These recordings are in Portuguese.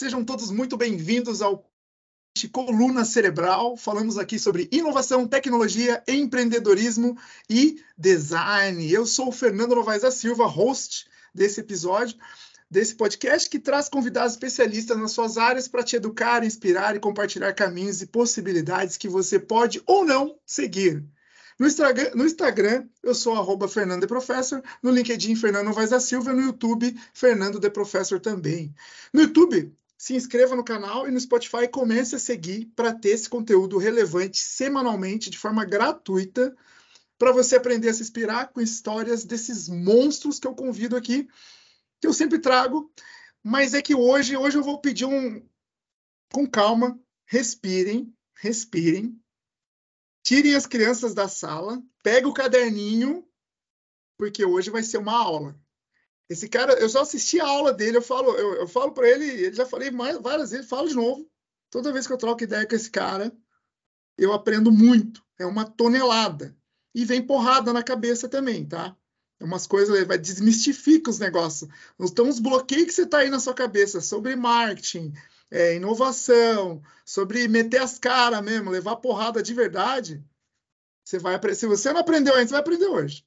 Sejam todos muito bem-vindos ao Coluna Cerebral. Falamos aqui sobre inovação, tecnologia, empreendedorismo e design. Eu sou o Fernando Novaes da Silva, host desse episódio, desse podcast que traz convidados especialistas nas suas áreas para te educar, inspirar e compartilhar caminhos e possibilidades que você pode ou não seguir. No Instagram, no Instagram eu sou arroba Fernando Professor, no LinkedIn Fernando Novaes da Silva, no YouTube Fernando de Professor também. No YouTube se inscreva no canal e no Spotify comece a seguir para ter esse conteúdo relevante semanalmente, de forma gratuita, para você aprender a se inspirar com histórias desses monstros que eu convido aqui, que eu sempre trago. Mas é que hoje, hoje eu vou pedir um. Com calma, respirem, respirem. Tirem as crianças da sala, pega o caderninho, porque hoje vai ser uma aula. Esse cara, eu só assisti a aula dele, eu falo, eu, eu falo para ele, ele já falei mais, várias vezes, falo de novo. Toda vez que eu troco ideia com esse cara, eu aprendo muito. É uma tonelada. E vem porrada na cabeça também, tá? É umas coisas, vai desmistifica os negócios. Então, os bloqueios que você tá aí na sua cabeça sobre marketing, é, inovação, sobre meter as caras mesmo, levar porrada de verdade, você vai se você não aprendeu ainda, você vai aprender hoje.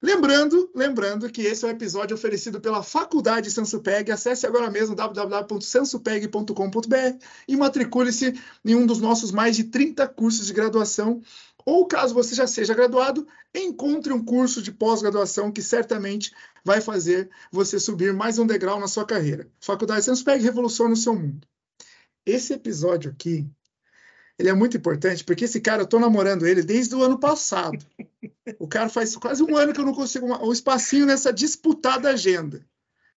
Lembrando, lembrando que esse é um episódio oferecido pela Faculdade Sansupeg. Acesse agora mesmo www.sansupeg.com.br e matricule-se em um dos nossos mais de 30 cursos de graduação. Ou caso você já seja graduado, encontre um curso de pós-graduação que certamente vai fazer você subir mais um degrau na sua carreira. Faculdade Sansupeg revoluciona o seu mundo. Esse episódio aqui ele é muito importante, porque esse cara, eu tô namorando ele desde o ano passado. O cara faz quase um ano que eu não consigo uma, um espacinho nessa disputada agenda.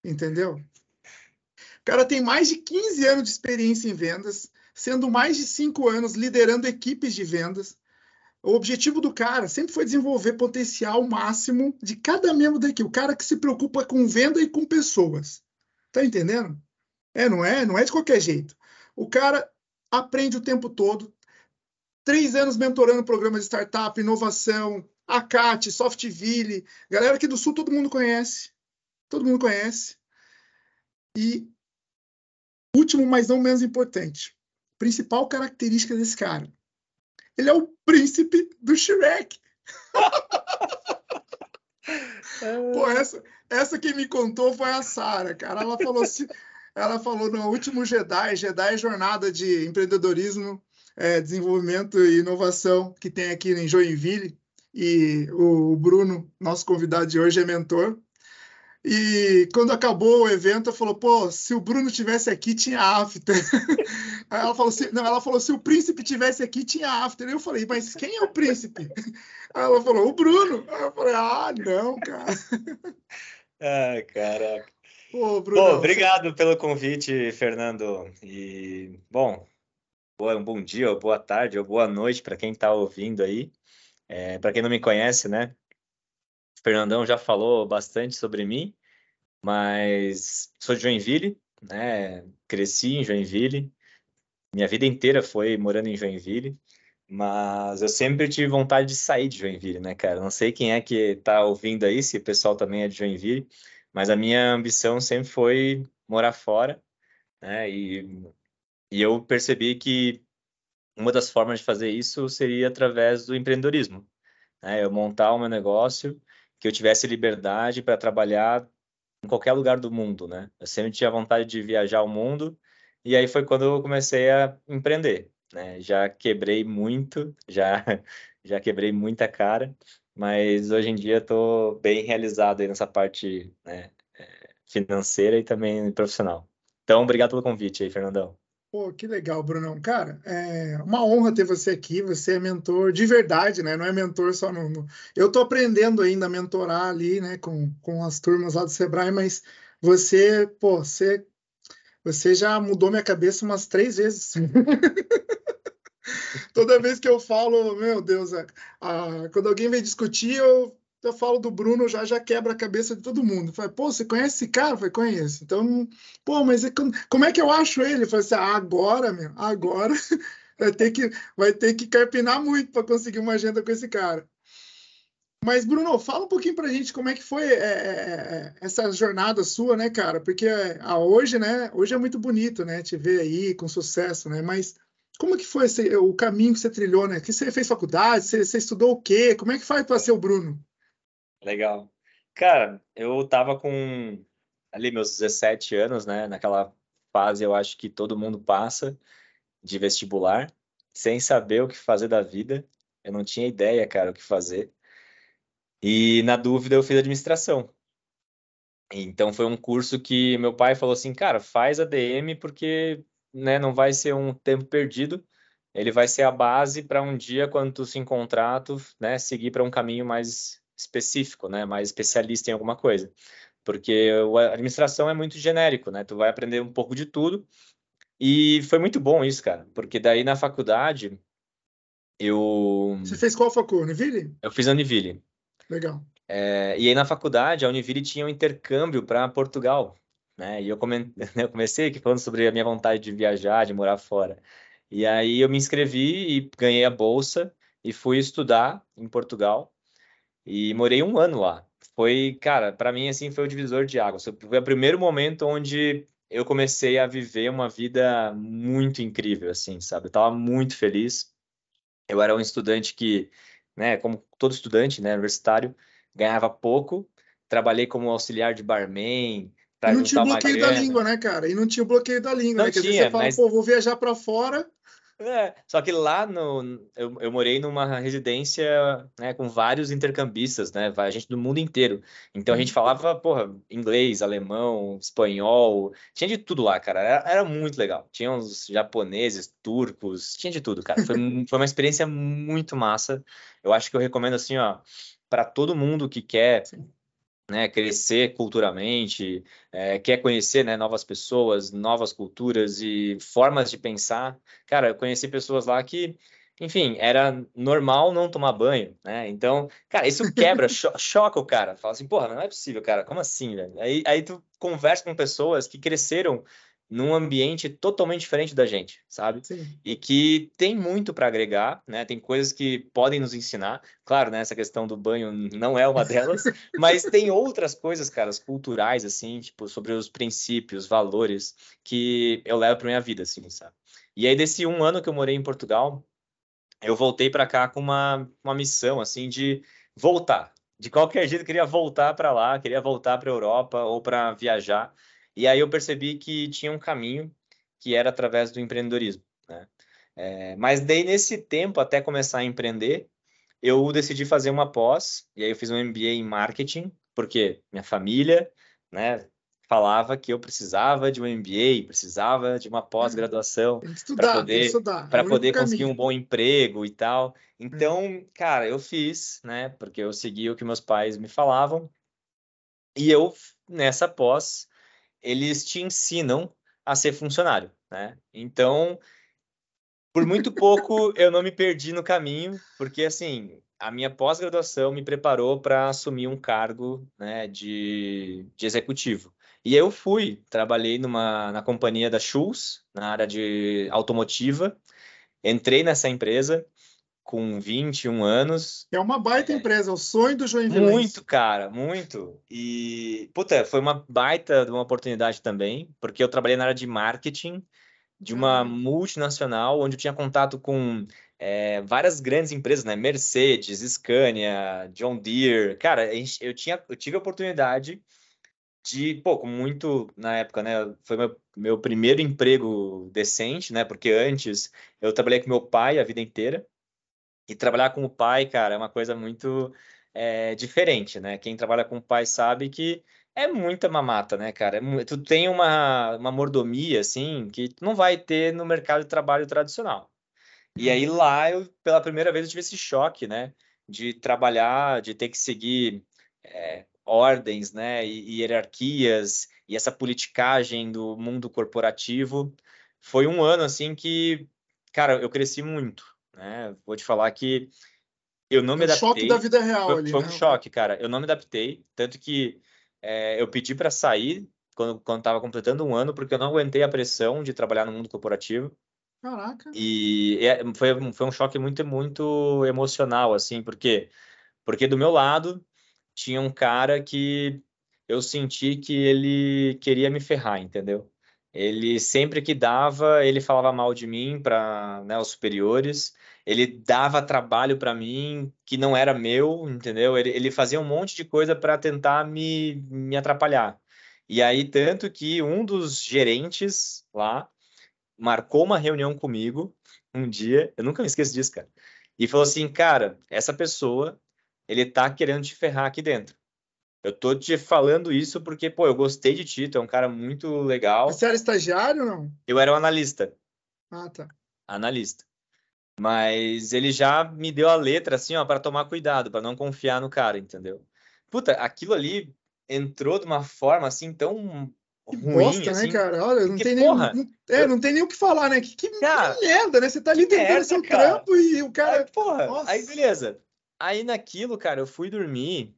Entendeu? O cara tem mais de 15 anos de experiência em vendas, sendo mais de 5 anos liderando equipes de vendas. O objetivo do cara sempre foi desenvolver potencial máximo de cada membro da equipe. O cara que se preocupa com venda e com pessoas. Tá entendendo? É, não é? Não é de qualquer jeito. O cara aprende o tempo todo. Três anos mentorando programas de startup, inovação, Acate, Softville, galera aqui do Sul todo mundo conhece. Todo mundo conhece. E último, mas não menos importante, principal característica desse cara. Ele é o príncipe do Shrek. Pô, essa, essa que me contou foi a Sara, cara. Ela falou assim, ela falou no último Jedi, Jedi é Jornada de Empreendedorismo, é, Desenvolvimento e Inovação, que tem aqui em Joinville, e o Bruno, nosso convidado de hoje, é mentor. E quando acabou o evento, ela falou: pô, se o Bruno tivesse aqui, tinha after. Ela falou não, ela falou: se o príncipe tivesse aqui, tinha after. Eu falei: mas quem é o príncipe? Ela falou: o Bruno. Eu falei: ah, não, cara. Ah, caraca. Ô, Bruno, bom, obrigado pelo convite, Fernando. E, bom, um bom dia, ou boa tarde, ou boa noite para quem está ouvindo aí. É, para quem não me conhece, né? O Fernandão já falou bastante sobre mim, mas sou de Joinville, né? Cresci em Joinville. Minha vida inteira foi morando em Joinville, mas eu sempre tive vontade de sair de Joinville, né, cara? Não sei quem é que está ouvindo aí, se o pessoal também é de Joinville, mas a minha ambição sempre foi morar fora, né? E, e eu percebi que uma das formas de fazer isso seria através do empreendedorismo. Né? Eu montar o meu negócio, que eu tivesse liberdade para trabalhar em qualquer lugar do mundo, né? Eu sempre tinha vontade de viajar o mundo, e aí foi quando eu comecei a empreender, né? Já quebrei muito, já já quebrei muita cara, mas hoje em dia estou bem realizado aí nessa parte né, é, financeira e também profissional. Então, obrigado pelo convite aí, Fernandão. Pô, que legal, Brunão. Cara, é uma honra ter você aqui. Você é mentor de verdade, né? Não é mentor só no. no... Eu estou aprendendo ainda a mentorar ali, né, com, com as turmas lá do Sebrae, mas você, pô, você, você já mudou minha cabeça umas três vezes. Toda vez que eu falo, meu Deus, a, a, quando alguém vem discutir, eu, eu falo do Bruno, já já quebra a cabeça de todo mundo. Fala, pô, você conhece esse cara? Falei, conheço. Então, pô, mas é, como é que eu acho ele? Falei assim, ah, agora, meu, agora vai ter que, vai ter que carpinar muito para conseguir uma agenda com esse cara. Mas, Bruno, fala um pouquinho pra gente como é que foi é, é, é essa jornada sua, né, cara? Porque a, hoje, né, hoje é muito bonito, né, te ver aí com sucesso, né? Mas como que foi esse, o caminho que você trilhou, né? Que você fez faculdade, você, você estudou o quê? Como é que faz para ser o Bruno? Legal. Cara, eu tava com ali meus 17 anos, né, naquela fase eu acho que todo mundo passa de vestibular, sem saber o que fazer da vida. Eu não tinha ideia, cara, o que fazer. E na dúvida eu fiz administração. Então foi um curso que meu pai falou assim, cara, faz ADM porque né, não vai ser um tempo perdido. Ele vai ser a base para um dia quando tu se encontrar, tu, né, seguir para um caminho mais específico, né, mais especialista em alguma coisa. Porque a administração é muito genérico, né? Tu vai aprender um pouco de tudo. E foi muito bom isso, cara, porque daí na faculdade eu Você fez qual faculdade? Univille? Eu fiz a Univille. Legal. É, e aí na faculdade, a Univille tinha um intercâmbio para Portugal, né? E eu, come... eu comecei aqui falando sobre a minha vontade de viajar, de morar fora. E aí eu me inscrevi e ganhei a bolsa e fui estudar em Portugal e morei um ano lá. Foi, cara, para mim assim foi o divisor de águas. Foi o primeiro momento onde eu comecei a viver uma vida muito incrível, assim, sabe? Eu tava muito feliz. Eu era um estudante que né, como todo estudante, né, universitário, ganhava pouco, trabalhei como auxiliar de barman, e não tinha bloqueio da língua, né, cara? E não tinha bloqueio da língua, não né? Quer tinha, dizer, você fala, mas... pô, vou viajar para fora, é, só que lá no, eu, eu morei numa residência né, com vários intercambistas, né, a gente do mundo inteiro. Então a gente uhum. falava, porra, inglês, alemão, espanhol, tinha de tudo lá, cara. Era, era muito legal. Tinha uns japoneses, turcos, tinha de tudo, cara. Foi, foi uma experiência muito massa. Eu acho que eu recomendo assim, ó, para todo mundo que quer Sim né, crescer culturalmente, é, quer conhecer né, novas pessoas, novas culturas e formas de pensar. Cara, eu conheci pessoas lá que, enfim, era normal não tomar banho, né? Então, cara, isso quebra, cho choca o cara. Fala assim, porra, não é possível, cara, como assim, velho? Aí, aí tu conversa com pessoas que cresceram num ambiente totalmente diferente da gente, sabe? Sim. E que tem muito para agregar, né? Tem coisas que podem nos ensinar. Claro, né? Essa questão do banho não é uma delas, mas tem outras coisas, caras, culturais, assim, tipo, sobre os princípios, valores, que eu levo para minha vida, assim, sabe? E aí, desse um ano que eu morei em Portugal, eu voltei para cá com uma, uma missão, assim, de voltar. De qualquer jeito, eu queria voltar para lá, queria voltar para a Europa ou para viajar e aí eu percebi que tinha um caminho que era através do empreendedorismo. Né? É, mas daí, nesse tempo, até começar a empreender, eu decidi fazer uma pós, e aí eu fiz um MBA em marketing, porque minha família, né, falava que eu precisava de um MBA, precisava de uma pós-graduação para poder, para poder conseguir um bom emprego e tal. Então, cara, eu fiz, né, porque eu segui o que meus pais me falavam, e eu, nessa pós, eles te ensinam a ser funcionário, né? Então, por muito pouco eu não me perdi no caminho, porque assim, a minha pós-graduação me preparou para assumir um cargo né, de, de executivo. E eu fui, trabalhei numa, na companhia da Schultz, na área de automotiva, entrei nessa empresa, com 21 anos. É uma baita é, empresa, o sonho do Joinville. Muito, cara, muito. E, puta, foi uma baita de uma oportunidade também, porque eu trabalhei na área de marketing de uma multinacional, onde eu tinha contato com é, várias grandes empresas, né? Mercedes, Scania, John Deere. Cara, eu, tinha, eu tive a oportunidade de, pô, com muito, na época, né? Foi meu, meu primeiro emprego decente, né? Porque antes eu trabalhei com meu pai a vida inteira. E trabalhar com o pai, cara, é uma coisa muito é, diferente, né? Quem trabalha com o pai sabe que é muita mamata, né, cara? É, tu tem uma, uma mordomia, assim, que tu não vai ter no mercado de trabalho tradicional. E aí uhum. lá, eu, pela primeira vez, eu tive esse choque, né? De trabalhar, de ter que seguir é, ordens, né? E, e hierarquias, e essa politicagem do mundo corporativo. Foi um ano, assim, que, cara, eu cresci muito, né? Vou te falar que eu não me adaptei. choque da vida real foi, ali, foi né? um choque, cara. Eu não me adaptei, tanto que é, eu pedi para sair quando quando estava completando um ano, porque eu não aguentei a pressão de trabalhar no mundo corporativo. Caraca. E é, foi, foi um choque muito, muito emocional, assim, porque Porque do meu lado tinha um cara que eu senti que ele queria me ferrar, entendeu? Ele sempre que dava, ele falava mal de mim para né, os superiores. Ele dava trabalho para mim que não era meu, entendeu? Ele, ele fazia um monte de coisa para tentar me, me atrapalhar. E aí, tanto que um dos gerentes lá marcou uma reunião comigo um dia, eu nunca me esqueço disso, cara, e falou assim: cara, essa pessoa, ele tá querendo te ferrar aqui dentro. Eu tô te falando isso porque, pô, eu gostei de ti, tu é um cara muito legal. Você era estagiário ou não? Eu era um analista. Ah, tá. Analista. Mas ele já me deu a letra, assim, ó, para tomar cuidado, para não confiar no cara, entendeu? Puta, aquilo ali entrou de uma forma, assim, tão que ruim, bosta, né, assim, né, cara? Olha, não tem, nem, não, é, não tem nem o que falar, né? Que, que, cara, que merda, né? Você tá ali tentando merda, seu cara. trampo e o cara. Aí, porra, Nossa. aí beleza. Aí naquilo, cara, eu fui dormir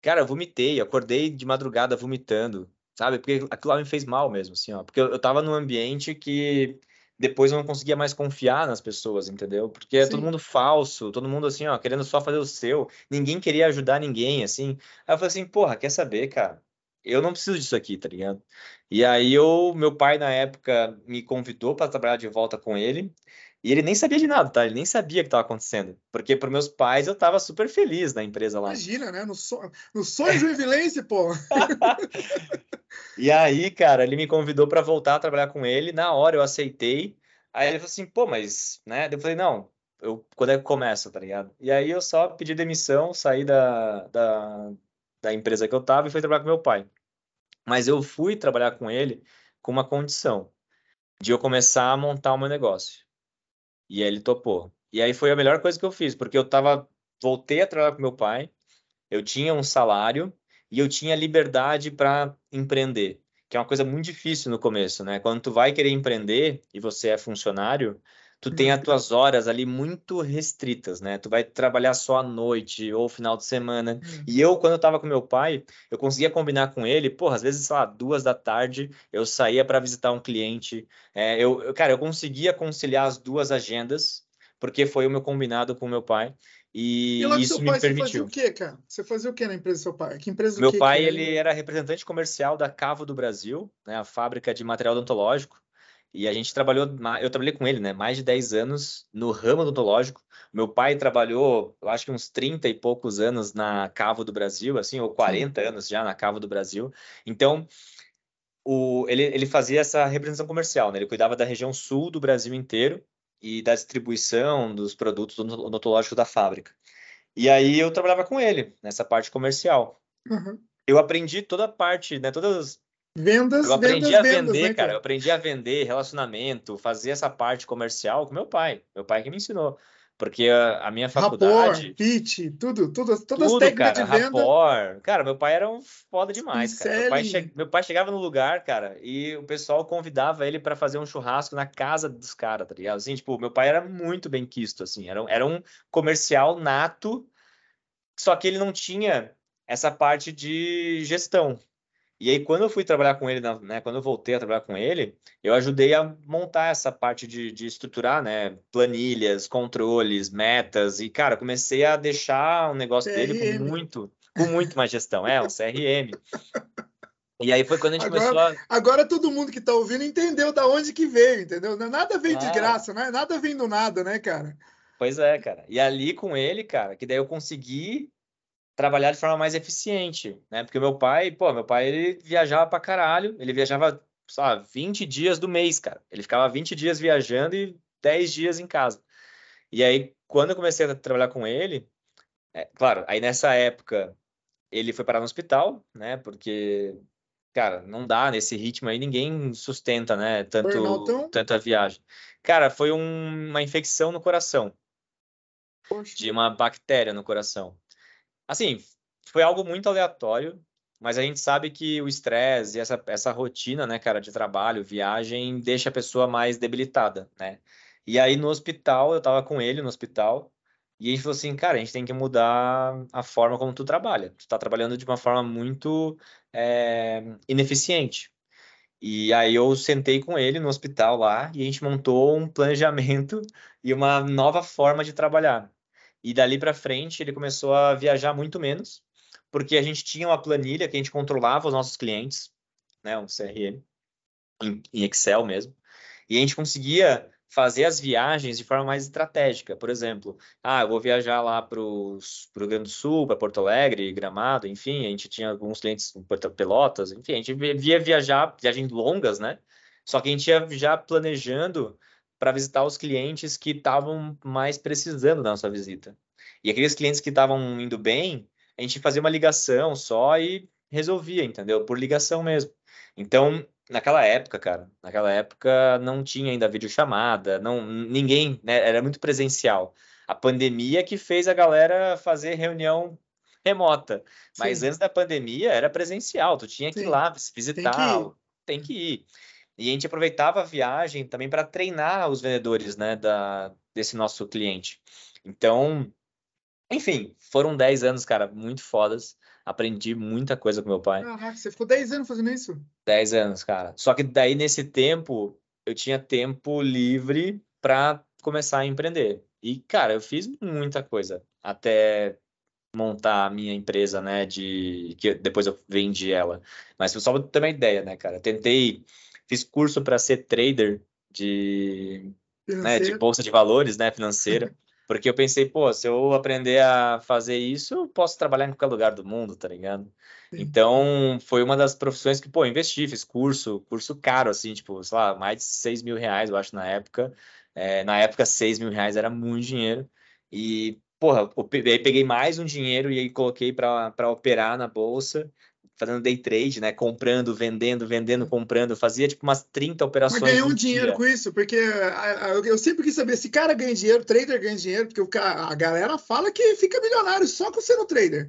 Cara, eu vomitei, acordei de madrugada vomitando, sabe? Porque aquilo lá me fez mal mesmo, assim, ó. Porque eu, eu tava num ambiente que depois eu não conseguia mais confiar nas pessoas, entendeu? Porque é todo mundo falso, todo mundo assim, ó, querendo só fazer o seu, ninguém queria ajudar ninguém, assim. Aí eu falei assim, porra, quer saber, cara? Eu não preciso disso aqui, tá ligado? E aí eu, meu pai na época me convidou para trabalhar de volta com ele. E ele nem sabia de nada, tá? Ele nem sabia o que estava acontecendo. Porque para meus pais eu estava super feliz na empresa lá. Imagina, né? No, so... no sonho Joinvilense, pô. e aí, cara, ele me convidou para voltar a trabalhar com ele. Na hora eu aceitei. Aí ele falou assim, pô, mas, né? Eu falei, não, eu, quando é que começa, tá ligado? E aí eu só pedi demissão, saí da, da, da empresa que eu tava e fui trabalhar com meu pai. Mas eu fui trabalhar com ele com uma condição de eu começar a montar o meu negócio. E aí ele topou. E aí foi a melhor coisa que eu fiz, porque eu tava, voltei a trabalhar com meu pai, eu tinha um salário e eu tinha liberdade para empreender, que é uma coisa muito difícil no começo, né? Quando tu vai querer empreender e você é funcionário, tu tem as uhum. tuas horas ali muito restritas, né? Tu vai trabalhar só à noite ou final de semana. Uhum. E eu, quando eu tava com meu pai, eu conseguia combinar com ele, porra, às vezes, sei lá, duas da tarde, eu saía para visitar um cliente. É, eu, eu, cara, eu conseguia conciliar as duas agendas, porque foi o meu combinado com meu pai. E, e isso me pai, permitiu. Você fazia o quê, cara? Você fazia o quê na empresa do seu pai? Que empresa Meu quê pai, ele era representante comercial da Cavo do Brasil, né, a fábrica de material odontológico. E a gente trabalhou, eu trabalhei com ele, né? Mais de 10 anos no ramo odontológico. Meu pai trabalhou, eu acho que uns 30 e poucos anos na Cavo do Brasil, assim, ou 40 Sim. anos já na Cavo do Brasil. Então, o, ele, ele fazia essa representação comercial, né? Ele cuidava da região sul do Brasil inteiro e da distribuição dos produtos odontológicos da fábrica. E aí eu trabalhava com ele nessa parte comercial. Uhum. Eu aprendi toda a parte, né? Todas Vendas, eu aprendi vendas, a vender, vendas, né, cara. Eu aprendi a vender relacionamento, fazer essa parte comercial com meu pai. Meu pai que me ensinou. Porque a, a minha faculdade. Rapport, pitch, tudo, tudo, todas tudo, as técnicas cara, de venda. Cara, meu pai era um foda demais, cara. Meu pai, che... meu pai, chegava no lugar, cara, e o pessoal convidava ele para fazer um churrasco na casa dos caras, tá ligado? Assim, tipo, meu pai era muito bem quisto, assim. Era, era um comercial nato, só que ele não tinha essa parte de gestão. E aí, quando eu fui trabalhar com ele, né, quando eu voltei a trabalhar com ele, eu ajudei a montar essa parte de, de estruturar, né, planilhas, controles, metas, e, cara, comecei a deixar o negócio CRM. dele com muito, com muito mais gestão, é, o CRM. E aí foi quando a gente agora, começou a... Agora todo mundo que está ouvindo entendeu da onde que veio, entendeu? Nada veio ah. de graça, né? Nada vem do nada, né, cara? Pois é, cara. E ali com ele, cara, que daí eu consegui trabalhar de forma mais eficiente, né? Porque meu pai, pô, meu pai ele viajava pra caralho, ele viajava, sei 20 dias do mês, cara. Ele ficava 20 dias viajando e 10 dias em casa. E aí, quando eu comecei a trabalhar com ele, é, claro, aí nessa época ele foi parar no hospital, né? Porque, cara, não dá nesse ritmo aí, ninguém sustenta, né? Tanto, tanto a viagem. Cara, foi um, uma infecção no coração. Poxa. De uma bactéria no coração. Assim, foi algo muito aleatório, mas a gente sabe que o estresse e essa, essa rotina, né, cara, de trabalho, viagem, deixa a pessoa mais debilitada, né? E aí no hospital, eu tava com ele no hospital, e a gente falou assim, cara, a gente tem que mudar a forma como tu trabalha. Tu tá trabalhando de uma forma muito é, ineficiente. E aí eu sentei com ele no hospital lá e a gente montou um planejamento e uma nova forma de trabalhar. E dali para frente ele começou a viajar muito menos, porque a gente tinha uma planilha que a gente controlava os nossos clientes, né, um CRM, em, Excel mesmo, e a gente conseguia fazer as viagens de forma mais estratégica. Por exemplo, ah, eu vou viajar lá para o Rio Grande do Sul, para Porto Alegre, Gramado, enfim, a gente tinha alguns clientes em Pelotas, enfim, a gente via viajar, viagens longas, né? Só que a gente ia já planejando para visitar os clientes que estavam mais precisando da nossa visita. E aqueles clientes que estavam indo bem, a gente fazia uma ligação só e resolvia, entendeu? Por ligação mesmo. Então, naquela época, cara, naquela época não tinha ainda videochamada, não, ninguém, né, era muito presencial. A pandemia que fez a galera fazer reunião remota. Mas Sim. antes da pandemia era presencial, tu tinha que Sim. ir lá visitar, tem que ir. Tem que ir. E a gente aproveitava a viagem também para treinar os vendedores, né, da, desse nosso cliente. Então, enfim, foram 10 anos, cara, muito fodas. Aprendi muita coisa com meu pai. Caraca, você ficou 10 anos fazendo isso? 10 anos, cara. Só que daí, nesse tempo, eu tinha tempo livre para começar a empreender. E, cara, eu fiz muita coisa até montar a minha empresa, né, de que depois eu vendi ela. Mas só para ter uma ideia, né, cara? tentei Fiz curso para ser trader de, né, de bolsa de valores, né, financeira. Porque eu pensei, pô, se eu aprender a fazer isso, eu posso trabalhar em qualquer lugar do mundo, tá ligado? Sim. Então, foi uma das profissões que, pô, investi, fiz curso, curso caro, assim, tipo, sei lá, mais de 6 mil reais, eu acho, na época. É, na época, 6 mil reais era muito dinheiro. E, porra, aí peguei mais um dinheiro e aí coloquei para operar na bolsa fazendo day trade, né? Comprando, vendendo, vendendo, comprando. Fazia tipo umas 30 operações. Mas ganhou um dinheiro com isso, porque eu sempre quis saber se cara ganha dinheiro, trader ganha dinheiro, porque a galera fala que fica milionário só com sendo trader.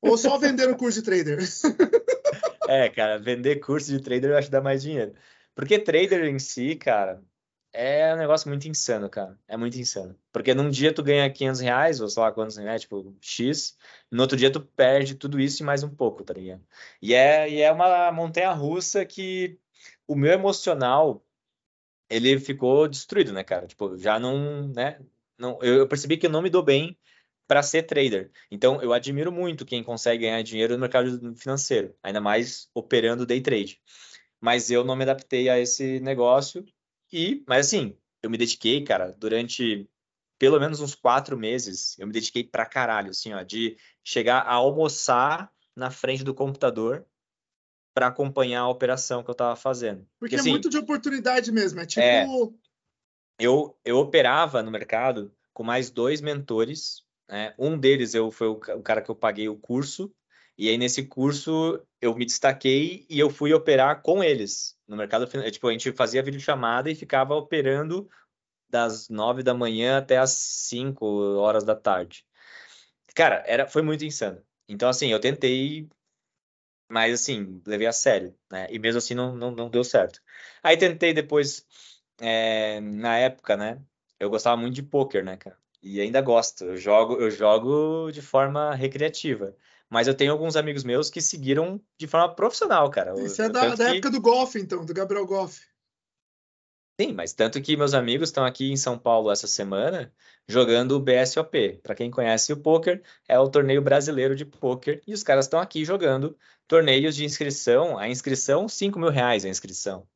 Ou só vendendo curso de trader. é, cara, vender curso de trader eu acho que dá mais dinheiro. Porque trader em si, cara, é um negócio muito insano, cara. É muito insano. Porque num dia tu ganha 500 reais, ou sei lá quantos, né? Tipo, X. No outro dia tu perde tudo isso e mais um pouco, tá ligado? E é, e é uma montanha russa que o meu emocional, ele ficou destruído, né, cara? Tipo, já não, né? Não, eu, percebi que eu não me dou bem para ser trader. Então, eu admiro muito quem consegue ganhar dinheiro no mercado financeiro, ainda mais operando day trade. Mas eu não me adaptei a esse negócio e, mas assim, eu me dediquei, cara, durante pelo menos uns quatro meses, eu me dediquei pra caralho, assim, ó, de chegar a almoçar na frente do computador para acompanhar a operação que eu tava fazendo. Porque, Porque é assim, muito de oportunidade mesmo, é tipo. É, eu, eu operava no mercado com mais dois mentores, né? Um deles eu foi o, o cara que eu paguei o curso, e aí nesse curso eu me destaquei e eu fui operar com eles no mercado financeiro. Tipo, a gente fazia videochamada e ficava operando das nove da manhã até as cinco horas da tarde. Cara, era, foi muito insano. Então, assim, eu tentei, mas assim, levei a sério, né? E mesmo assim não, não, não deu certo. Aí tentei depois, é, na época, né? Eu gostava muito de poker, né, cara? E ainda gosto. Eu jogo, eu jogo de forma recreativa. Mas eu tenho alguns amigos meus que seguiram de forma profissional, cara. Isso é da, da que... época do golfe, então, do Gabriel Goff. Sim, mas tanto que meus amigos estão aqui em São Paulo essa semana jogando o BSOP. Para quem conhece o poker, é o torneio brasileiro de poker e os caras estão aqui jogando torneios de inscrição. A inscrição, 5 mil reais a inscrição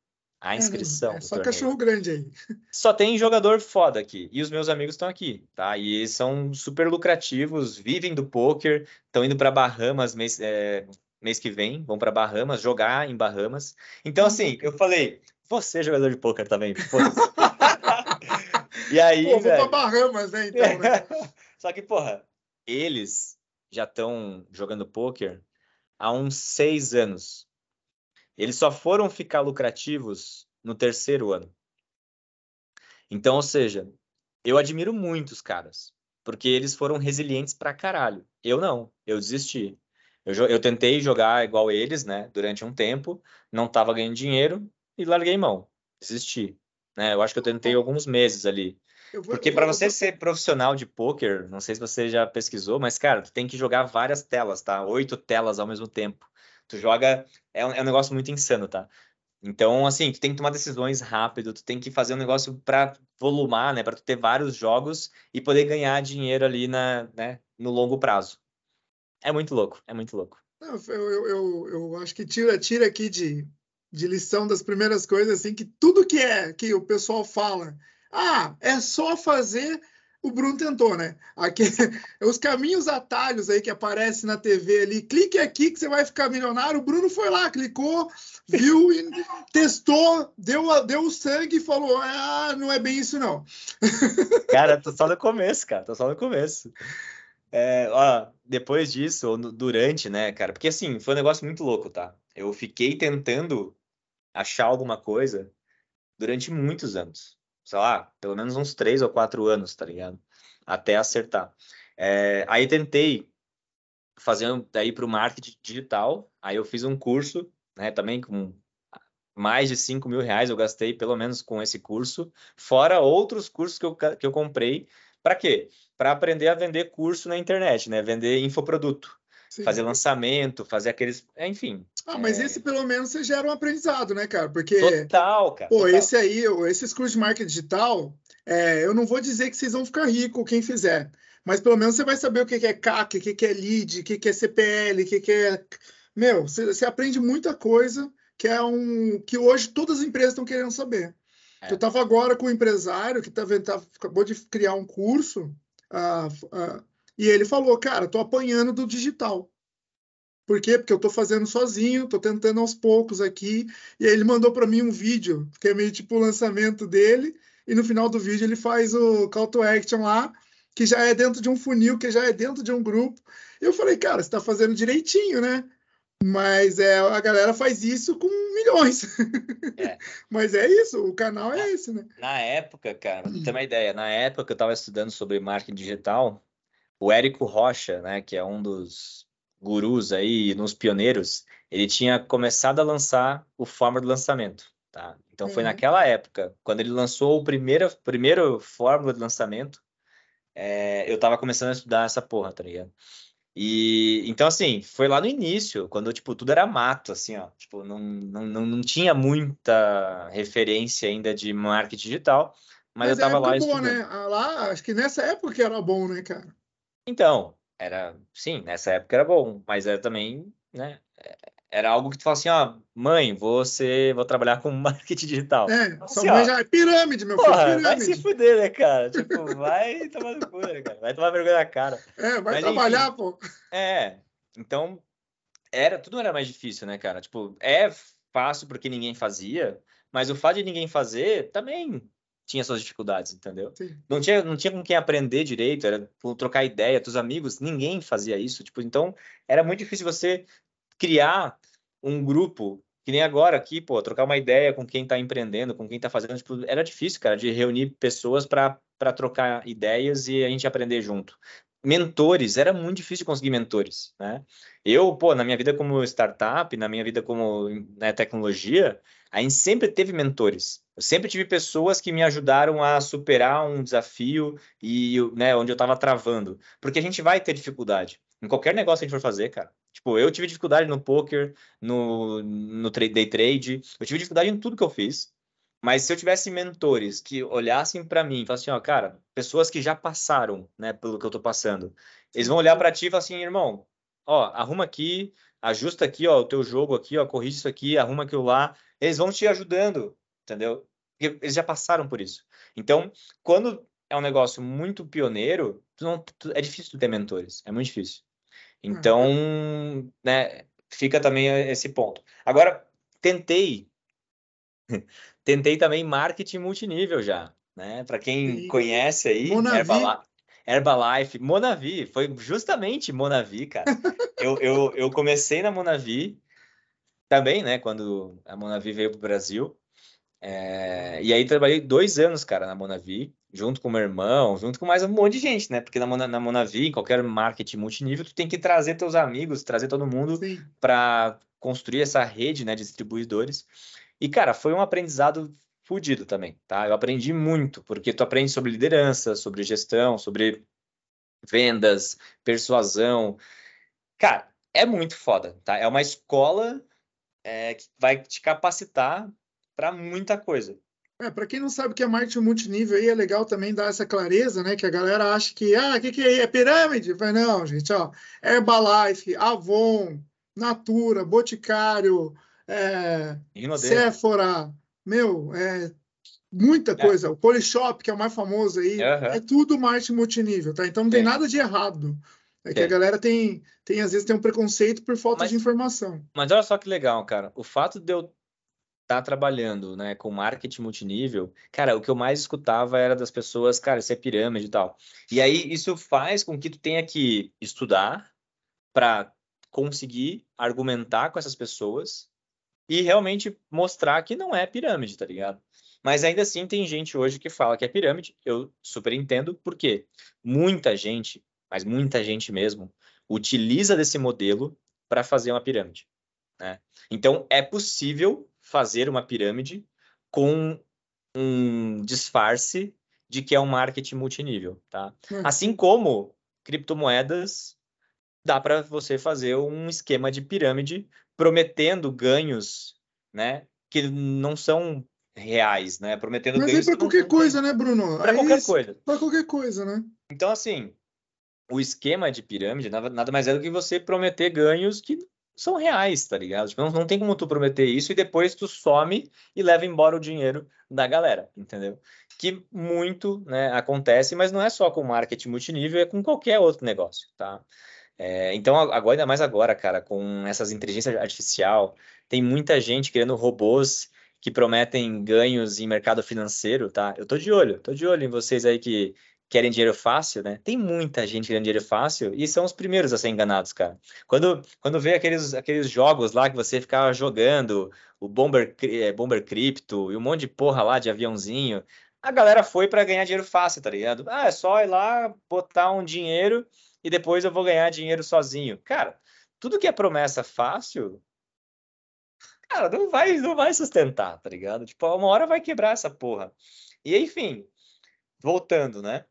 a inscrição. É, é só torneio. cachorro grande aí. Só tem jogador foda aqui. E os meus amigos estão aqui, tá? E são super lucrativos, vivem do poker, estão indo para Bahamas mês, é, mês que vem, vão para Bahamas jogar em Bahamas. Então, assim, eu falei, você é jogador de poker também. e aí. Pô, vou para Bahamas, né? Então, né? Só que, porra, eles já estão jogando poker há uns seis anos. Eles só foram ficar lucrativos no terceiro ano. Então, ou seja, eu admiro muito os caras, porque eles foram resilientes pra caralho. Eu não, eu desisti. Eu, eu tentei jogar igual eles, né, durante um tempo, não tava ganhando dinheiro e larguei mão, desisti. Né? Eu acho que eu tentei alguns meses ali. Vou, Porque para você vou... ser profissional de poker, não sei se você já pesquisou, mas cara, tu tem que jogar várias telas, tá? Oito telas ao mesmo tempo. Tu joga. É um, é um negócio muito insano, tá? Então, assim, tu tem que tomar decisões rápido, tu tem que fazer um negócio para volumar, né? Para tu ter vários jogos e poder ganhar dinheiro ali na, né, no longo prazo. É muito louco, é muito louco. Não, eu, eu, eu, acho que tira, tira aqui de, de lição das primeiras coisas, assim, que tudo que é que o pessoal fala, ah, é só fazer o Bruno tentou, né? Aqui, os caminhos atalhos aí que aparecem na TV ali, clique aqui que você vai ficar milionário. O Bruno foi lá, clicou, viu e testou, deu, deu o sangue e falou: Ah, não é bem isso, não. Cara, tô só no começo, cara, tô só no começo. É, ó, depois disso, ou durante, né, cara? Porque assim, foi um negócio muito louco, tá? Eu fiquei tentando achar alguma coisa durante muitos anos sei lá, pelo menos uns três ou quatro anos, tá ligado? Até acertar. É, aí tentei fazer daí para o marketing digital, aí eu fiz um curso, né, também com mais de 5 mil reais eu gastei pelo menos com esse curso, fora outros cursos que eu, que eu comprei, para quê? Para aprender a vender curso na internet, né, vender infoproduto. Sim. fazer lançamento, fazer aqueles. Enfim. Ah, mas é... esse pelo menos você gera um aprendizado, né, cara? Porque. Total, cara. Pô, total. esse aí, esses cursos de marketing digital, é, eu não vou dizer que vocês vão ficar ricos quem fizer. Mas pelo menos você vai saber o que é CAC, o que é lead, o que é CPL, o que é. Meu, você, você aprende muita coisa que é um. que hoje todas as empresas estão querendo saber. É. Eu estava agora com um empresário que tá, tá, acabou de criar um curso. Uh, uh, e ele falou, cara, tô apanhando do digital. Por quê? Porque eu tô fazendo sozinho, tô tentando aos poucos aqui. E aí ele mandou para mim um vídeo, que é meio tipo o lançamento dele, e no final do vídeo ele faz o call to action lá, que já é dentro de um funil, que já é dentro de um grupo. E eu falei, cara, você tá fazendo direitinho, né? Mas é, a galera faz isso com milhões. É. Mas é isso, o canal é esse, né? Na época, cara, pra ter uma ideia, na época que eu estava estudando sobre marketing digital, o Érico Rocha, né, que é um dos gurus aí, nos pioneiros, ele tinha começado a lançar o Fórmula do lançamento, tá? Então uhum. foi naquela época, quando ele lançou o primeiro, primeiro Fórmula de lançamento, é, eu tava começando a estudar essa porra, tá ligado? E então, assim, foi lá no início, quando tipo, tudo era mato, assim, ó. Tipo, não, não, não tinha muita referência ainda de marketing digital, mas, mas eu tava lá. Boa, né? Ah, lá, acho que nessa época era bom, né, cara? Então, era, sim, nessa época era bom, mas era também, né? Era algo que tu fala assim, ó, mãe, você vou trabalhar com marketing digital. É, assim, sua mãe já é pirâmide, meu porra, filho, pirâmide. Vai se fuder, né, cara? Tipo, vai tomar no cu, né, cara? Vai tomar vergonha na cara. É, vai mas, trabalhar, enfim, pô. É, então, era, tudo era mais difícil, né, cara? Tipo, é fácil porque ninguém fazia, mas o fato de ninguém fazer também tinha suas dificuldades, entendeu? Sim. Não tinha, não tinha com quem aprender direito, era trocar ideia, teus amigos, ninguém fazia isso, tipo, então era muito difícil você criar um grupo que nem agora aqui, pô, trocar uma ideia com quem está empreendendo, com quem está fazendo, tipo, era difícil, cara, de reunir pessoas para trocar ideias e a gente aprender junto. Mentores, era muito difícil conseguir mentores, né? Eu, pô, na minha vida como startup, na minha vida como né, tecnologia, a gente sempre teve mentores. Eu sempre tive pessoas que me ajudaram a superar um desafio e né, onde eu estava travando. Porque a gente vai ter dificuldade. Em qualquer negócio que a gente for fazer, cara. Tipo, eu tive dificuldade no poker, no, no day trade, eu tive dificuldade em tudo que eu fiz. Mas se eu tivesse mentores que olhassem para mim e falassem, ó, cara, pessoas que já passaram, né, pelo que eu tô passando, eles vão olhar para ti e falar assim, irmão, ó, arruma aqui, ajusta aqui, ó, o teu jogo aqui, ó, corrige isso aqui, arruma aquilo lá. Eles vão te ajudando, entendeu? Porque eles já passaram por isso. Então, quando é um negócio muito pioneiro, não, é difícil ter mentores, é muito difícil. Então, uhum. né, fica também esse ponto. Agora, tentei, tentei também marketing multinível já, né? Para quem e... conhece aí, Herbalife, Herbalife, Monavi, foi justamente Monavi, cara. eu, eu, eu comecei na Monavi também, né? Quando a Monavi veio para o Brasil. É, e aí trabalhei dois anos, cara, na Monavi, junto com meu irmão, junto com mais um monte de gente, né? Porque na, Mona, na Monavi, em qualquer marketing multinível, tu tem que trazer teus amigos, trazer todo mundo para construir essa rede, né, de distribuidores. E, cara, foi um aprendizado fudido também, tá? Eu aprendi muito, porque tu aprende sobre liderança, sobre gestão, sobre vendas, persuasão. Cara, é muito foda, tá? É uma escola é, que vai te capacitar para muita coisa. É, para quem não sabe o que é marketing multinível aí, é legal também dar essa clareza, né? Que a galera acha que, ah, o que, que é? É pirâmide? Mas não, gente, ó. Herbalife, Avon, Natura, Boticário, é, Sephora, meu, é muita é. coisa. É. O Polishop, que é o mais famoso aí, uhum. é tudo marketing multinível, tá? Então não tem nada de errado. É que a galera tem, tem, às vezes, tem um preconceito por falta mas, de informação. Mas olha só que legal, cara. O fato de eu estar tá trabalhando né, com marketing multinível, cara, o que eu mais escutava era das pessoas, cara, isso é pirâmide e tal. E aí isso faz com que tu tenha que estudar para conseguir argumentar com essas pessoas e realmente mostrar que não é pirâmide, tá ligado? Mas ainda assim tem gente hoje que fala que é pirâmide. Eu super entendo, porque muita gente mas muita gente mesmo utiliza desse modelo para fazer uma pirâmide. Né? Então, é possível fazer uma pirâmide com um disfarce de que é um marketing multinível. Tá? Hum. Assim como criptomoedas, dá para você fazer um esquema de pirâmide prometendo ganhos né, que não são reais, né? Prometendo Mas ganhos. Mas é para qualquer coisa, né, Bruno? Para qualquer coisa. Para qualquer coisa, né? Então, assim, o esquema de pirâmide nada, nada mais é do que você prometer ganhos que são reais, tá ligado? Tipo, não, não tem como tu prometer isso e depois tu some e leva embora o dinheiro da galera, entendeu? Que muito né, acontece, mas não é só com marketing multinível, é com qualquer outro negócio, tá? É, então, agora, ainda mais agora, cara, com essas inteligências artificial, tem muita gente criando robôs que prometem ganhos em mercado financeiro, tá? Eu tô de olho, tô de olho em vocês aí que querem dinheiro fácil, né? Tem muita gente querendo dinheiro fácil e são os primeiros a ser enganados, cara. Quando, quando vê aqueles, aqueles jogos lá que você ficava jogando, o Bomber, é, Bomber Crypto e um monte de porra lá de aviãozinho, a galera foi para ganhar dinheiro fácil, tá ligado? Ah, é só ir lá, botar um dinheiro e depois eu vou ganhar dinheiro sozinho. Cara, tudo que é promessa fácil, cara, não vai, não vai sustentar, tá ligado? Tipo, uma hora vai quebrar essa porra. E enfim, voltando, né?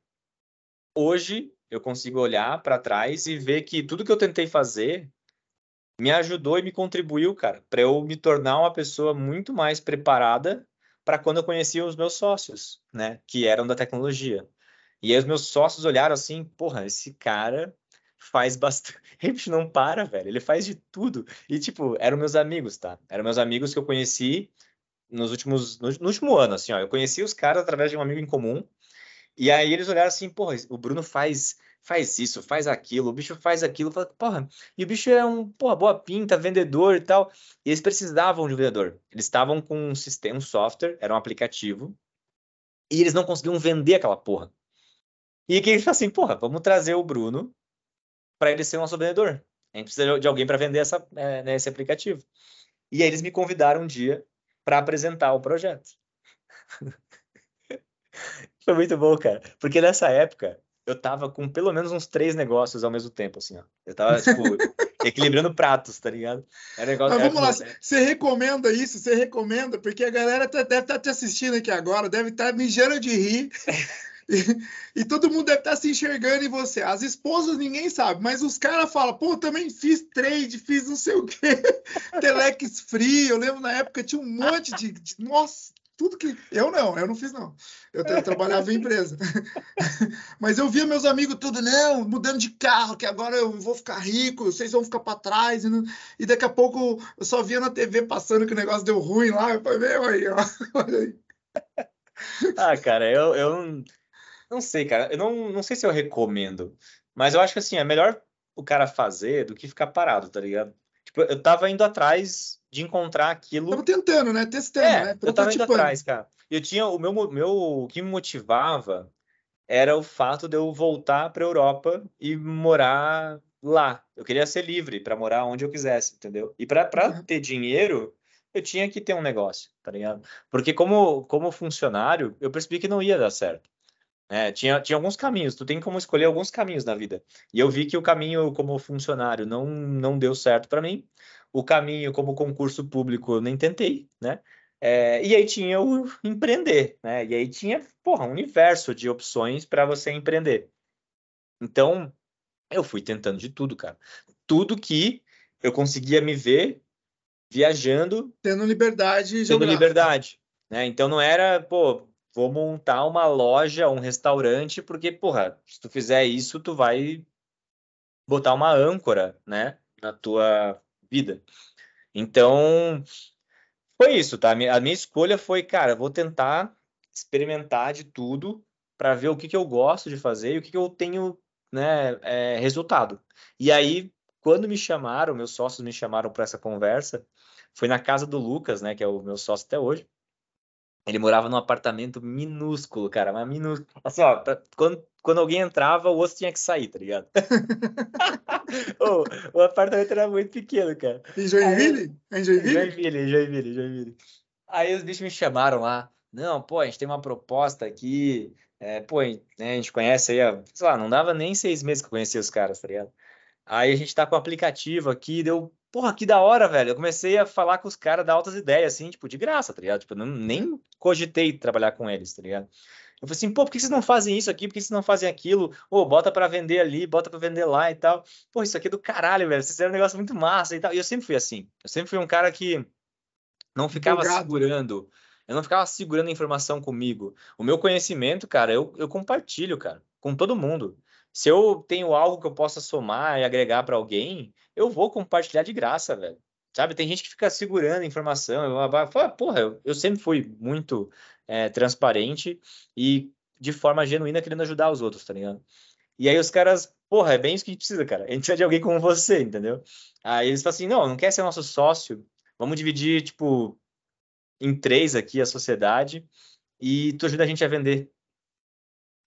hoje eu consigo olhar para trás e ver que tudo que eu tentei fazer me ajudou e me contribuiu, cara, para eu me tornar uma pessoa muito mais preparada para quando eu conhecia os meus sócios, né, que eram da tecnologia. E aí os meus sócios olharam assim, porra, esse cara faz bastante, ele não para, velho, ele faz de tudo. E tipo, eram meus amigos, tá? Eram meus amigos que eu conheci nos últimos no, último ano, assim, ó, eu conheci os caras através de um amigo em comum e aí eles olharam assim, porra, o Bruno faz faz isso, faz aquilo, o bicho faz aquilo, porra, e o bicho é um, porra, boa pinta, vendedor e tal. E eles precisavam de um vendedor. Eles estavam com um sistema, um software, era um aplicativo, e eles não conseguiam vender aquela porra. E que eles falaram assim, porra, vamos trazer o Bruno para ele ser nosso vendedor. A gente precisa de alguém para vender essa, é, né, esse aplicativo. E aí eles me convidaram um dia para apresentar o projeto. Foi muito bom, cara. Porque nessa época, eu tava com pelo menos uns três negócios ao mesmo tempo, assim, ó. Eu tava, tipo, equilibrando pratos, tá ligado? É negócio, Mas vamos lá, você recomenda isso? Você recomenda? Porque a galera tá, deve estar tá te assistindo aqui agora, deve estar tá mijando de rir. E, todo mundo deve estar tá se enxergando em você. As esposas ninguém sabe, mas os caras falam, pô, também fiz trade, fiz não sei o quê, Telex Free. Eu lembro na época tinha um monte de. de nossa, tudo que. Eu não, eu não fiz, não. Eu, eu trabalhava em empresa. Mas eu via meus amigos tudo, não, mudando de carro, que agora eu vou ficar rico, vocês vão ficar para trás. E, não... e, daqui a pouco eu só via na TV passando que o negócio deu ruim lá. Eu falei, meu aí, ó. Olha aí. Ah, cara, eu, eu não sei, cara. Eu não, não sei se eu recomendo. Mas eu acho que assim, é melhor o cara fazer do que ficar parado, tá ligado? Tipo, eu tava indo atrás de encontrar aquilo. Tava tentando, né? Testando, é, né? Eu tava indo atrás, cara. Eu tinha o meu, meu o que me motivava era o fato de eu voltar para Europa e morar lá. Eu queria ser livre para morar onde eu quisesse, entendeu? E para uhum. ter dinheiro, eu tinha que ter um negócio, tá ligado? Porque como como funcionário, eu percebi que não ia dar certo. É, tinha, tinha alguns caminhos, tu tem como escolher alguns caminhos na vida. E eu vi que o caminho como funcionário não, não deu certo para mim o caminho como concurso público eu nem tentei, né? É, e aí tinha o empreender, né? E aí tinha, porra, um universo de opções para você empreender. Então, eu fui tentando de tudo, cara. Tudo que eu conseguia me ver viajando. Tendo liberdade Tendo liberdade. Né? Então não era, pô, vou montar uma loja, um restaurante, porque, porra, se tu fizer isso, tu vai botar uma âncora, né, na tua vida. Então, foi isso, tá? A minha, escolha foi, cara, vou tentar experimentar de tudo para ver o que, que eu gosto de fazer e o que, que eu tenho, né, é, resultado. E aí, quando me chamaram, meus sócios me chamaram para essa conversa, foi na casa do Lucas, né, que é o meu sócio até hoje. Ele morava num apartamento minúsculo, cara, mas minúsculo. Assim, ó, pra, quando, quando alguém entrava, o osso tinha que sair, tá ligado? o, o, apartamento era muito pequeno, cara. Em Joinville? Aí, em Joinville? Joinville, Joinville, Joinville. Aí os bichos me chamaram lá. Não, pô, a gente tem uma proposta aqui. É, pô, né, a gente conhece aí, sei lá, não dava nem seis meses que eu conhecia os caras, tá ligado? Aí a gente tá com o aplicativo aqui, deu porra, que da hora, velho. Eu comecei a falar com os caras da altas ideias, assim, tipo, de graça, tá ligado? Tipo, não, nem cogitei trabalhar com eles, tá ligado? Eu falei assim, pô, por que vocês não fazem isso aqui? Por que vocês não fazem aquilo? Ô, bota para vender ali, bota para vender lá e tal. Pô, isso aqui é do caralho, velho. Vocês fizeram um negócio muito massa e tal. E eu sempre fui assim. Eu sempre fui um cara que não ficava segurando. Eu não ficava segurando a informação comigo. O meu conhecimento, cara, eu, eu compartilho, cara, com todo mundo. Se eu tenho algo que eu possa somar e agregar para alguém, eu vou compartilhar de graça, velho. Sabe, tem gente que fica segurando informação. Eu porra, eu, eu sempre fui muito é, transparente e de forma genuína querendo ajudar os outros, tá ligado? E aí os caras, porra, é bem isso que a gente precisa, cara. A gente precisa de alguém como você, entendeu? Aí eles falam assim, não, não quer ser nosso sócio, vamos dividir, tipo, em três aqui a sociedade e tu ajuda a gente a vender.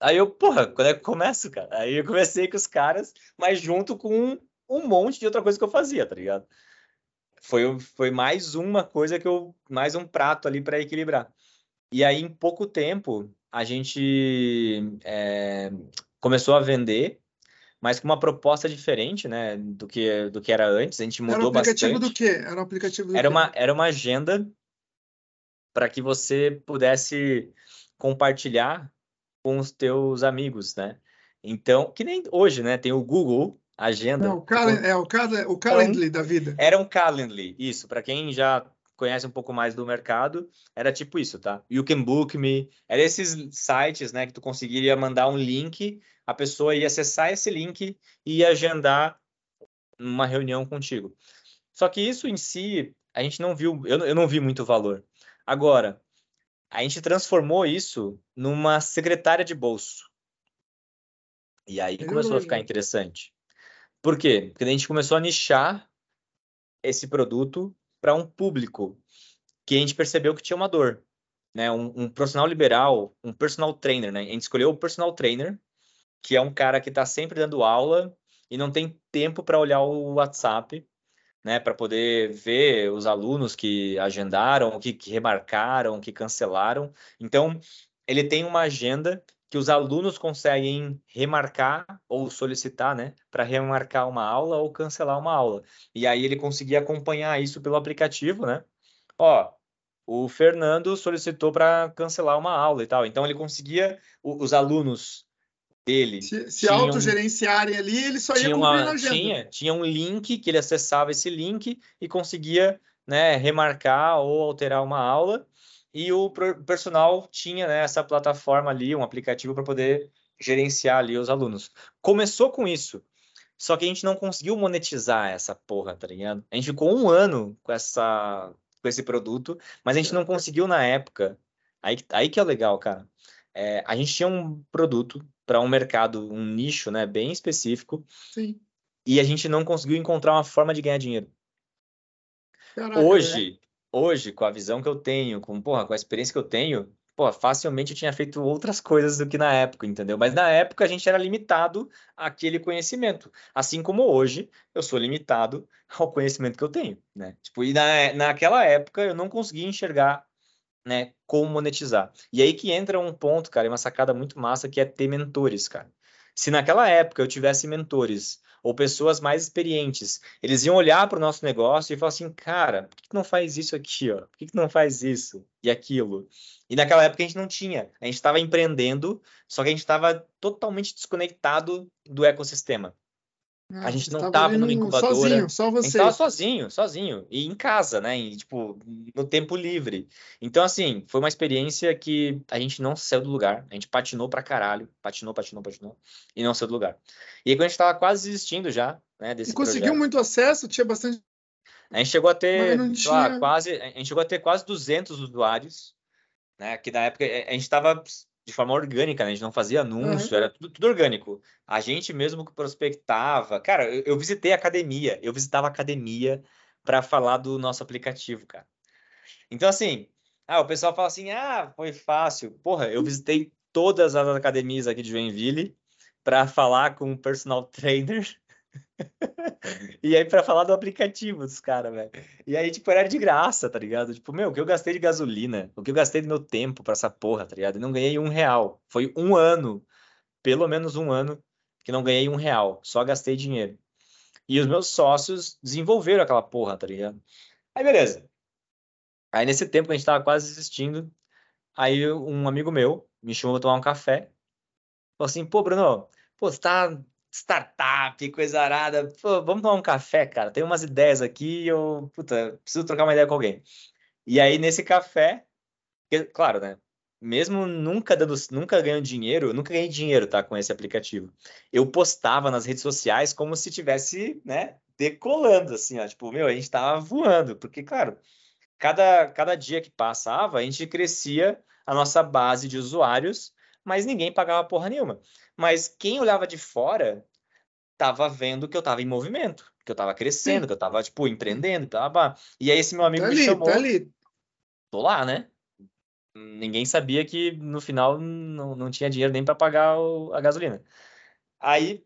Aí eu, porra, quando é que eu começo, cara? Aí eu comecei com os caras, mas junto com um monte de outra coisa que eu fazia, tá ligado? Foi, foi mais uma coisa que eu. Mais um prato ali para equilibrar. E aí, em pouco tempo, a gente é, começou a vender, mas com uma proposta diferente, né, do que, do que era antes. A gente mudou era um aplicativo bastante. do quê? Era um aplicativo do era quê? Uma, era uma agenda para que você pudesse compartilhar com os teus amigos, né? Então, que nem hoje, né? Tem o Google Agenda. Não, o, cal é o, cal o Calendly da vida. Era um Calendly, isso. Para quem já conhece um pouco mais do mercado, era tipo isso, tá? You can book me. Era esses sites, né, que tu conseguiria mandar um link, a pessoa ia acessar esse link e ia agendar uma reunião contigo. Só que isso em si, a gente não viu, eu, eu não vi muito valor. Agora, a gente transformou isso numa secretária de bolso. E aí começou a ficar interessante. Por quê? Porque a gente começou a nichar esse produto para um público que a gente percebeu que tinha uma dor. Né? Um, um, profissional liberal, um personal trainer. Né? A gente escolheu o personal trainer, que é um cara que está sempre dando aula e não tem tempo para olhar o WhatsApp né, para poder ver os alunos que agendaram, que, que remarcaram, que cancelaram. Então, ele tem uma agenda que os alunos conseguem remarcar ou solicitar, né, para remarcar uma aula ou cancelar uma aula. E aí ele conseguia acompanhar isso pelo aplicativo, né? Ó, o Fernando solicitou para cancelar uma aula e tal. Então ele conseguia os alunos dele. Se, se autogerenciarem ali, ele só ia uma, na agenda. Tinha, tinha um link que ele acessava esse link e conseguia né, remarcar ou alterar uma aula. E o personal tinha né, essa plataforma ali, um aplicativo para poder gerenciar ali os alunos. Começou com isso. Só que a gente não conseguiu monetizar essa porra, tá ligado? A gente ficou um ano com, essa, com esse produto, mas a gente não conseguiu na época. Aí, aí que é legal, cara. É, a gente tinha um produto para um mercado, um nicho, né, bem específico. Sim. E a gente não conseguiu encontrar uma forma de ganhar dinheiro. Caraca, hoje, é. hoje, com a visão que eu tenho, com, porra, com a experiência que eu tenho, porra, facilmente eu tinha feito outras coisas do que na época, entendeu? Mas na época a gente era limitado àquele conhecimento. Assim como hoje eu sou limitado ao conhecimento que eu tenho, né? Tipo, e na, naquela época eu não conseguia enxergar né, como monetizar. E aí que entra um ponto, cara, uma sacada muito massa que é ter mentores, cara. Se naquela época eu tivesse mentores ou pessoas mais experientes, eles iam olhar para o nosso negócio e falar assim, cara, por que, que não faz isso aqui, ó? Por que, que não faz isso e aquilo? E naquela época a gente não tinha. A gente estava empreendendo, só que a gente estava totalmente desconectado do ecossistema. Ah, a gente não estava numa incubadora. Sozinho, só você. A gente estava sozinho, sozinho. E em casa, né? E, tipo, no tempo livre. Então, assim, foi uma experiência que a gente não saiu do lugar. A gente patinou pra caralho. Patinou, patinou, patinou. E não saiu do lugar. E aí, quando a gente estava quase desistindo já, né? Desse e conseguiu projeto, muito acesso? Tinha bastante. A gente chegou a ter, tinha... lá, quase, a gente chegou a ter quase 200 usuários, né? Que na época a gente estava de forma orgânica, né? A gente não fazia anúncio, uhum. era tudo, tudo, orgânico. A gente mesmo que prospectava. Cara, eu, eu visitei a academia, eu visitava a academia para falar do nosso aplicativo, cara. Então, assim, ah, o pessoal fala assim: ah, foi fácil. Porra, eu visitei todas as academias aqui de Joinville para falar com o personal trainer e aí, para falar do aplicativo dos caras, velho. E aí, tipo, era de graça, tá ligado? Tipo, meu, o que eu gastei de gasolina, o que eu gastei do meu tempo pra essa porra, tá ligado? Eu não ganhei um real. Foi um ano, pelo menos um ano, que não ganhei um real. Só gastei dinheiro. E os meus sócios desenvolveram aquela porra, tá ligado? Aí, beleza. Aí, nesse tempo que a gente tava quase desistindo, aí um amigo meu me chamou pra tomar um café. Falou assim, pô, Bruno, pô, você tá startup, coisa arada. Pô, vamos tomar um café, cara. Tem umas ideias aqui, eu, puta, preciso trocar uma ideia com alguém. E aí, nesse café, claro, né? Mesmo nunca dando, nunca ganhando dinheiro, nunca ganhei dinheiro, tá, com esse aplicativo. Eu postava nas redes sociais como se tivesse, né, decolando, assim, ó, tipo, meu, a gente tava voando, porque, claro, cada, cada dia que passava, a gente crescia a nossa base de usuários, mas ninguém pagava porra nenhuma. Mas quem olhava de fora tava vendo que eu tava em movimento, que eu tava crescendo, Sim. que eu tava, tipo, empreendendo. Tava... E aí esse meu amigo tá me ali, chamou. Tá ali. Tô lá, né? Ninguém sabia que no final não, não tinha dinheiro nem para pagar o, a gasolina. Aí.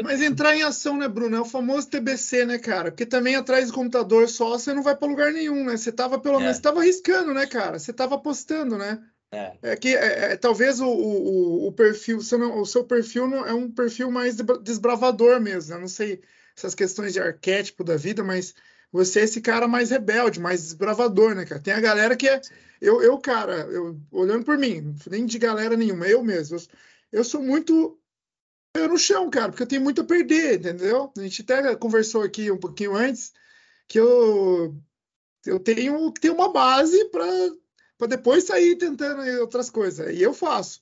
Mas entrar em ação, né, Bruno? É o famoso TBC, né, cara? Porque também atrás do computador só você não vai para lugar nenhum, né? Você tava pelo é. menos, tava arriscando, né, cara? Você tava apostando, né? É. é que é, é, talvez o, o, o perfil, o seu perfil não, é um perfil mais desbravador mesmo. Né? Não sei essas questões de arquétipo da vida, mas você é esse cara mais rebelde, mais desbravador, né, cara? Tem a galera que é. Eu, eu cara, eu, olhando por mim, nem de galera nenhuma, eu mesmo. Eu, eu sou muito eu no chão, cara, porque eu tenho muito a perder, entendeu? A gente até conversou aqui um pouquinho antes que eu, eu tenho, tenho uma base para para depois sair tentando outras coisas. E eu faço.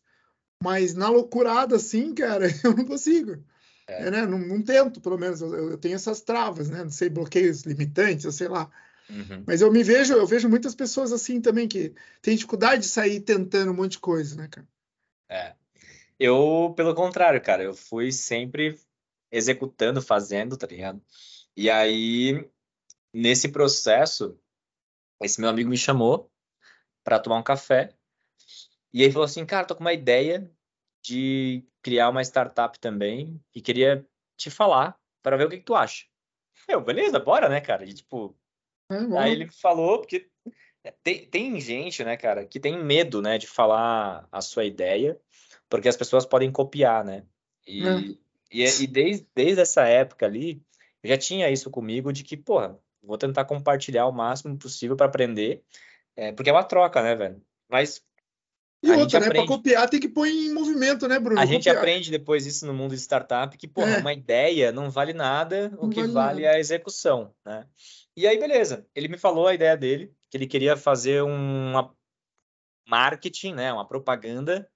Mas na loucurada, assim, cara, eu não consigo. É. É, né? não, não, tento, pelo menos. Eu, eu, tenho essas travas, né? Não sei, bloqueios limitantes, eu sei lá. Uhum. Mas eu me vejo, eu vejo muitas pessoas assim também que têm dificuldade de sair tentando um monte de coisa, né, cara? É. Eu, pelo contrário, cara, eu fui sempre executando, fazendo, tá ligado? E aí, nesse processo, esse meu amigo me chamou para tomar um café. E ele falou assim, cara, tô com uma ideia de criar uma startup também e queria te falar para ver o que, que tu acha. Eu, beleza, bora, né, cara? E tipo, é aí ele falou porque tem, tem gente, né, cara, que tem medo, né, de falar a sua ideia, porque as pessoas podem copiar, né? E, é. e, e, desde, desde essa época ali, eu já tinha isso comigo de que, porra, vou tentar compartilhar o máximo possível para aprender é, porque é uma troca, né, velho? Mas. E outra, né? Para copiar tem que pôr em movimento, né, Bruno? A gente copiar. aprende depois isso no mundo de startup, que, porra, é. uma ideia não vale nada, não o que vale, vale é a execução, né? E aí, beleza. Ele me falou a ideia dele, que ele queria fazer uma marketing, né, uma propaganda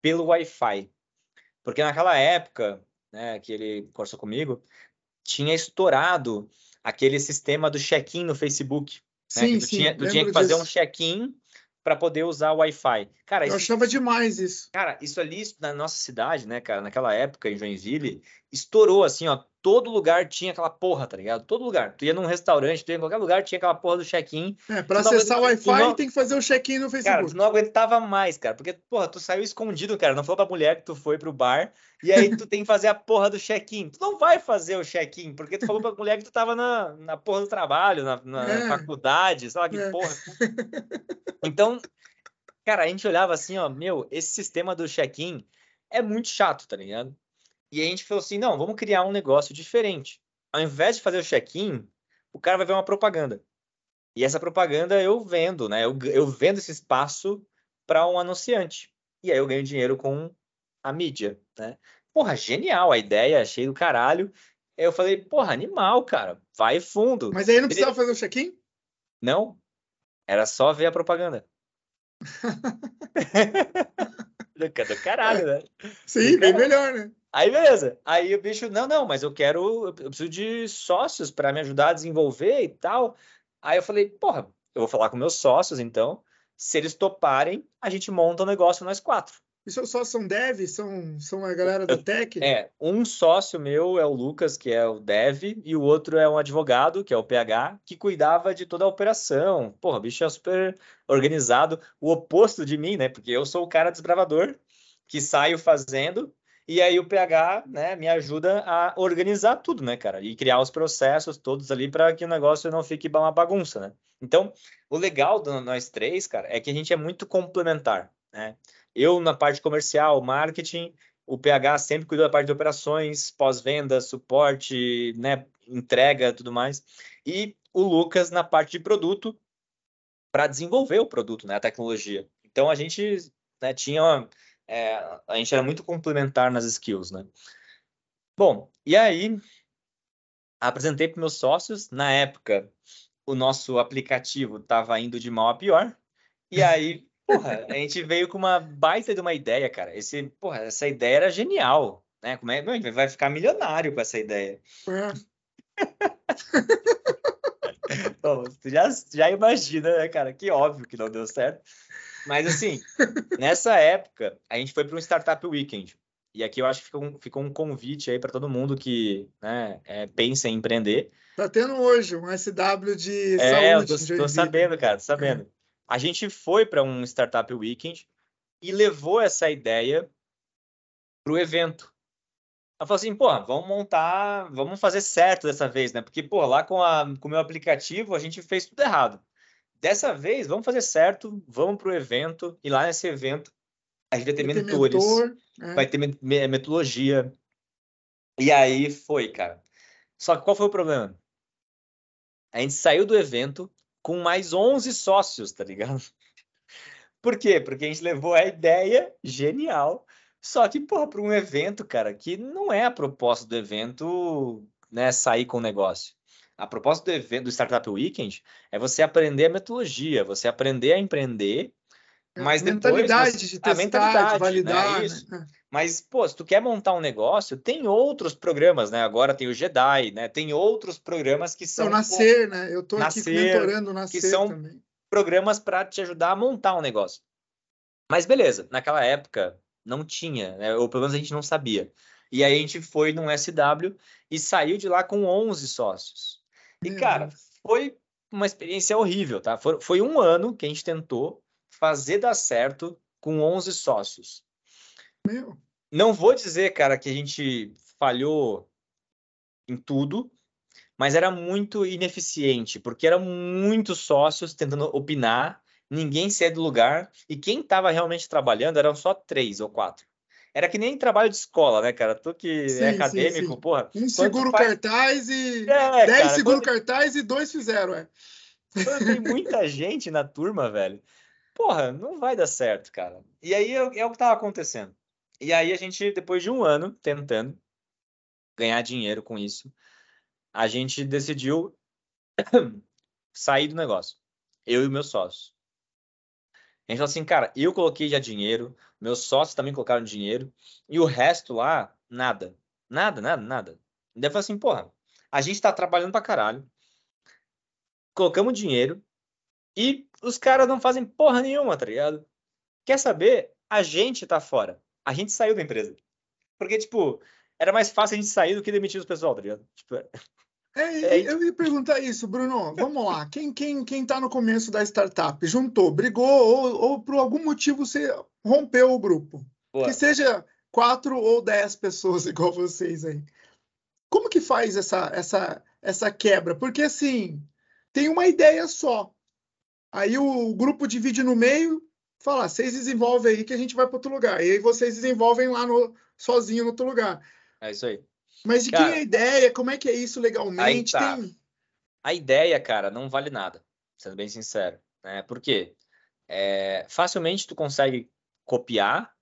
pelo Wi-Fi. Porque naquela época, né, que ele conversou comigo, tinha estourado aquele sistema do check-in no Facebook. Né? Sim, tu sim. Tinha, tu tinha que fazer disso. um check-in para poder usar o Wi-Fi. Cara, eu achava demais isso. Cara, isso ali na nossa cidade, né, cara, naquela época em Joinville, estourou assim, ó, todo lugar tinha aquela porra, tá ligado? Todo lugar. Tu ia num restaurante, tu ia em qualquer lugar, tinha aquela porra do check-in. É, pra acessar o Wi-Fi não... tem que fazer o check-in no Facebook. Cara, tu não aguentava mais, cara, porque, porra, tu saiu escondido, cara, não falou pra mulher que tu foi pro bar, e aí tu tem que fazer a porra do check-in. Tu não vai fazer o check-in, porque tu falou pra mulher que tu tava na, na porra do trabalho, na, na é. faculdade, sei lá que é. porra. Então, cara, a gente olhava assim, ó, meu, esse sistema do check-in é muito chato, tá ligado? E a gente falou assim, não, vamos criar um negócio diferente. Ao invés de fazer o check-in, o cara vai ver uma propaganda. E essa propaganda eu vendo, né? Eu, eu vendo esse espaço para um anunciante. E aí eu ganho dinheiro com a mídia, né? Porra, genial a ideia, achei do caralho. Eu falei, porra, animal, cara, vai fundo. Mas aí não precisava fazer o check-in? Não, era só ver a propaganda. do, do caralho, né? Sim, bem melhor, né? Aí, beleza. Aí o bicho, não, não, mas eu quero, eu preciso de sócios para me ajudar a desenvolver e tal. Aí eu falei, porra, eu vou falar com meus sócios, então. Se eles toparem, a gente monta o um negócio nós quatro. E seus sócios são dev? São, são a galera do tech? É, um sócio meu é o Lucas, que é o dev, e o outro é um advogado, que é o PH, que cuidava de toda a operação. Porra, o bicho é super organizado, o oposto de mim, né? Porque eu sou o cara desbravador, que saio fazendo, e aí o PH, né, me ajuda a organizar tudo, né, cara? E criar os processos todos ali para que o negócio não fique uma bagunça, né? Então, o legal de nós três, cara, é que a gente é muito complementar, né? Eu na parte comercial, marketing, o PH sempre cuidou da parte de operações, pós-venda, suporte, né, entrega, tudo mais. E o Lucas na parte de produto para desenvolver o produto, né, a tecnologia. Então a gente né, tinha, é, a gente era muito complementar nas skills, né. Bom, e aí apresentei para meus sócios. Na época, o nosso aplicativo estava indo de mal a pior. E aí Porra, a gente veio com uma baita de uma ideia, cara. Esse, porra, essa ideia era genial, né? Como é, a gente vai ficar milionário com essa ideia. É. Bom, tu já, já imagina, né, cara? Que óbvio que não deu certo. Mas assim, nessa época, a gente foi para um Startup Weekend. E aqui eu acho que ficou um, ficou um convite aí para todo mundo que né, é, pensa em empreender. Tá tendo hoje um SW de é, saúde. É, tô, tô sabendo, cara, tô sabendo. A gente foi para um Startup Weekend e levou essa ideia para o evento. Ela falou assim, pô, vamos montar, vamos fazer certo dessa vez, né? Porque, pô, lá com, a, com o meu aplicativo a gente fez tudo errado. Dessa vez, vamos fazer certo, vamos para o evento, e lá nesse evento a gente vai ter vai mentores, ter mentor, é. vai ter metodologia. E aí foi, cara. Só que qual foi o problema? A gente saiu do evento, com mais 11 sócios, tá ligado? Por quê? Porque a gente levou a ideia genial, só que, porra, para um evento, cara, que não é a proposta do evento, né, sair com o negócio. A proposta do evento do Startup Weekend é você aprender a metodologia, você aprender a empreender, mas a mentalidade depois, de testar, a mentalidade, de validar, né? Isso. Né? Mas, pô, se tu quer montar um negócio, tem outros programas, né? Agora tem o Jedi, né? Tem outros programas que são. É o Nascer, né? Eu tô nascer, aqui mentorando Nascer que são também. programas para te ajudar a montar um negócio. Mas beleza, naquela época não tinha, né? ou pelo menos a gente não sabia. E aí a gente foi num SW e saiu de lá com 11 sócios. E, Meu cara, Deus. foi uma experiência horrível, tá? Foi, foi um ano que a gente tentou fazer dar certo com 11 sócios. Meu. Não vou dizer, cara, que a gente falhou em tudo, mas era muito ineficiente, porque eram muitos sócios tentando opinar, ninguém saía do lugar, e quem estava realmente trabalhando eram só três ou quatro. Era que nem trabalho de escola, né, cara? Tu que é sim, é acadêmico, sim, sim. porra. Um seguro faz... cartaz e. É, dez cara, seguro quando... cartaz e dois fizeram, é. Quando tem muita gente na turma, velho. Porra, não vai dar certo, cara. E aí é, é o que estava acontecendo. E aí a gente, depois de um ano tentando ganhar dinheiro com isso, a gente decidiu sair do negócio. Eu e meus sócios. A gente falou assim, cara, eu coloquei já dinheiro, meus sócios também colocaram dinheiro, e o resto lá, nada. Nada, nada, nada. E daí assim, porra, a gente tá trabalhando pra caralho, colocamos dinheiro, e os caras não fazem porra nenhuma, tá ligado? Quer saber? A gente tá fora a gente saiu da empresa. Porque, tipo, era mais fácil a gente sair do que demitir os pessoal, tá ligado? Tipo, é, é, eu ia perguntar isso, Bruno. Vamos lá. Quem, quem, quem tá no começo da startup juntou, brigou, ou, ou por algum motivo você rompeu o grupo. Boa. Que seja quatro ou dez pessoas igual vocês aí. Como que faz essa, essa, essa quebra? Porque assim, tem uma ideia só. Aí o grupo divide no meio, falar, vocês desenvolvem aí que a gente vai para outro lugar. E aí vocês desenvolvem lá no, sozinho no outro lugar. É isso aí. Mas de cara, quem é a ideia? Como é que é isso legalmente? Tá. Tem... A ideia, cara, não vale nada, sendo bem sincero. Né? Por quê? É, facilmente tu consegue copiar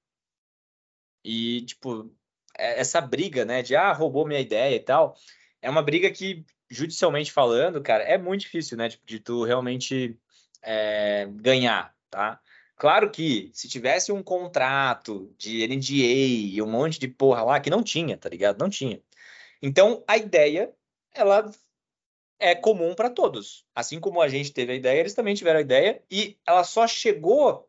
e, tipo, é, essa briga, né, de, ah, roubou minha ideia e tal, é uma briga que, judicialmente falando, cara, é muito difícil, né? Tipo, de tu realmente é, ganhar, tá? Claro que se tivesse um contrato de NDA e um monte de porra lá, que não tinha, tá ligado? Não tinha. Então, a ideia, ela é comum para todos. Assim como a gente teve a ideia, eles também tiveram a ideia e ela só chegou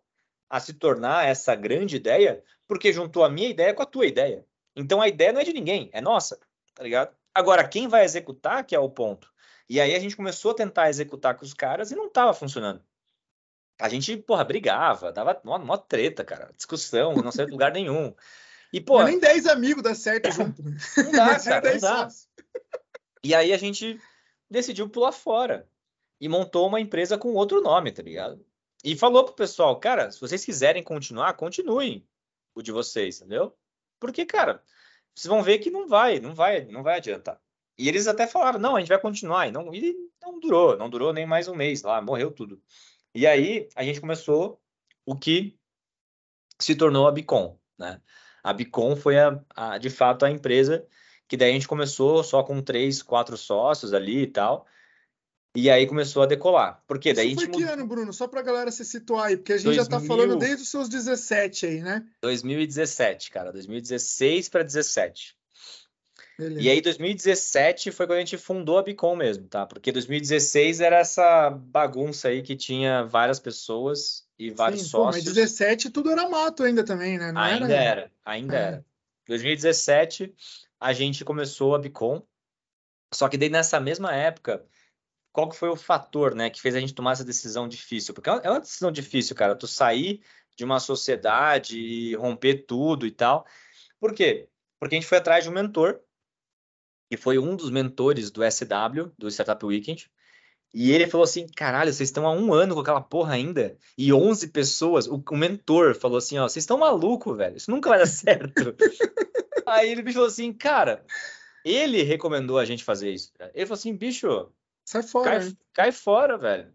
a se tornar essa grande ideia porque juntou a minha ideia com a tua ideia. Então a ideia não é de ninguém, é nossa, tá ligado? Agora, quem vai executar que é o ponto. E aí a gente começou a tentar executar com os caras e não estava funcionando. A gente, porra, brigava, dava uma, uma treta, cara, discussão, não saiu de lugar nenhum. E, pô, nem 10 amigos dá certo junto. Né? Não dá, cara, não dá. E aí a gente decidiu pular fora e montou uma empresa com outro nome, tá ligado? E falou pro pessoal, cara, se vocês quiserem continuar, continuem o de vocês, entendeu? Porque, cara, vocês vão ver que não vai, não vai, não vai adiantar. E eles até falaram, não, a gente vai continuar. E não, e não durou, não durou nem mais um mês lá, morreu tudo. E aí a gente começou o que se tornou a Bicom, né? A Bicom foi a, a, de fato a empresa que daí a gente começou só com três, quatro sócios ali e tal. E aí começou a decolar. Porque daí Isso foi que ano, Bruno? Só para a galera se situar aí, porque a gente 2000... já está falando desde os seus 17 aí, né? 2017, cara. 2016 para 17. Beleza. E aí, 2017 foi quando a gente fundou a Bicom mesmo, tá? Porque 2016 era essa bagunça aí que tinha várias pessoas e vários Sim, sócios. Pô, mas 17 tudo era mato ainda também, né? Não ainda era, era ainda é. era. 2017 a gente começou a Bicom. Só que daí nessa mesma época, qual que foi o fator, né, que fez a gente tomar essa decisão difícil? Porque é uma decisão difícil, cara, tu sair de uma sociedade e romper tudo e tal. Por quê? Porque a gente foi atrás de um mentor, que foi um dos mentores do SW, do Startup Weekend, e ele falou assim: caralho, vocês estão há um ano com aquela porra ainda? E 11 pessoas, o, o mentor falou assim: ó, vocês estão maluco, velho, isso nunca vai dar certo. Aí ele falou assim, cara, ele recomendou a gente fazer isso. Ele falou assim, bicho, sai fora. Cai, cai fora, velho.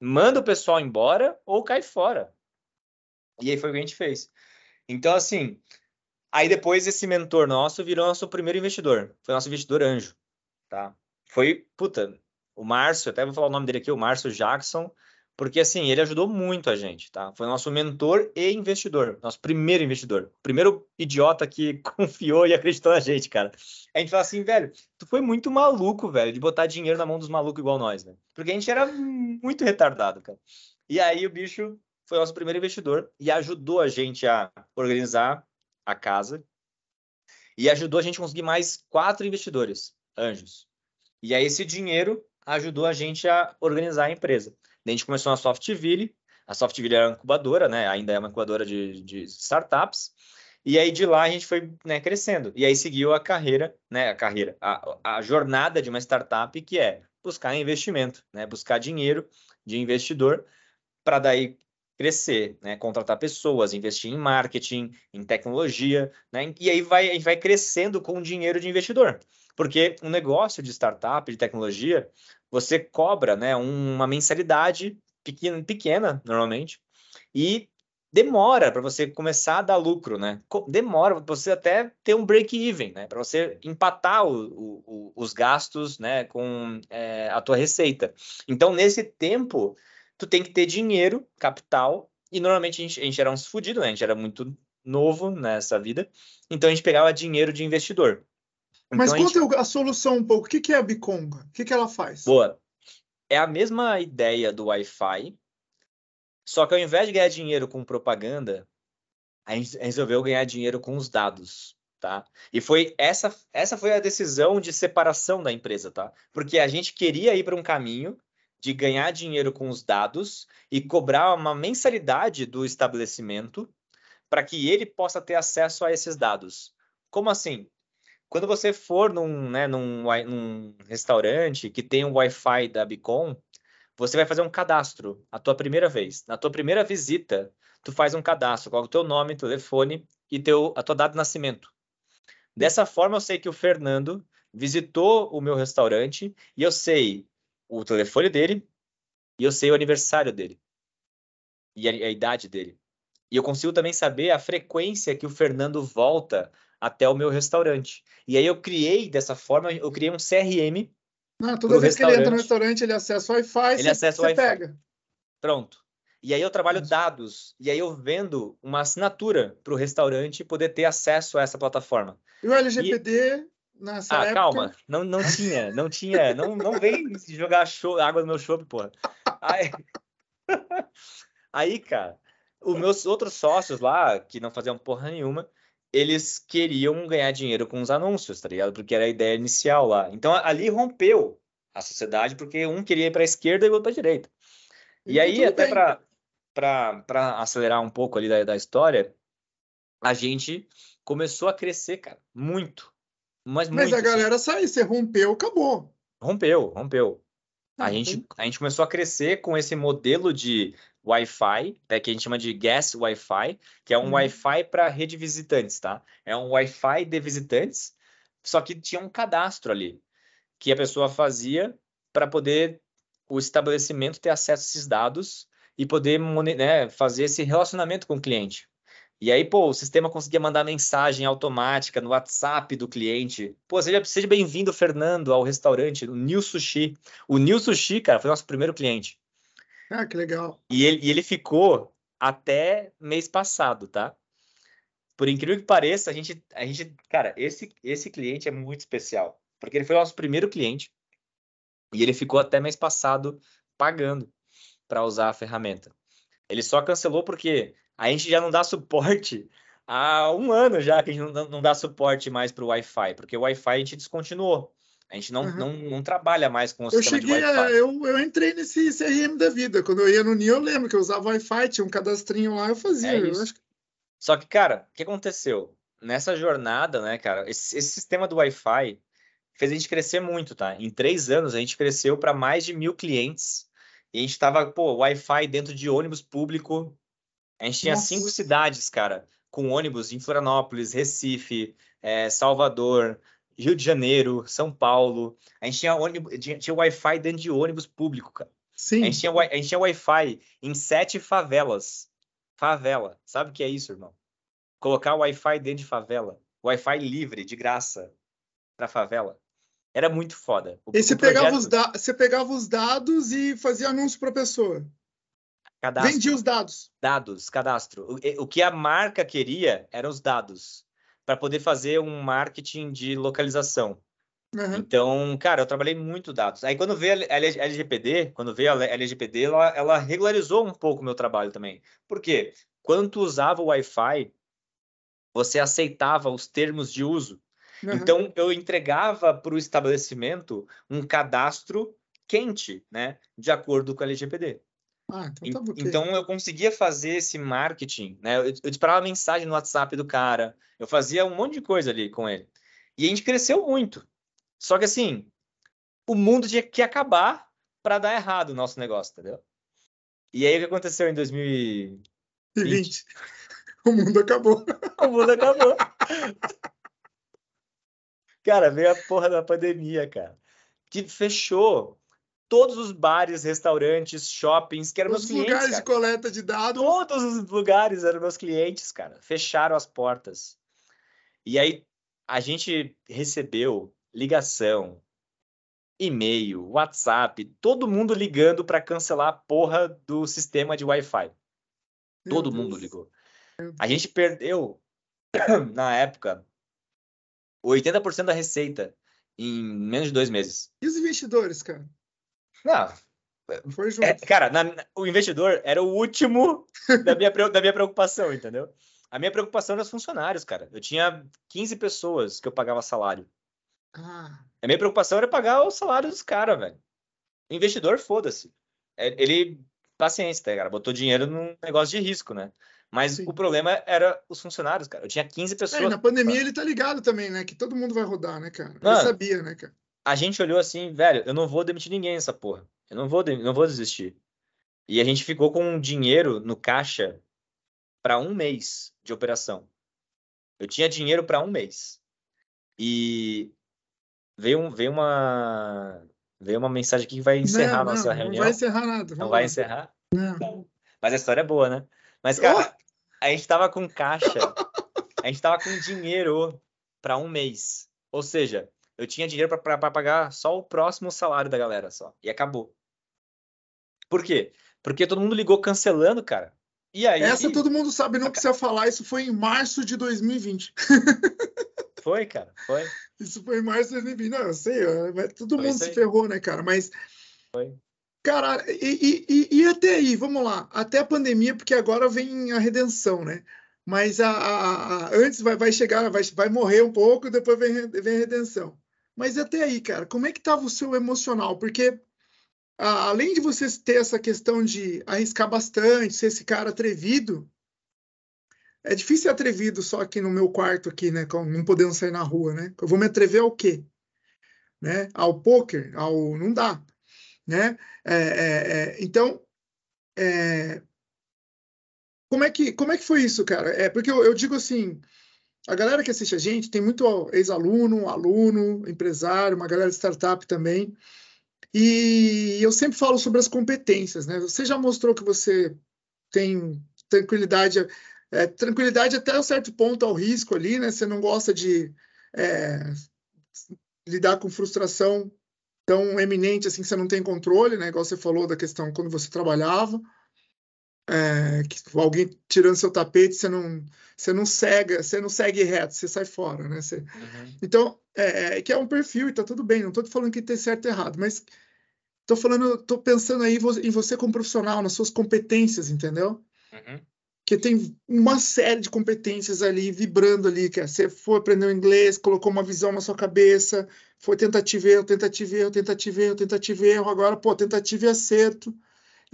Manda o pessoal embora ou cai fora. E aí foi o que a gente fez. Então, assim, aí depois esse mentor nosso virou nosso primeiro investidor. Foi nosso investidor anjo, tá? Foi, puta, o Márcio, até vou falar o nome dele aqui, o Márcio Jackson, porque assim, ele ajudou muito a gente, tá? Foi nosso mentor e investidor, nosso primeiro investidor, primeiro idiota que confiou e acreditou na gente, cara. A gente fala assim, velho, tu foi muito maluco, velho, de botar dinheiro na mão dos malucos igual nós, né? Porque a gente era muito retardado, cara. E aí o bicho foi nosso primeiro investidor e ajudou a gente a organizar a casa e ajudou a gente a conseguir mais quatro investidores, anjos. E aí esse dinheiro ajudou a gente a organizar a empresa. A gente começou na Softville, a Softville era uma incubadora, né? Ainda é uma incubadora de, de startups. E aí de lá a gente foi né, crescendo. E aí seguiu a carreira, né? A carreira, a, a jornada de uma startup que é buscar investimento, né? Buscar dinheiro de investidor para daí crescer, né? Contratar pessoas, investir em marketing, em tecnologia, né? E aí vai, vai crescendo com o dinheiro de investidor. Porque um negócio de startup, de tecnologia, você cobra né, uma mensalidade pequena, pequena normalmente, e demora para você começar a dar lucro, né? Demora para você até ter um break-even, né? Para você empatar o, o, os gastos, né? Com é, a tua receita. Então, nesse tempo, tu tem que ter dinheiro, capital, e normalmente a gente, a gente era uns fudido, né? A gente era muito novo nessa vida, então a gente pegava dinheiro de investidor. Mas então, conta a, gente... a, solução um pouco. O que é a Biconga? O que, que ela faz? Boa. É a mesma ideia do Wi-Fi, só que ao invés de ganhar dinheiro com propaganda, a gente resolveu ganhar dinheiro com os dados, tá? E foi essa essa foi a decisão de separação da empresa, tá? Porque a gente queria ir para um caminho de ganhar dinheiro com os dados e cobrar uma mensalidade do estabelecimento para que ele possa ter acesso a esses dados. Como assim? Quando você for num, né, num, num restaurante que tem um Wi-Fi da Bicom, você vai fazer um cadastro a tua primeira vez. Na tua primeira visita, tu faz um cadastro, coloca o teu nome, telefone e teu, a tua data de nascimento. Dessa forma, eu sei que o Fernando visitou o meu restaurante e eu sei o telefone dele e eu sei o aniversário dele e a, a idade dele. E eu consigo também saber a frequência que o Fernando volta até o meu restaurante. E aí eu criei dessa forma, eu criei um CRM. Ah, toda vez que ele entra no restaurante, ele acessa o Wi-Fi, ele acessa o Wi-Fi. pega. Pronto. E aí eu trabalho dados, e aí eu vendo uma assinatura para o restaurante poder ter acesso a essa plataforma. E o LGPD. Nessa ah, época... calma, não, não tinha, não tinha, não, não vem jogar show, água no meu chope, porra. Aí... aí, cara, os meus outros sócios lá, que não faziam porra nenhuma, eles queriam ganhar dinheiro com os anúncios, tá ligado? Porque era a ideia inicial lá. Então ali rompeu a sociedade, porque um queria ir para a esquerda e o outro para a direita. E, e aí, até para acelerar um pouco ali da, da história, a gente começou a crescer, cara, muito. Mas, mas muito, a galera assim. saiu, você rompeu, acabou. Rompeu, rompeu. Ah, a, gente, a gente começou a crescer com esse modelo de Wi-Fi, é, que a gente chama de Gas Wi-Fi, que é um uhum. Wi-Fi para rede visitantes, tá? É um Wi-Fi de visitantes, só que tinha um cadastro ali que a pessoa fazia para poder o estabelecimento ter acesso a esses dados e poder né, fazer esse relacionamento com o cliente. E aí, pô, o sistema conseguia mandar mensagem automática no WhatsApp do cliente. Pô, seja, seja bem-vindo, Fernando, ao restaurante, o New Sushi. O New Sushi, cara, foi nosso primeiro cliente. Ah, que legal. E ele, e ele ficou até mês passado, tá? Por incrível que pareça, a gente, a gente, cara, esse, esse cliente é muito especial, porque ele foi o nosso primeiro cliente e ele ficou até mês passado pagando para usar a ferramenta. Ele só cancelou porque a gente já não dá suporte há um ano já que a gente não, não dá suporte mais para o Wi-Fi, porque o Wi-Fi a gente descontinuou. A gente não, uhum. não, não trabalha mais com o eu sistema cheguei de Wi-Fi. A, eu, eu entrei nesse CRM da vida. Quando eu ia no NIO, eu lembro que eu usava Wi-Fi, tinha um cadastrinho lá, eu fazia. É eu acho... Só que, cara, o que aconteceu? Nessa jornada, né, cara, esse, esse sistema do Wi-Fi fez a gente crescer muito, tá? Em três anos, a gente cresceu para mais de mil clientes. E a gente tava, pô, Wi-Fi dentro de ônibus público. A gente tinha Nossa. cinco cidades, cara, com ônibus em Florianópolis, Recife, é, Salvador, Rio de Janeiro, São Paulo. A gente tinha, ônibus, tinha, tinha Wi-Fi dentro de ônibus público, cara. Sim. A gente tinha, a gente tinha Wi-Fi em sete favelas. Favela. Sabe o que é isso, irmão? Colocar Wi-Fi dentro de favela. Wi-Fi livre, de graça, para favela. Era muito foda. O, e você, projeto... pegava os da... você pegava os dados e fazia anúncio para a pessoa. Cadastro. Vendia os dados. Dados, cadastro. O, o que a marca queria eram os dados para poder fazer um marketing de localização. Uhum. Então, cara, eu trabalhei muito dados. Aí quando veio a LGPD, quando veio a LGPD, ela, ela regularizou um pouco o meu trabalho também. Por quê? Quando tu usava o Wi-Fi, você aceitava os termos de uso. Uhum. Então, eu entregava para o estabelecimento um cadastro quente, né? De acordo com a LGPD. Ah, então, tá então eu conseguia fazer esse marketing, né? Eu, eu disparava mensagem no WhatsApp do cara, eu fazia um monte de coisa ali com ele. E a gente cresceu muito. Só que assim, o mundo tinha que acabar para dar errado o nosso negócio, entendeu? E aí o que aconteceu em 2020? O mundo acabou. o mundo acabou. cara, veio a porra da pandemia, cara. Que fechou todos os bares, restaurantes, shoppings, que eram os meus clientes. Os lugares cara. de coleta de dados. Todos os lugares eram meus clientes, cara. Fecharam as portas. E aí a gente recebeu ligação, e-mail, WhatsApp, todo mundo ligando para cancelar a porra do sistema de Wi-Fi. Todo Deus. mundo ligou. A gente perdeu, na época, 80% da receita em menos de dois meses. E os investidores, cara? Não. Foi junto. É, cara, na, o investidor era o último da minha, da minha preocupação, entendeu? A minha preocupação era os funcionários, cara. Eu tinha 15 pessoas que eu pagava salário. Ah. A minha preocupação era pagar o salário dos caras, velho. Investidor, foda-se. É, ele, paciência, tá, cara? Botou dinheiro num negócio de risco, né? Mas Sim. o problema era os funcionários, cara. Eu tinha 15 pessoas. É, na pandemia ele tá ligado também, né? Que todo mundo vai rodar, né, cara? Mano, eu sabia, né, cara? A gente olhou assim, velho, eu não vou demitir ninguém nessa porra. Eu não vou, não vou desistir. E a gente ficou com dinheiro no caixa para um mês de operação. Eu tinha dinheiro para um mês. E veio, veio uma veio uma mensagem aqui que vai encerrar não, a nossa não, reunião. Não vai encerrar nada. Não vai lá. encerrar? Não. Mas a história é boa, né? Mas, cara, oh! a gente tava com caixa. A gente tava com dinheiro para um mês. Ou seja, eu tinha dinheiro para pagar só o próximo salário da galera só. E acabou. Por quê? Porque todo mundo ligou cancelando, cara. E aí. Essa todo mundo sabe, não precisa falar. Isso foi em março de 2020. Foi, cara, foi. Isso foi em março de 2020. Não, eu sei, todo foi mundo se ferrou, né, cara? Mas. Foi. Cara, e, e, e, até aí, vamos lá, até a pandemia, porque agora vem a redenção, né? Mas a, a, a antes vai, vai chegar, vai, vai morrer um pouco, depois vem, vem a redenção. Mas até aí, cara, como é que estava o seu emocional? Porque além de você ter essa questão de arriscar bastante, ser esse cara atrevido, é difícil ser atrevido só aqui no meu quarto aqui, né? Não podendo sair na rua, né? Eu vou me atrever ao quê? Né? Ao poker? Ao não dá né? É, é, é, então, é, como é que como é que foi isso, cara? É porque eu, eu digo assim, a galera que assiste a gente tem muito ex-aluno, aluno, empresário, uma galera de startup também. E eu sempre falo sobre as competências, né? Você já mostrou que você tem tranquilidade, é, tranquilidade até um certo ponto ao risco ali, né? Você não gosta de é, lidar com frustração tão eminente assim que você não tem controle, né? Igual você falou da questão quando você trabalhava, é, que alguém tirando seu tapete, você não, você não cega, você não segue reto, você sai fora, né? Você... Uhum. Então, é, é, que é um perfil e tá tudo bem, não estou falando que tem certo e errado, mas estou falando, tô pensando aí em você como profissional, nas suas competências, entendeu? Uhum que tem uma série de competências ali vibrando ali, que é, você foi aprender inglês, colocou uma visão na sua cabeça, foi tentativa e erro, tentativa e erro, tentativa e erro, tentativa e erro, agora, pô, tentativa e acerto.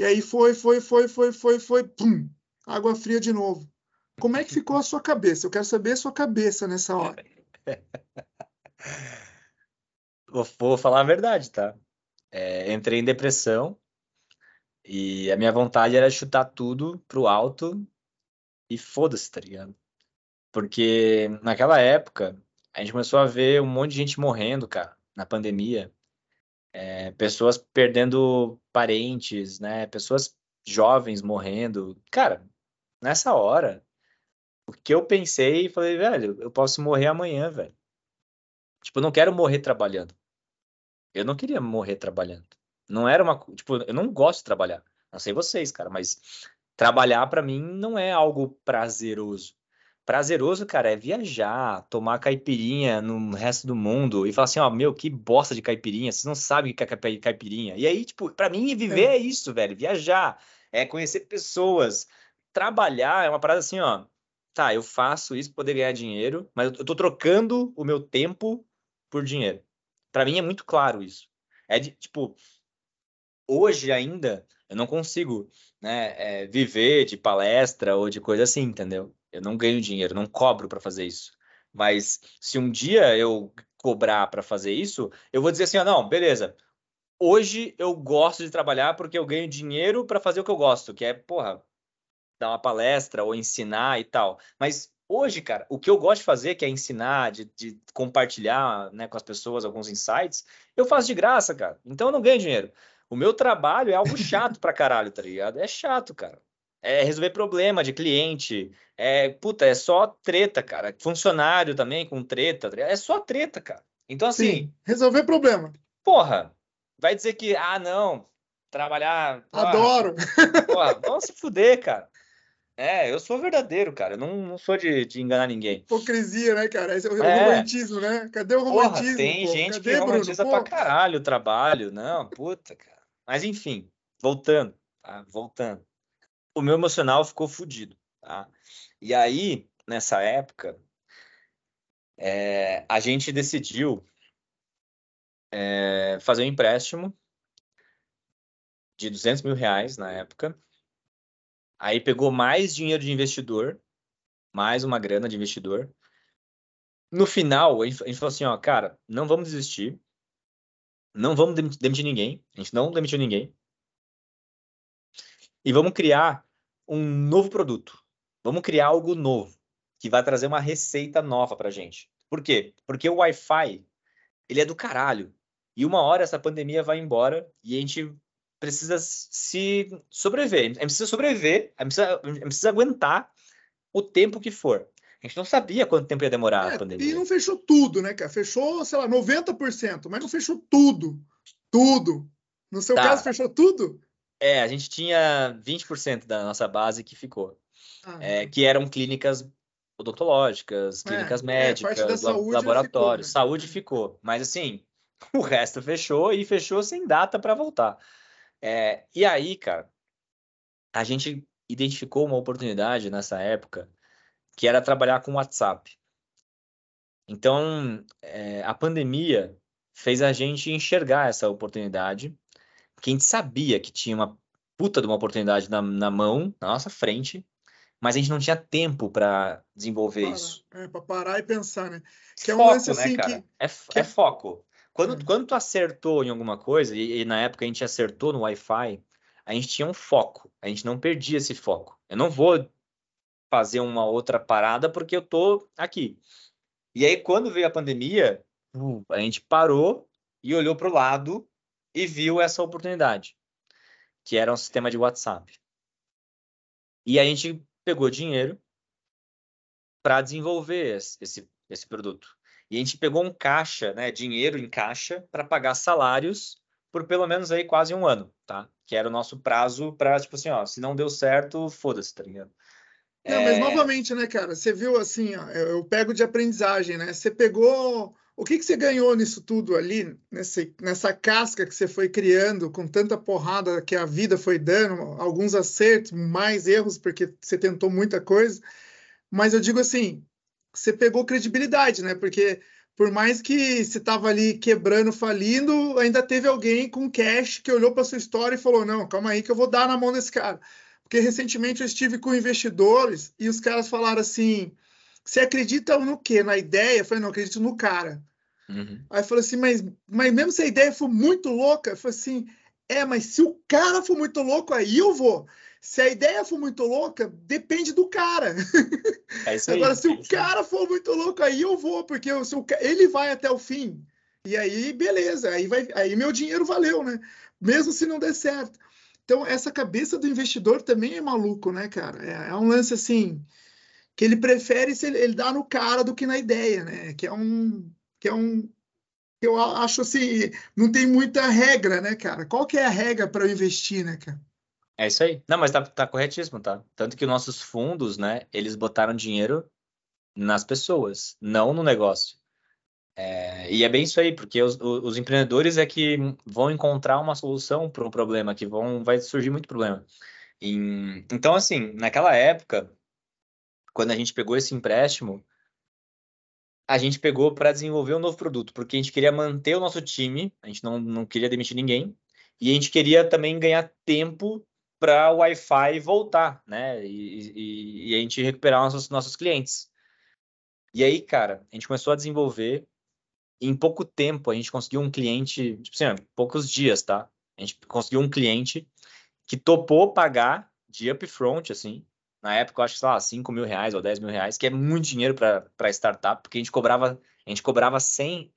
E aí foi, foi, foi, foi, foi, foi, pum, água fria de novo. Como é que ficou a sua cabeça? Eu quero saber a sua cabeça nessa hora. Vou, falar a verdade, tá? É, entrei em depressão e a minha vontade era chutar tudo pro alto e foda-se, tá ligado? Porque naquela época a gente começou a ver um monte de gente morrendo, cara, na pandemia. É, pessoas perdendo parentes, né? Pessoas jovens morrendo. Cara, nessa hora, o que eu pensei, falei, velho, eu posso morrer amanhã, velho. Tipo, eu não quero morrer trabalhando. Eu não queria morrer trabalhando. Não era uma. Tipo, eu não gosto de trabalhar. Não sei vocês, cara, mas trabalhar para mim não é algo prazeroso. Prazeroso, cara, é viajar, tomar caipirinha no resto do mundo e falar assim, ó, meu, que bosta de caipirinha, vocês não sabem o que é caipirinha. E aí, tipo, para mim viver é. é isso, velho, viajar, é conhecer pessoas, trabalhar é uma parada assim, ó, tá, eu faço isso para poder ganhar dinheiro, mas eu tô trocando o meu tempo por dinheiro. Para mim é muito claro isso. É de, tipo, hoje ainda eu não consigo né, é, viver de palestra ou de coisa assim, entendeu? Eu não ganho dinheiro, não cobro para fazer isso. Mas se um dia eu cobrar para fazer isso, eu vou dizer assim: ah, não, beleza. Hoje eu gosto de trabalhar porque eu ganho dinheiro para fazer o que eu gosto, que é, porra, dar uma palestra ou ensinar e tal. Mas hoje, cara, o que eu gosto de fazer, que é ensinar, de, de compartilhar né, com as pessoas alguns insights, eu faço de graça, cara. Então eu não ganho dinheiro. O meu trabalho é algo chato pra caralho, tá ligado? É chato, cara. É resolver problema de cliente. É, puta, é só treta, cara. Funcionário também com treta. Tá é só treta, cara. Então, assim. Sim, resolver problema. Porra, vai dizer que, ah, não, trabalhar. Adoro! Porra, vamos se fuder, cara. É, eu sou verdadeiro, cara. Eu não, não sou de, de enganar ninguém. Hipocrisia, né, cara? Esse é o é. romantismo, né? Cadê o romantismo? Porra, tem pô? gente Cadê, que romantiza Bruno? pra caralho o trabalho. Não, puta, cara. Mas enfim, voltando, tá? Voltando. O meu emocional ficou fodido, tá? E aí, nessa época, é, a gente decidiu é, fazer um empréstimo de 200 mil reais na época. Aí pegou mais dinheiro de investidor, mais uma grana de investidor. No final, a gente, falou assim, ó, cara, não vamos desistir não vamos demitir ninguém, a gente não demitiu ninguém. E vamos criar um novo produto. Vamos criar algo novo que vai trazer uma receita nova para gente. Por quê? Porque o Wi-Fi ele é do caralho. E uma hora essa pandemia vai embora e a gente precisa se sobreviver. A gente precisa sobreviver, a gente precisa, a gente precisa aguentar o tempo que for. A gente não sabia quanto tempo ia demorar é, a pandemia. E não fechou tudo, né, cara? Fechou, sei lá, 90%, mas não fechou tudo. Tudo. No seu tá. caso, fechou tudo? É, a gente tinha 20% da nossa base que ficou. Ah, é, que eram clínicas odontológicas, é, clínicas é, médicas, laboratórios. Ficou, né? Saúde ficou. Mas assim, o resto fechou e fechou sem data para voltar. É, e aí, cara, a gente identificou uma oportunidade nessa época que era trabalhar com WhatsApp. Então, é, a pandemia fez a gente enxergar essa oportunidade, que a gente sabia que tinha uma puta de uma oportunidade na, na mão, na nossa frente, mas a gente não tinha tempo para desenvolver para, isso. É, para parar e pensar, né? Que é foco, um lance né, assim né, que, é, que... é foco. Quando, é. quando tu acertou em alguma coisa, e, e, na época a gente acertou no Wi-Fi, a gente tinha um foco, a gente não perdia esse foco. Eu não vou fazer uma outra parada porque eu tô aqui. E aí, quando veio a pandemia, a gente parou e olhou para o lado e viu essa oportunidade, que era um sistema de WhatsApp. E a gente pegou dinheiro para desenvolver esse, esse produto. E a gente pegou um caixa, né, dinheiro em caixa, para pagar salários por pelo menos aí quase um ano, tá? Que era o nosso prazo para, tipo assim, ó, se não deu certo, foda-se, tá ligado? Não, é... mas novamente, né, cara? Você viu assim, ó, eu pego de aprendizagem, né? Você pegou. O que, que você ganhou nisso tudo ali, nesse, nessa casca que você foi criando, com tanta porrada que a vida foi dando, alguns acertos, mais erros, porque você tentou muita coisa. Mas eu digo assim, você pegou credibilidade, né? Porque por mais que você estava ali quebrando, falindo, ainda teve alguém com cash que olhou para sua história e falou: não, calma aí que eu vou dar na mão desse cara. Porque recentemente eu estive com investidores e os caras falaram assim: você acredita no quê? Na ideia? Eu falei, não, acredito no cara. Uhum. Aí falou assim, mas, mas mesmo se a ideia for muito louca, eu falei assim, é, mas se o cara for muito louco, aí eu vou. Se a ideia for muito louca, depende do cara. É isso aí, Agora, se é o cara for muito louco, aí eu vou, porque se o, ele vai até o fim. E aí, beleza, aí, vai, aí meu dinheiro valeu, né? Mesmo se não der certo. Então, essa cabeça do investidor também é maluco, né, cara? É, é um lance assim que ele prefere se ele, ele dá no cara do que na ideia, né? Que é um que é um eu acho assim, não tem muita regra, né, cara? Qual que é a regra para eu investir, né, cara? É isso aí. Não, mas tá, tá corretíssimo, tá? Tanto que nossos fundos, né, eles botaram dinheiro nas pessoas, não no negócio. É, e é bem isso aí, porque os, os, empreendedores é que vão encontrar uma solução para um problema, que vão, vai surgir muito problema. E, então, assim, naquela época, quando a gente pegou esse empréstimo, a gente pegou para desenvolver um novo produto, porque a gente queria manter o nosso time, a gente não, não queria demitir ninguém, e a gente queria também ganhar tempo para o Wi-Fi voltar, né? E, e, e, a gente recuperar nossos, nossos clientes. E aí, cara, a gente começou a desenvolver em pouco tempo a gente conseguiu um cliente, tipo assim, poucos dias, tá? A gente conseguiu um cliente que topou pagar de upfront, assim, na época eu acho que, sei lá, 5 mil reais ou 10 mil reais, que é muito dinheiro para startup, porque a gente cobrava, a gente cobrava 100,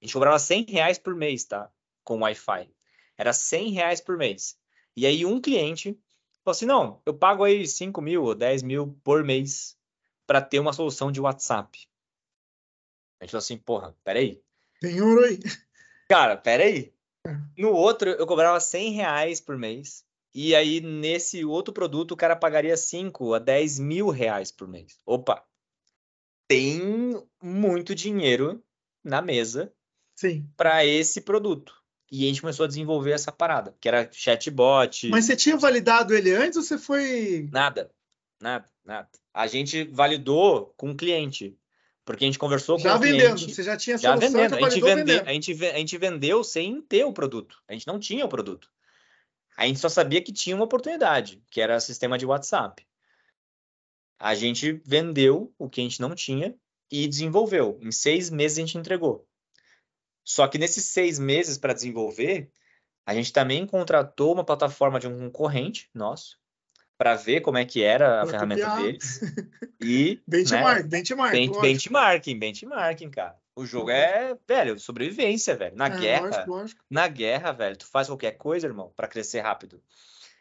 a gente cobrava 100 reais por mês, tá? Com Wi-Fi. Era 100 reais por mês. E aí um cliente falou assim, não, eu pago aí 5 mil ou 10 mil por mês para ter uma solução de WhatsApp. A gente falou assim, porra, peraí. Tem ouro aí. Cara, peraí. É. No outro, eu cobrava 100 reais por mês. E aí, nesse outro produto, o cara pagaria 5 a 10 mil reais por mês. Opa! Tem muito dinheiro na mesa para esse produto. E a gente começou a desenvolver essa parada, que era chatbot. Mas você tinha validado ele antes ou você foi. Nada, nada, nada. A gente validou com o cliente. Porque a gente conversou já com o vendendo, cliente. você já tinha já vendendo. A gente, vende, a, gente, a gente vendeu sem ter o produto. A gente não tinha o produto. A gente só sabia que tinha uma oportunidade, que era o sistema de WhatsApp. A gente vendeu o que a gente não tinha e desenvolveu. Em seis meses a gente entregou. Só que nesses seis meses para desenvolver, a gente também contratou uma plataforma de um concorrente nosso, para ver como é que era a pra ferramenta copiar. deles. E. benchmark, né, benchmark. Ben, benchmarking, benchmarking, cara. O jogo é, velho, sobrevivência, velho. Na é, guerra. Lógico, lógico. Na guerra, velho, tu faz qualquer coisa, irmão, para crescer rápido.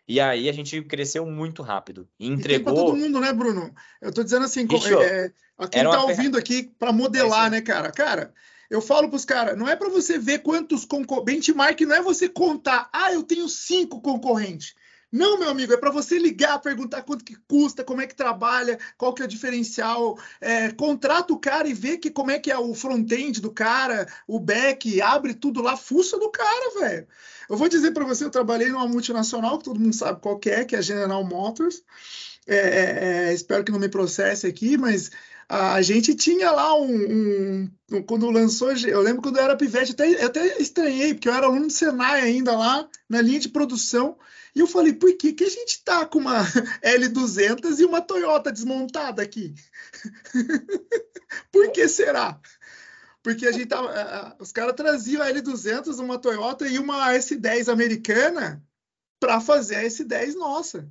E aí a gente cresceu muito rápido. E entregou. E todo mundo, né, Bruno? Eu tô dizendo assim, Bicho, é, a quem tá ouvindo aqui para modelar, né, cara? Cara, eu falo para os caras, não é para você ver quantos concorrentes. Benchmark não é você contar, ah, eu tenho cinco concorrentes. Não, meu amigo, é para você ligar, perguntar quanto que custa, como é que trabalha, qual que é o diferencial. É, contrata o cara e vê que como é que é o front-end do cara, o back, abre tudo lá, fuça do cara, velho. Eu vou dizer para você, eu trabalhei numa multinacional, que todo mundo sabe qual que é, que é a General Motors. É, é, é espero que não me processe aqui, mas a gente tinha lá um, um, quando lançou, eu lembro quando eu era pivete, até, até estranhei, porque eu era aluno do Senai ainda lá, na linha de produção, e eu falei, por que, que a gente tá com uma L200 e uma Toyota desmontada aqui? por que será? Porque a gente tava, os caras traziam a L200, uma Toyota e uma S10 americana para fazer a S10 nossa,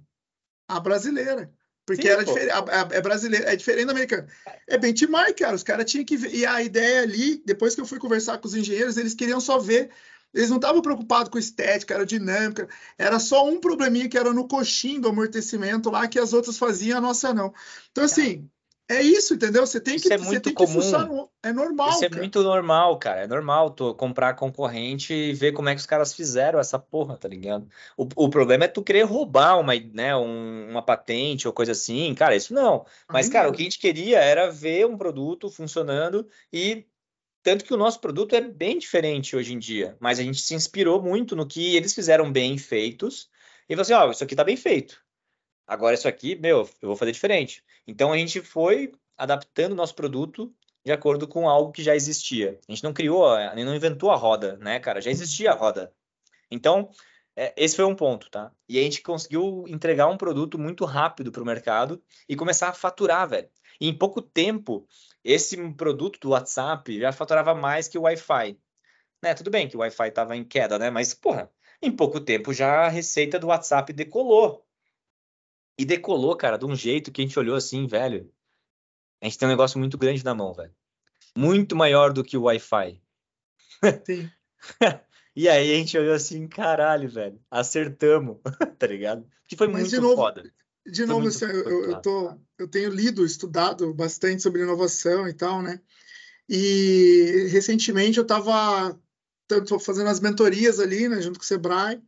a brasileira. Porque Sim, era diferente, é brasileira, é diferente da americana. É benchmark, cara. Os caras tinham que ver. E a ideia ali, depois que eu fui conversar com os engenheiros, eles queriam só ver eles não estavam preocupados com estética, aerodinâmica, era só um probleminha que era no coxim do amortecimento lá, que as outras faziam, a nossa não. Então, assim, é isso, entendeu? Você tem isso que, é muito tem comum. No... É normal. Isso é cara. muito normal, cara. É normal tu comprar concorrente e ver como é que os caras fizeram essa porra, tá ligado? O, o problema é tu querer roubar uma, né, um, uma patente ou coisa assim. Cara, isso não. Mas, cara, o que a gente queria era ver um produto funcionando e tanto que o nosso produto é bem diferente hoje em dia, mas a gente se inspirou muito no que eles fizeram bem feitos e falou assim: ó, oh, isso aqui tá bem feito. Agora isso aqui, meu, eu vou fazer diferente. Então a gente foi adaptando o nosso produto de acordo com algo que já existia. A gente não criou, não inventou a roda, né, cara? Já existia a roda. Então, é, esse foi um ponto, tá? E a gente conseguiu entregar um produto muito rápido para o mercado e começar a faturar, velho. E em pouco tempo, esse produto do WhatsApp já faturava mais que o Wi-Fi. Né? Tudo bem que o Wi-Fi estava em queda, né? Mas, porra, em pouco tempo já a receita do WhatsApp decolou. E decolou, cara, de um jeito que a gente olhou assim, velho. A gente tem um negócio muito grande na mão, velho. Muito maior do que o Wi-Fi. Sim. e aí a gente olhou assim, caralho, velho, acertamos, tá ligado? Que foi Mas muito novo, foda. De novo, assim, eu, eu, tô, eu tenho lido, estudado bastante sobre inovação e tal, né? E recentemente eu estava fazendo as mentorias ali, né, junto com o Sebrae,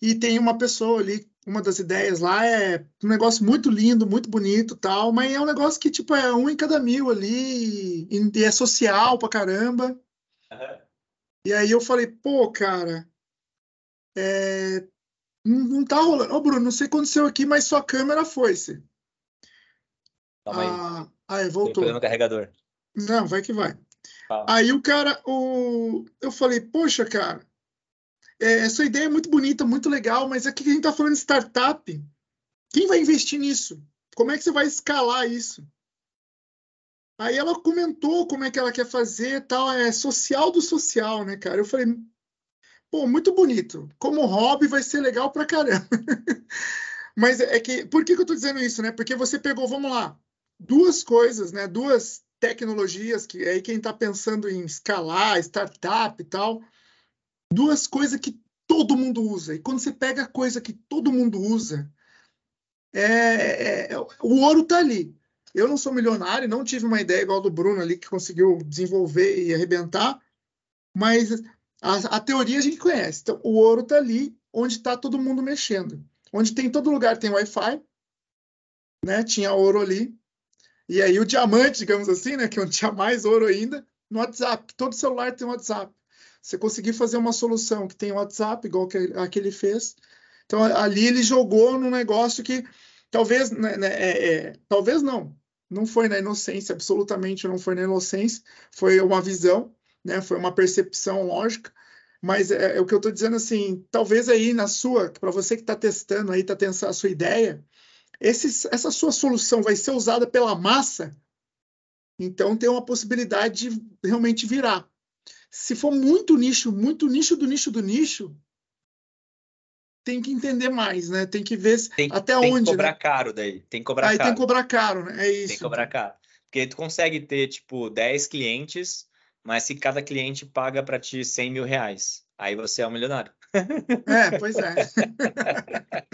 e tem uma pessoa ali, uma das ideias lá é um negócio muito lindo, muito bonito tal, mas é um negócio que, tipo, é um em cada mil ali, e, e é social pra caramba. Uhum. E aí eu falei, pô, cara, é, não, não tá rolando. Ô, Bruno, não sei o que aconteceu aqui, mas sua câmera foi-se. Calma aí. Ah, aí, voltou. no carregador. Não, vai que vai. Aí o cara, o... eu falei, poxa, cara, é, essa ideia é muito bonita, muito legal, mas aqui a gente está falando de startup. Quem vai investir nisso? Como é que você vai escalar isso? Aí ela comentou como é que ela quer fazer, tal, é social do social, né, cara? Eu falei, Pô, muito bonito. Como hobby vai ser legal pra caramba. Mas é que, por que, que eu tô dizendo isso, né? Porque você pegou, vamos lá, duas coisas, né? Duas tecnologias que aí quem está pensando em escalar, startup e tal, duas coisas que todo mundo usa. E quando você pega a coisa que todo mundo usa, é, é, é, o ouro tá ali. Eu não sou milionário, não tive uma ideia igual do Bruno ali que conseguiu desenvolver e arrebentar, mas a, a teoria a gente conhece. Então, o ouro está ali onde está todo mundo mexendo. Onde tem todo lugar tem Wi-Fi, né? Tinha ouro ali. E aí o diamante, digamos assim, né? Que é onde tinha mais ouro ainda, no WhatsApp. Todo celular tem WhatsApp. Você conseguir fazer uma solução que tem WhatsApp, igual que, a que ele fez. Então ali ele jogou num negócio que talvez, né, né, é, é, talvez não, não foi na inocência, absolutamente não foi na inocência, foi uma visão né? Foi uma percepção lógica, mas é, é o que eu estou dizendo assim, talvez aí na sua, para você que está testando aí, está tendo a sua ideia, esse, essa sua solução vai ser usada pela massa, então tem uma possibilidade de realmente virar. Se for muito nicho, muito nicho do nicho do nicho, tem que entender mais, né? Tem que ver tem, até tem onde. Tem que cobrar né? caro daí. Tem que cobrar Aí caro. tem que cobrar caro, né? É isso. Tem que cobrar caro. Porque tu consegue ter, tipo, 10 clientes mas se cada cliente paga para ti 100 mil reais, aí você é um milionário. É, pois é.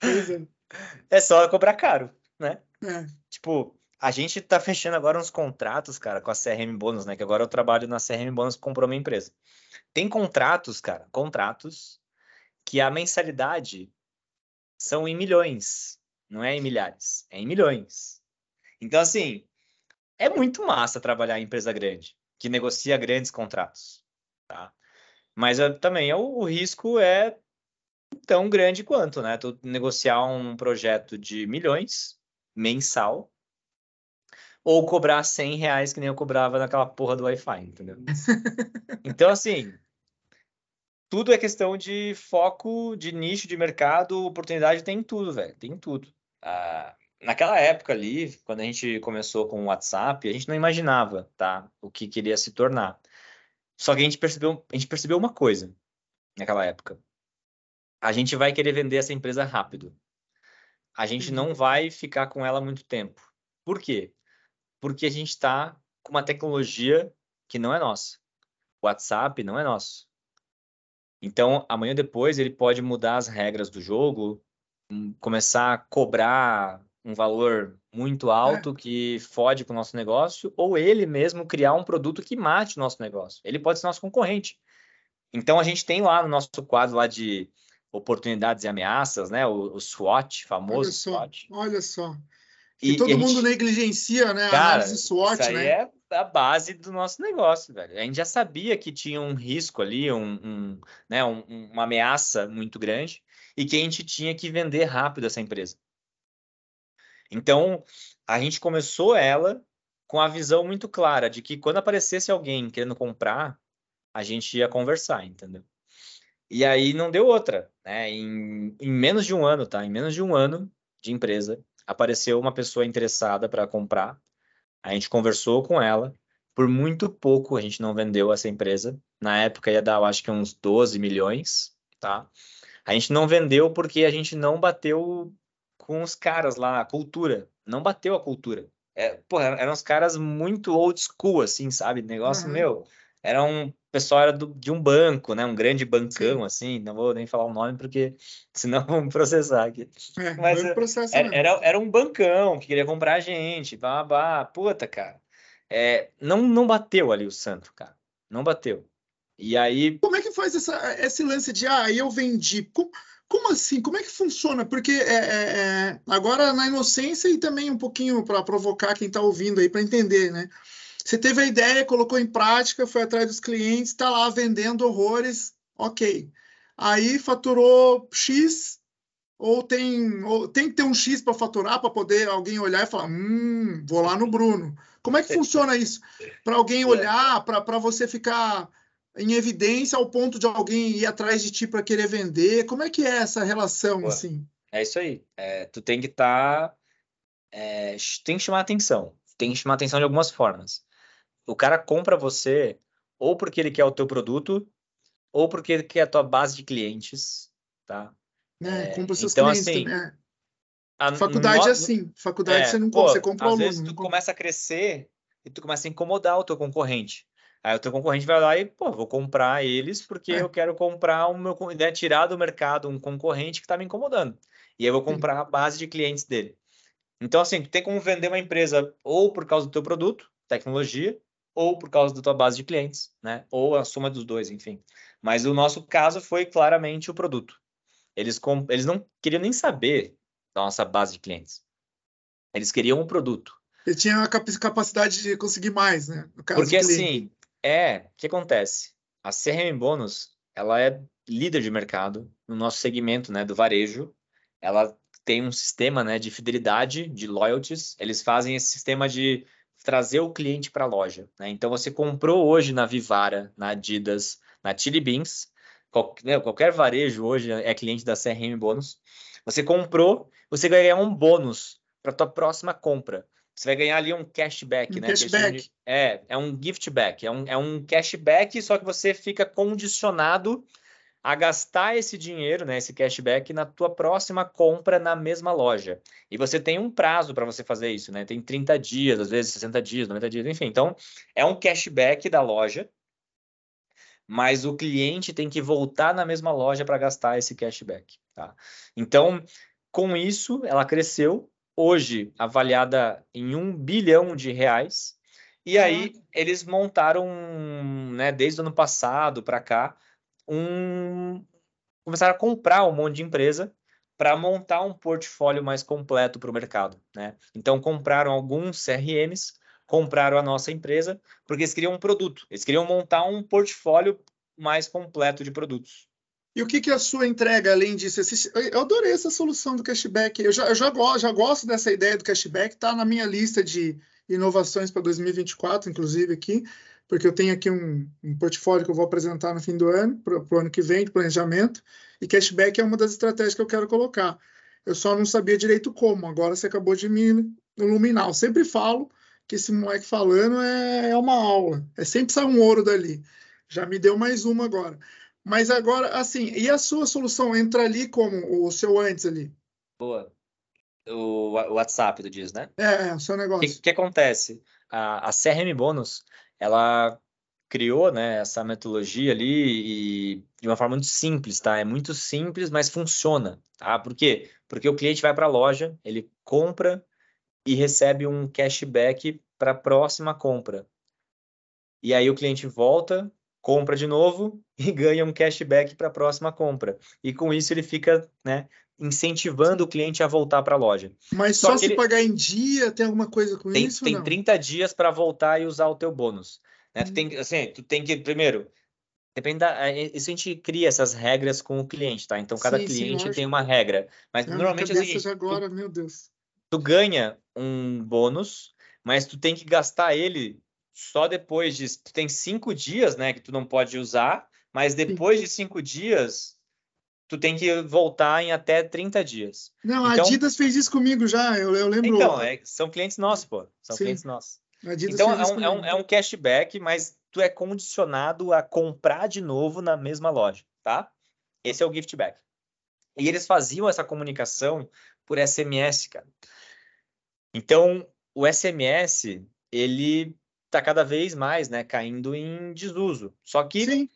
pois é. É só cobrar caro, né? É. Tipo, a gente tá fechando agora uns contratos, cara, com a CRM Bônus, né? Que agora eu trabalho na CRM Bônus que comprou minha empresa. Tem contratos, cara, contratos que a mensalidade são em milhões, não é em milhares, é em milhões. Então, assim, é muito massa trabalhar em empresa grande, que negocia grandes contratos, tá? Mas uh, também o, o risco é tão grande quanto, né? Tu negociar um projeto de milhões mensal ou cobrar 100 reais que nem eu cobrava naquela porra do Wi-Fi, entendeu? então, assim, tudo é questão de foco, de nicho de mercado, oportunidade tem tudo, velho, tem tudo. Ah, naquela época ali, quando a gente começou com o WhatsApp, a gente não imaginava, tá, o que queria se tornar. Só que a gente percebeu, a gente percebeu uma coisa naquela época. A gente vai querer vender essa empresa rápido. A gente não vai ficar com ela muito tempo. Por quê? Porque a gente está com uma tecnologia que não é nossa. O WhatsApp não é nosso. Então, amanhã depois ele pode mudar as regras do jogo, começar a cobrar um valor muito alto é. que fode com o nosso negócio, ou ele mesmo criar um produto que mate o nosso negócio. Ele pode ser nosso concorrente. Então, a gente tem lá no nosso quadro lá de oportunidades e ameaças, né? O, o SWOT, famoso olha só, SWOT. Olha só. E, e todo e mundo gente... negligencia, né? Cara, a análise SWOT, isso aí né? é a base do nosso negócio, velho. A gente já sabia que tinha um risco ali, um, um né, um, uma ameaça muito grande, e que a gente tinha que vender rápido essa empresa. Então, a gente começou ela com a visão muito clara de que quando aparecesse alguém querendo comprar, a gente ia conversar, entendeu? E aí não deu outra, né? Em, em menos de um ano, tá? Em menos de um ano de empresa, apareceu uma pessoa interessada para comprar. A gente conversou com ela. Por muito pouco a gente não vendeu essa empresa. Na época ia dar, eu acho que uns 12 milhões, tá? A gente não vendeu porque a gente não bateu com os caras lá, a cultura. Não bateu a cultura. É, porra, eram uns caras muito old school, assim, sabe? Negócio, uhum. meu, era um pessoal era do, de um banco, né? Um grande bancão, Sim. assim. Não vou nem falar o nome porque senão vão processar aqui. É, Mas é, era, era, era, um bancão que queria comprar a gente, babá, puta, cara. É, não, não bateu ali o santo, cara. Não bateu. E aí. Como é que faz essa, esse lance de ah, eu vendi? Como, como assim? Como é que funciona? Porque é, é, é agora na inocência e também um pouquinho para provocar quem está ouvindo aí para entender, né? Você teve a ideia, colocou em prática, foi atrás dos clientes, está lá vendendo horrores, ok. Aí faturou X, ou tem, ou tem que ter um X para faturar, para poder alguém olhar e falar: hum, vou lá no Bruno. Como é que funciona isso? Para alguém olhar, para você ficar em evidência ao ponto de alguém ir atrás de ti para querer vender? Como é que é essa relação, Pô, assim? É isso aí. É, tu tem que estar... Tá, é, tem que chamar atenção. Tem que chamar atenção de algumas formas o cara compra você ou porque ele quer o teu produto ou porque ele quer a tua base de clientes, tá? É, compra seus então, clientes assim, também. É. A, faculdade no... é assim. Faculdade é, você não compra, você compra às aluno. Às vezes tu começa a crescer e tu começa a incomodar o teu concorrente. Aí o teu concorrente vai lá e, pô, vou comprar eles porque é. eu quero comprar o meu, né, tirar do mercado um concorrente que está me incomodando. E aí eu vou comprar Sim. a base de clientes dele. Então, assim, tu tem como vender uma empresa ou por causa do teu produto, tecnologia, ou por causa da tua base de clientes, né? Ou a soma dos dois, enfim. Mas o nosso caso foi claramente o produto. Eles, com... eles não queriam nem saber da nossa base de clientes. Eles queriam o um produto. Ele tinha a capacidade de conseguir mais, né? Porque assim, é, o que acontece? A CRM Bônus, ela é líder de mercado no nosso segmento, né, do varejo. Ela tem um sistema, né, de fidelidade, de loyalties. Eles fazem esse sistema de trazer o cliente para a loja. Né? Então, você comprou hoje na Vivara, na Adidas, na Chili Beans, qual, né, qualquer varejo hoje é cliente da CRM Bônus. Você comprou, você vai ganhar um bônus para tua próxima compra. Você vai ganhar ali um cashback, um né? Cashback. É, é um gift back, é um, é um cashback, só que você fica condicionado a gastar esse dinheiro, né, esse cashback na tua próxima compra na mesma loja. E você tem um prazo para você fazer isso, né? Tem 30 dias, às vezes 60 dias, 90 dias, enfim. Então, é um cashback da loja mas o cliente tem que voltar na mesma loja para gastar esse cashback. Tá? Então, com isso, ela cresceu, hoje avaliada em um bilhão de reais. E aí eles montaram, né, desde o ano passado para cá, um começaram a comprar um monte de empresa para montar um portfólio mais completo para o mercado, né? Então compraram alguns CRMs, compraram a nossa empresa, porque eles queriam um produto, eles queriam montar um portfólio mais completo de produtos. E o que, que a sua entrega além disso? Eu adorei essa solução do cashback. Eu já, eu já, já gosto dessa ideia do cashback, está na minha lista de inovações para 2024, inclusive aqui, porque eu tenho aqui um, um portfólio que eu vou apresentar no fim do ano, para o ano que vem, de planejamento, e cashback é uma das estratégias que eu quero colocar. Eu só não sabia direito como, agora você acabou de me iluminar. Eu sempre falo que esse moleque falando é, é uma aula, é sempre sai um ouro dali. Já me deu mais uma agora. Mas agora, assim, e a sua solução entra ali como o seu antes ali? Boa. O WhatsApp, tu diz, né? É, é o seu negócio. O que, que, acontece? A, a CRM Bônus, ela criou né, essa metodologia ali e de uma forma muito simples, tá? É muito simples, mas funciona, tá? Por quê? Porque o cliente vai para a loja, ele compra e recebe um cashback para a próxima compra. E aí o cliente volta, compra de novo e ganha um cashback para a próxima compra. E com isso ele fica né, incentivando o cliente a voltar para a loja. Mas só, só se ele... pagar em dia, tem alguma coisa com tem, isso? Tem não? 30 dias para voltar e usar o teu bônus. Né? Hum. Tu, tem, assim, tu tem que, primeiro, depende da. Isso a gente cria essas regras com o cliente, tá? Então cada sim, cliente sim, tem uma regra. Mas é, normalmente é o seguinte, agora, tu, meu Deus. Tu ganha um bônus, mas tu tem que gastar ele só depois de. Tu tem cinco dias, né, que tu não pode usar, mas depois Sim. de cinco dias, tu tem que voltar em até 30 dias. Não, então, a Adidas fez isso comigo já, eu, eu lembro. Então, é, são clientes nossos, pô. São Sim. clientes nossos. então, é um, é, um, é um cashback, mas tu é condicionado a comprar de novo na mesma loja, tá? Esse é o gift back. E eles faziam essa comunicação por SMS, cara. Então, o SMS, ele está cada vez mais, né, caindo em desuso. Só que Sim.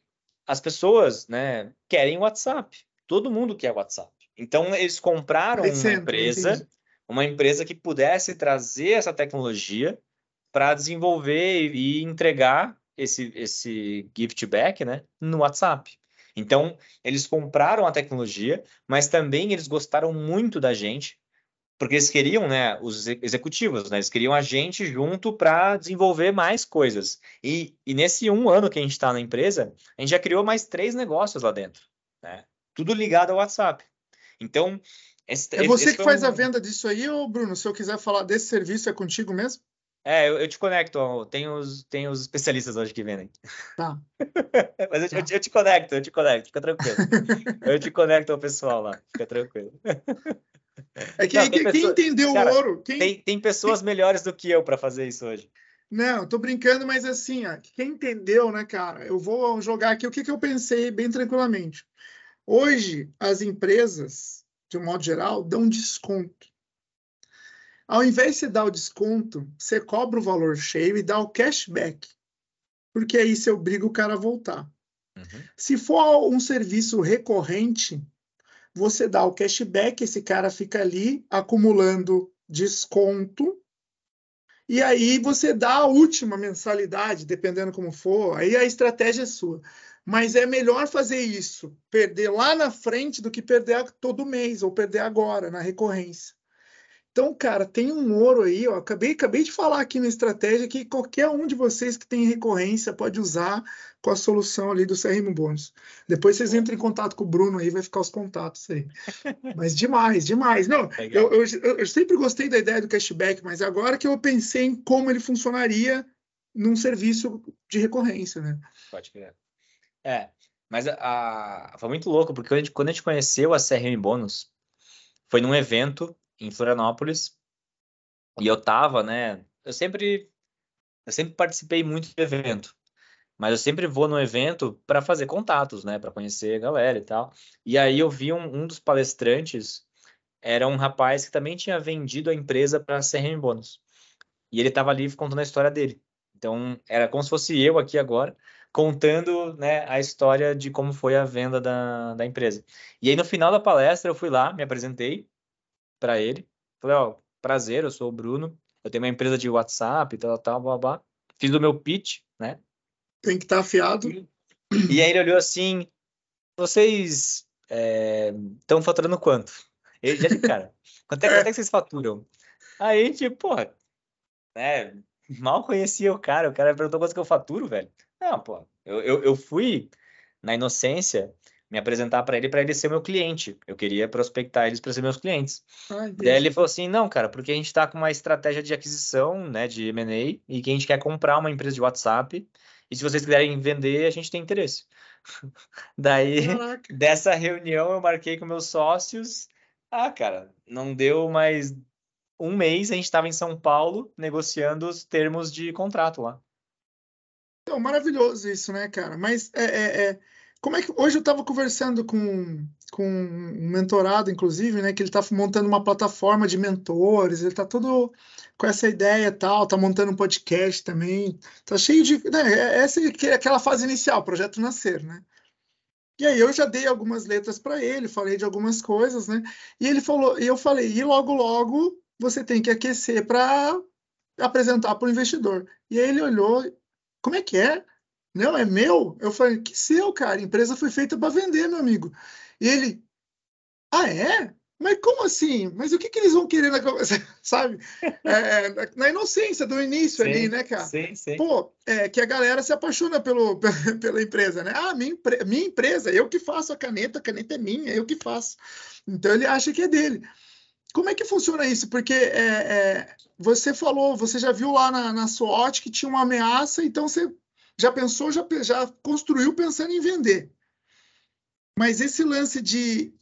as pessoas, né, querem WhatsApp. Todo mundo quer WhatsApp. Então eles compraram uma empresa, uma empresa que pudesse trazer essa tecnologia para desenvolver e entregar esse esse gift back, né, no WhatsApp. Então, eles compraram a tecnologia, mas também eles gostaram muito da gente porque eles queriam, né, os executivos, né, eles queriam a gente junto para desenvolver mais coisas. E, e, nesse um ano que a gente está na empresa, a gente já criou mais três negócios lá dentro, né? Tudo ligado ao WhatsApp. Então, esse, é você esse que faz um... a venda disso aí, ou Bruno? Se eu quiser falar desse serviço, é contigo mesmo? É, eu, eu te conecto. Tem os, tem os especialistas hoje que vendem. Tá. Mas eu, tá. Eu, eu, te conecto, eu te conecto, fica tranquilo. eu te conecto ao pessoal lá, fica tranquilo. É que, não, quem, pessoa... quem entendeu Cara, o ouro. Quem... Tem, tem pessoas melhores do que eu para fazer isso hoje. Não, tô brincando, mas assim, ó, quem entendeu, né, cara? Eu vou jogar aqui o que, que eu pensei bem tranquilamente. Hoje, as empresas, de um modo geral, dão desconto. Ao invés de você dar o desconto, você cobra o valor cheio e dá o cashback. Porque aí você obriga o cara a voltar. Uhum. Se for um serviço recorrente, você dá o cashback, esse cara fica ali acumulando desconto, e aí você dá a última mensalidade, dependendo como for, aí a estratégia é sua. Mas é melhor fazer isso, perder lá na frente, do que perder todo mês, ou perder agora, na recorrência. Então, cara, tem um ouro aí, ó. Acabei, acabei de falar aqui na estratégia que qualquer um de vocês que tem recorrência pode usar com a solução ali do CRM Bônus. Depois vocês entram em contato com o Bruno aí, vai ficar os contatos aí. Mas demais, demais. Não, eu, eu, eu, sempre gostei da ideia do cashback, mas agora que eu pensei em como ele funcionaria num serviço de recorrência, né? Pode crer. É, mas a, a, foi muito louco, porque quando a, gente, quando a gente conheceu a CRM Bônus, foi num evento em Florianópolis. E eu tava, né? Eu sempre, eu sempre participei muito de evento, mas eu sempre vou no evento para fazer contatos, né? Para conhecer a galera e tal. E aí eu vi um, um dos palestrantes era um rapaz que também tinha vendido a empresa para CRM Bônus. E ele estava ali contando a história dele. Então, era como se fosse eu aqui agora, contando né, a história de como foi a venda da, da empresa. E aí, no final da palestra, eu fui lá, me apresentei para ele. Falei, ó, prazer, eu sou o Bruno, eu tenho uma empresa de WhatsApp, tal, tal, blá, blá. Fiz o meu pitch, né? Tem que estar tá afiado. E aí ele olhou assim, vocês estão é, faturando quanto? Ele já de cara, quanto é, quanto é que vocês faturam? Aí, tipo, porra, né, mal conhecia o cara, o cara perguntou quanto que eu faturo, velho. Não, pô, eu, eu, eu fui na inocência me apresentar para ele para ele ser meu cliente. Eu queria prospectar eles para ser meus clientes. Ai, Daí ele falou assim: não, cara, porque a gente está com uma estratégia de aquisição, né, de M&A, e que a gente quer comprar uma empresa de WhatsApp. E se vocês quiserem vender, a gente tem interesse. Daí, Caraca. dessa reunião, eu marquei com meus sócios. Ah, cara, não deu mais um mês, a gente estava em São Paulo negociando os termos de contrato lá. Então, maravilhoso isso, né, cara? Mas é, é, é como é que hoje eu estava conversando com, com um mentorado, inclusive, né, que ele está montando uma plataforma de mentores, ele está todo com essa ideia tal, está montando um podcast também, está cheio de, né, é, essa é aquela fase inicial, projeto nascer, né? E aí eu já dei algumas letras para ele, falei de algumas coisas, né? E ele falou, e eu falei, e logo logo você tem que aquecer para apresentar para o investidor. E aí ele olhou, como é que é? Não, é meu? Eu falei, que seu, cara? A empresa foi feita para vender, meu amigo. E ele, ah, é? Mas como assim? Mas o que, que eles vão querer na sabe? É, é, na inocência do início sim, ali, né, cara? Sim, sim. Pô, é que a galera se apaixona pelo, pela empresa, né? Ah, minha, minha empresa, eu que faço a caneta, a caneta é minha, eu que faço. Então ele acha que é dele. Como é que funciona isso? Porque é, é, você falou, você já viu lá na, na SWOT que tinha uma ameaça, então você já pensou, já, já construiu pensando em vender. Mas esse lance de,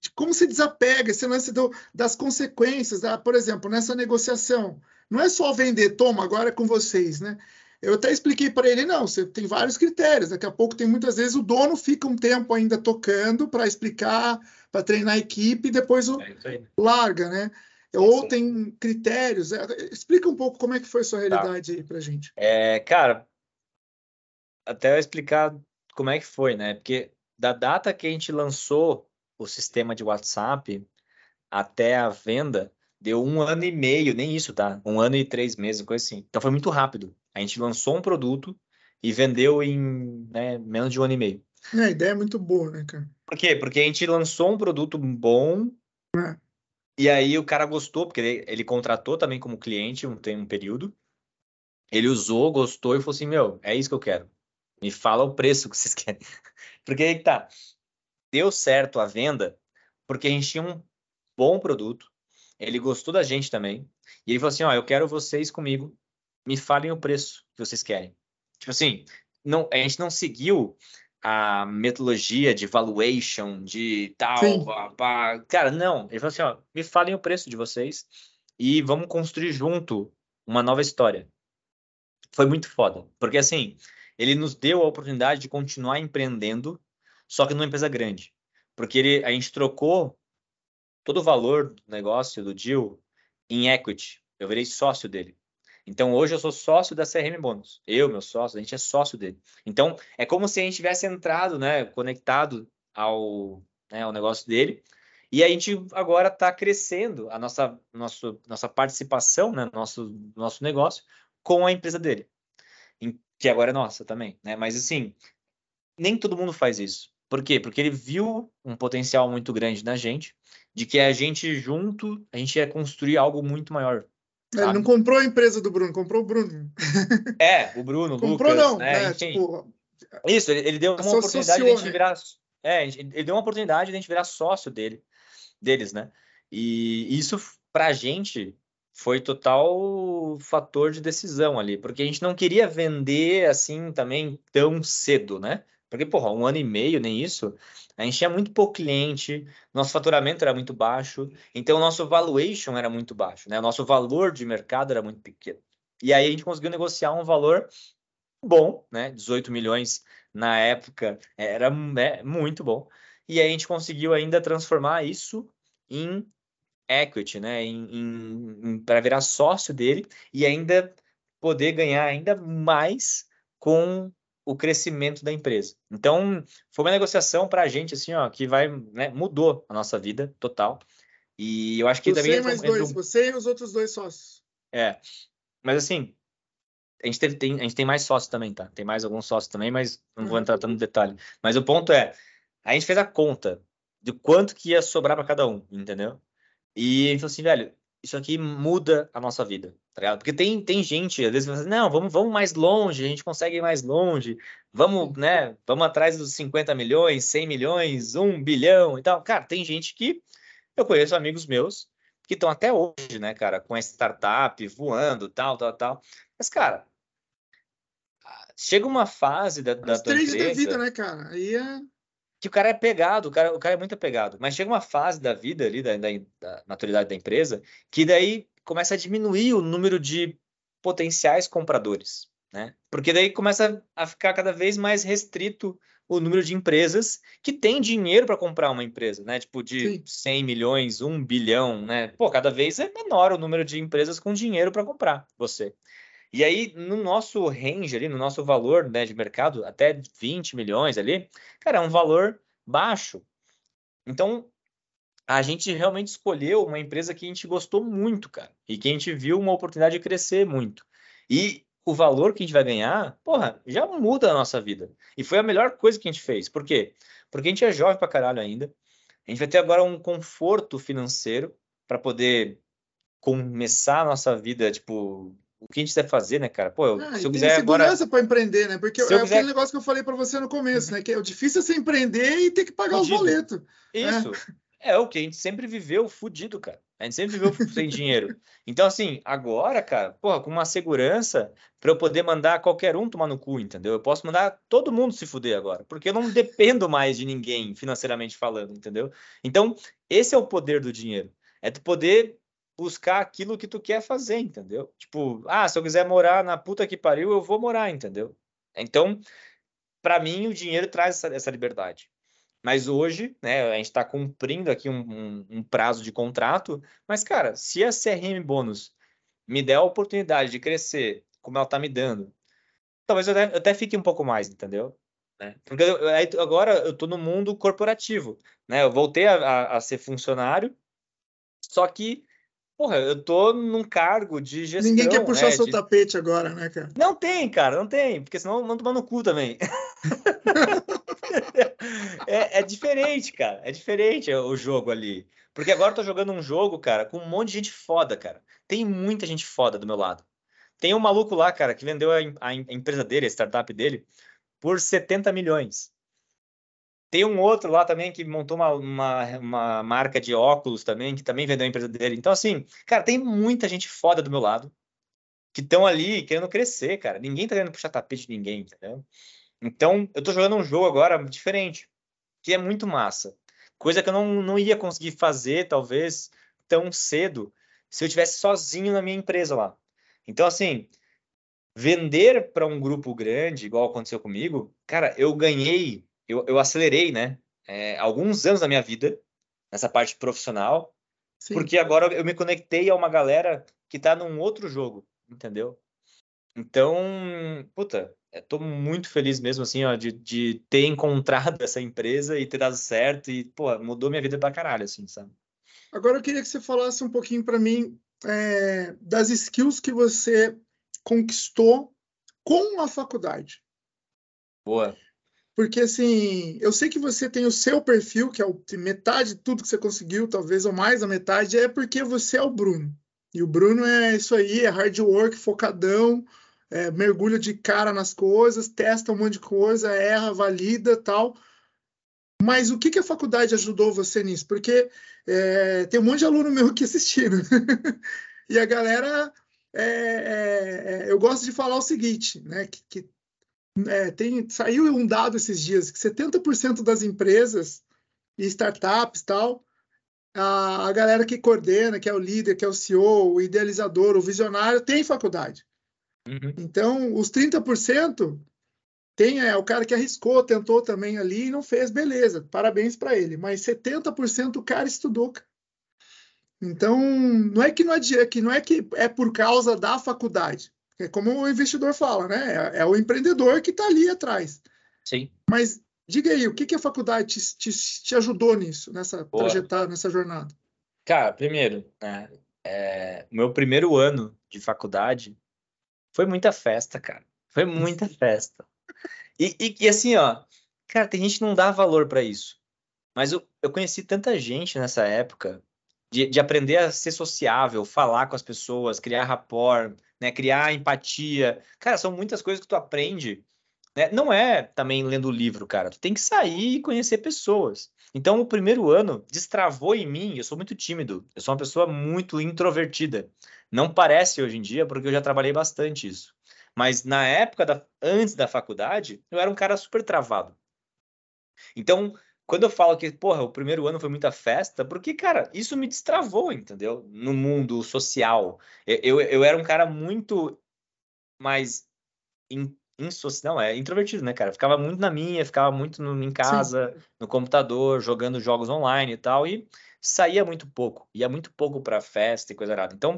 de como se desapega, esse lance do, das consequências, da, por exemplo, nessa negociação, não é só vender, toma, agora é com vocês, né? Eu até expliquei para ele, não, você tem vários critérios. Daqui a pouco tem muitas vezes o dono fica um tempo ainda tocando para explicar, para treinar a equipe e depois o é larga, né? Ou tem critérios. É, explica um pouco como é que foi a sua tá. realidade tá. aí para gente. É, cara, até eu explicar como é que foi, né? Porque da data que a gente lançou o sistema de WhatsApp até a venda, deu um ano e meio, nem isso, tá? Um ano e três meses, coisa assim. Então foi muito rápido. A gente lançou um produto e vendeu em né, menos de um ano e meio. É, a ideia é muito boa, né, cara? Por quê? Porque a gente lançou um produto bom é. e aí o cara gostou, porque ele, ele contratou também como cliente um, tem um período. Ele usou, gostou e falou assim: Meu, é isso que eu quero. Me fala o preço que vocês querem. Porque aí tá. Deu certo a venda porque a gente tinha um bom produto. Ele gostou da gente também. E ele falou assim: Ó, eu quero vocês comigo. Me falem o preço que vocês querem. Tipo assim, não, a gente não seguiu a metodologia de valuation, de tal. Pá, pá. Cara, não. Ele falou assim: Ó, me falem o preço de vocês e vamos construir junto uma nova história. Foi muito foda. Porque assim ele nos deu a oportunidade de continuar empreendendo, só que numa empresa grande. Porque ele, a gente trocou todo o valor do negócio, do deal, em equity. Eu virei sócio dele. Então, hoje eu sou sócio da CRM Bônus. Eu, meu sócio, a gente é sócio dele. Então, é como se a gente tivesse entrado, né, conectado ao, né, ao negócio dele. E a gente agora está crescendo a nossa, nossa participação, né, nosso, nosso negócio com a empresa dele que agora é nossa também, né? Mas assim, nem todo mundo faz isso. Por quê? Porque ele viu um potencial muito grande na gente, de que a gente junto, a gente ia construir algo muito maior. Sabe? Ele não comprou a empresa do Bruno, comprou o Bruno. É, o Bruno, o comprou Lucas, não, né? né? Tipo, isso, ele, ele deu uma oportunidade de a gente virar, é, ele deu uma oportunidade de a gente virar sócio dele, deles, né? E isso pra gente foi total fator de decisão ali, porque a gente não queria vender assim também tão cedo, né? Porque, porra, um ano e meio, nem isso, a gente tinha muito pouco cliente, nosso faturamento era muito baixo, então o nosso valuation era muito baixo, né? O nosso valor de mercado era muito pequeno. E aí a gente conseguiu negociar um valor bom, né? 18 milhões na época era é, muito bom. E aí a gente conseguiu ainda transformar isso em equity, né, para virar sócio dele e ainda poder ganhar ainda mais com o crescimento da empresa. Então, foi uma negociação para a gente, assim, ó, que vai, né, mudou a nossa vida total. E eu acho que você também. mais dois, você e os outros dois sócios. É. Mas assim, a gente, teve, tem, a gente tem mais sócios também, tá? Tem mais alguns sócios também, mas não vou entrar tanto no detalhe. Mas o ponto é, a gente fez a conta de quanto que ia sobrar para cada um, entendeu? E a gente falou assim, velho, isso aqui muda a nossa vida, tá ligado? Porque tem, tem gente, às vezes, assim, não, vamos, vamos mais longe, a gente consegue ir mais longe, vamos, né, vamos atrás dos 50 milhões, 100 milhões, 1 bilhão e tal. Cara, tem gente que, eu conheço amigos meus que estão até hoje, né, cara, com a startup voando, tal, tal, tal. Mas, cara, chega uma fase da, da três empresa, da vida, né, cara? Aí é que o cara é pegado, o cara, o cara é muito apegado. Mas chega uma fase da vida ali, da, da, da maturidade da empresa, que daí começa a diminuir o número de potenciais compradores, né? Porque daí começa a ficar cada vez mais restrito o número de empresas que têm dinheiro para comprar uma empresa, né? Tipo de Sim. 100 milhões, 1 bilhão, né? Pô, cada vez é menor o número de empresas com dinheiro para comprar você. E aí, no nosso range ali, no nosso valor né, de mercado, até 20 milhões ali, cara, é um valor baixo. Então, a gente realmente escolheu uma empresa que a gente gostou muito, cara, e que a gente viu uma oportunidade de crescer muito. E o valor que a gente vai ganhar, porra, já muda a nossa vida. E foi a melhor coisa que a gente fez. Por quê? Porque a gente é jovem pra caralho ainda. A gente vai ter agora um conforto financeiro para poder começar a nossa vida, tipo, o que a gente deve fazer, né, cara? Pô, eu, ah, se eu quiser agora. segurança para empreender, né? Porque é quiser... aquele negócio que eu falei para você no começo, né? Que é o difícil é você empreender e ter que pagar fudido. os boletos. Né? Isso. É. é o que a gente sempre viveu fudido, cara. A gente sempre viveu sem dinheiro. Então, assim, agora, cara, porra, com uma segurança para eu poder mandar qualquer um tomar no cu, entendeu? Eu posso mandar todo mundo se fuder agora, porque eu não dependo mais de ninguém financeiramente falando, entendeu? Então, esse é o poder do dinheiro. É tu poder buscar aquilo que tu quer fazer, entendeu? Tipo, ah, se eu quiser morar na puta que pariu, eu vou morar, entendeu? Então, para mim, o dinheiro traz essa, essa, liberdade. Mas hoje, né, a gente está cumprindo aqui um, um, um, prazo de contrato, mas, cara, se a CRM Bônus me der a oportunidade de crescer como ela está me dando, talvez eu até, eu até, fique um pouco mais, entendeu? Né? Porque eu, agora eu estou no mundo corporativo, né? Eu voltei a, a, a ser funcionário, só que Porra, eu tô num cargo de gestão. Ninguém quer puxar é, seu de... tapete agora, né, cara? Não tem, cara, não tem, porque senão vão tomar no cu também. é, é, diferente, cara. É diferente o jogo ali. Porque agora eu tô jogando um jogo, cara, com um monte de gente foda, cara. Tem muita gente foda do meu lado. Tem um maluco lá, cara, que vendeu a, a empresa dele, a startup dele, por 70 milhões. Tem um outro lá também que montou uma, uma, uma, marca de óculos também, que também vendeu a empresa dele. Então, assim, cara, tem muita gente foda do meu lado que estão ali querendo crescer, cara. Ninguém tá querendo puxar tapete de ninguém, entendeu? Então, eu tô jogando um jogo agora diferente, que é muito massa. Coisa que eu não, não ia conseguir fazer, talvez, tão cedo, se eu tivesse sozinho na minha empresa lá. Então, assim, vender para um grupo grande, igual aconteceu comigo, cara, eu ganhei eu, eu acelerei, né? É, alguns anos da minha vida nessa parte profissional, Sim. porque agora eu me conectei a uma galera que tá num outro jogo, entendeu? Então, puta, estou muito feliz mesmo, assim, ó, de, de ter encontrado essa empresa e ter dado certo e, pô, mudou minha vida pra caralho, assim, sabe? Agora eu queria que você falasse um pouquinho para mim é, das skills que você conquistou com a faculdade. Boa. Porque, assim, eu sei que você tem o seu perfil, que é o, metade de tudo que você conseguiu, talvez ou mais da metade, é porque você é o Bruno. E o Bruno é isso aí, é hard work, focadão, é, mergulha de cara nas coisas, testa um monte de coisa, erra, valida tal. Mas o que, que a faculdade ajudou você nisso? Porque é, tem um monte de aluno meu aqui assistindo. e a galera. É, é, é, eu gosto de falar o seguinte, né? Que, que é, tem, saiu um dado esses dias que 70% das empresas e startups tal, a, a, galera que coordena, que é o líder, que é o CEO, o idealizador, o visionário, tem faculdade. Uhum. Então, os 30% tem é, o cara que arriscou, tentou também ali e não fez, beleza, parabéns para ele. Mas 70% o cara estudou. Então, não é que não é, que não é que é por causa da faculdade, É como o investidor fala, né? É, é o empreendedor que está ali atrás. Sim. Mas diga aí, o que, que a faculdade te, te, te ajudou nisso, nessa Boa. trajetória, nessa jornada? Cara, primeiro, né, é, meu primeiro ano de faculdade foi muita festa, cara. Foi muita festa. E, e, e, assim, ó, cara, tem gente que não dá valor para isso. Mas eu, eu conheci tanta gente nessa época de, de aprender a ser sociável, falar com as pessoas, criar rapport, né, criar empatia. Cara, são muitas coisas que tu aprende. Né? Não é também lendo livro, cara. Tu tem que sair e conhecer pessoas. Então, o primeiro ano destravou em mim. Eu sou muito tímido. Eu sou uma pessoa muito introvertida. Não parece hoje em dia, porque eu já trabalhei bastante isso. Mas na época da, antes da faculdade, eu era um cara super travado. Então, quando eu falo que, porra, o primeiro ano foi muita festa, porque, cara, isso me destravou, entendeu? No mundo social. Eu, eu, eu era um cara muito mais in, insocial, não, é introvertido, né, cara? Ficava muito na minha, ficava muito no, em casa, Sim. no computador, jogando jogos online e tal, e saía muito pouco, ia muito pouco pra festa e coisa errada. Então,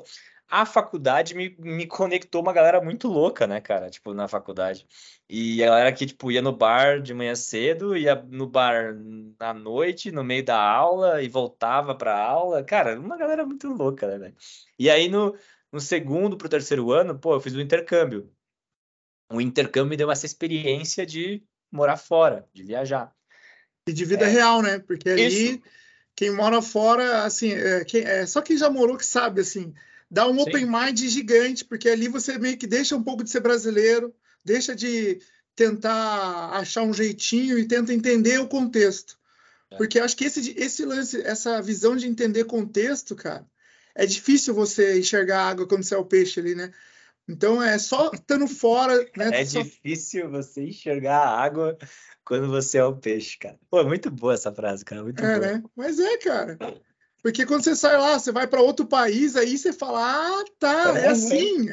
a faculdade me, me conectou uma galera muito louca, né, cara? Tipo, na faculdade. E a galera que, tipo, ia no bar de manhã cedo, ia no bar à noite, no meio da aula, e voltava pra aula. Cara, uma galera muito louca, né, velho? E aí, no, no segundo pro terceiro ano, pô, eu fiz o um intercâmbio. O intercâmbio me deu essa experiência de morar fora, de viajar. E de vida é, real, né? Porque ali, isso. quem mora fora, assim, é, quem, é, só quem já morou que sabe, assim dá um Sim. open mind gigante, porque ali você meio que deixa um pouco de ser brasileiro, deixa de tentar achar um jeitinho e tenta entender o contexto. É. Porque acho que esse, esse lance, essa visão de entender contexto, cara, é difícil você enxergar água quando você é o peixe ali, né? Então é só estando fora. Né? É só... difícil você enxergar a água quando você é o peixe, cara. Pô, é muito boa essa frase, cara. Muito é, boa. né? Mas é, cara. Porque quando você sai lá, você vai para outro país, aí você fala, ah, tá, é assim.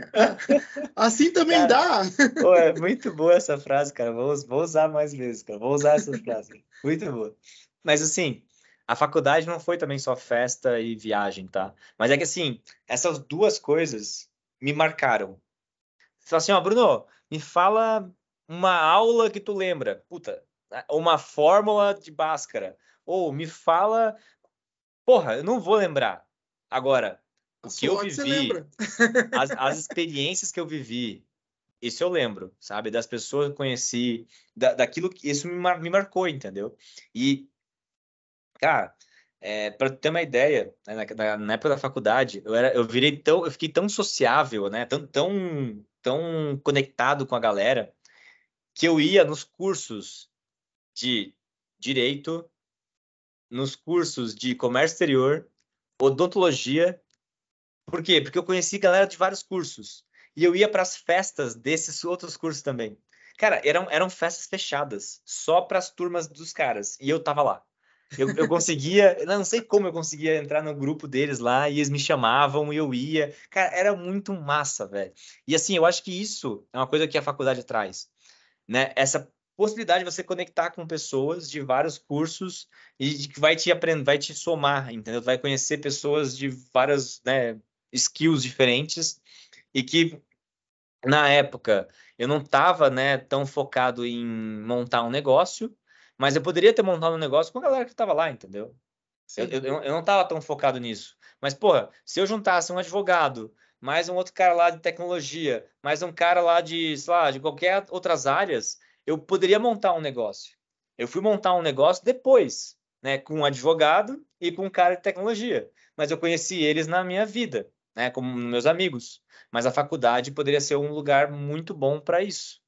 assim também cara, dá. Pô, é muito boa essa frase, cara. Vou, vou usar mais vezes, cara. Vou usar essa frase. Muito boa. Mas assim, a faculdade não foi também só festa e viagem, tá? Mas é que assim, essas duas coisas me marcaram. Você fala assim, ó, Bruno, me fala uma aula que tu lembra. Puta, uma fórmula de Bhaskara. Ou me fala Porra, eu não vou lembrar. Agora, o que eu vivi, as, as, experiências que eu vivi, isso eu lembro, sabe? Das pessoas que eu conheci, da, daquilo que isso me, mar, me marcou, entendeu? E, cara, é, para ter uma ideia, né, na, na, época da faculdade, eu era, eu virei tão, eu fiquei tão sociável, né? Tão, tão, tão conectado com a galera que eu ia nos cursos de direito, nos cursos de comércio exterior, odontologia. Por quê? Porque eu conheci galera de vários cursos. E eu ia para as festas desses outros cursos também. Cara, eram, eram festas fechadas, só para as turmas dos caras. E eu tava lá. Eu, eu conseguia, não sei como eu conseguia entrar no grupo deles lá e eles me chamavam e eu ia. Cara, era muito massa, velho. E assim, eu acho que isso é uma coisa que a faculdade traz, né? Essa possibilidade de você conectar com pessoas de vários cursos e que vai te aprender, vai te somar, entendeu? Vai conhecer pessoas de várias né, skills diferentes e que na época eu não estava né, tão focado em montar um negócio, mas eu poderia ter montado um negócio com a galera que estava lá, entendeu? Eu, eu, eu, não estava tão focado nisso. Mas, porra, se eu juntasse um advogado, mais um outro cara lá de tecnologia, mais um cara lá de, sei lá, de qualquer outras áreas, eu poderia montar um negócio. Eu fui montar um negócio depois, né, com um advogado e com um cara de tecnologia. Mas eu conheci eles na minha vida, né, como meus amigos. Mas a faculdade poderia ser um lugar muito bom para isso.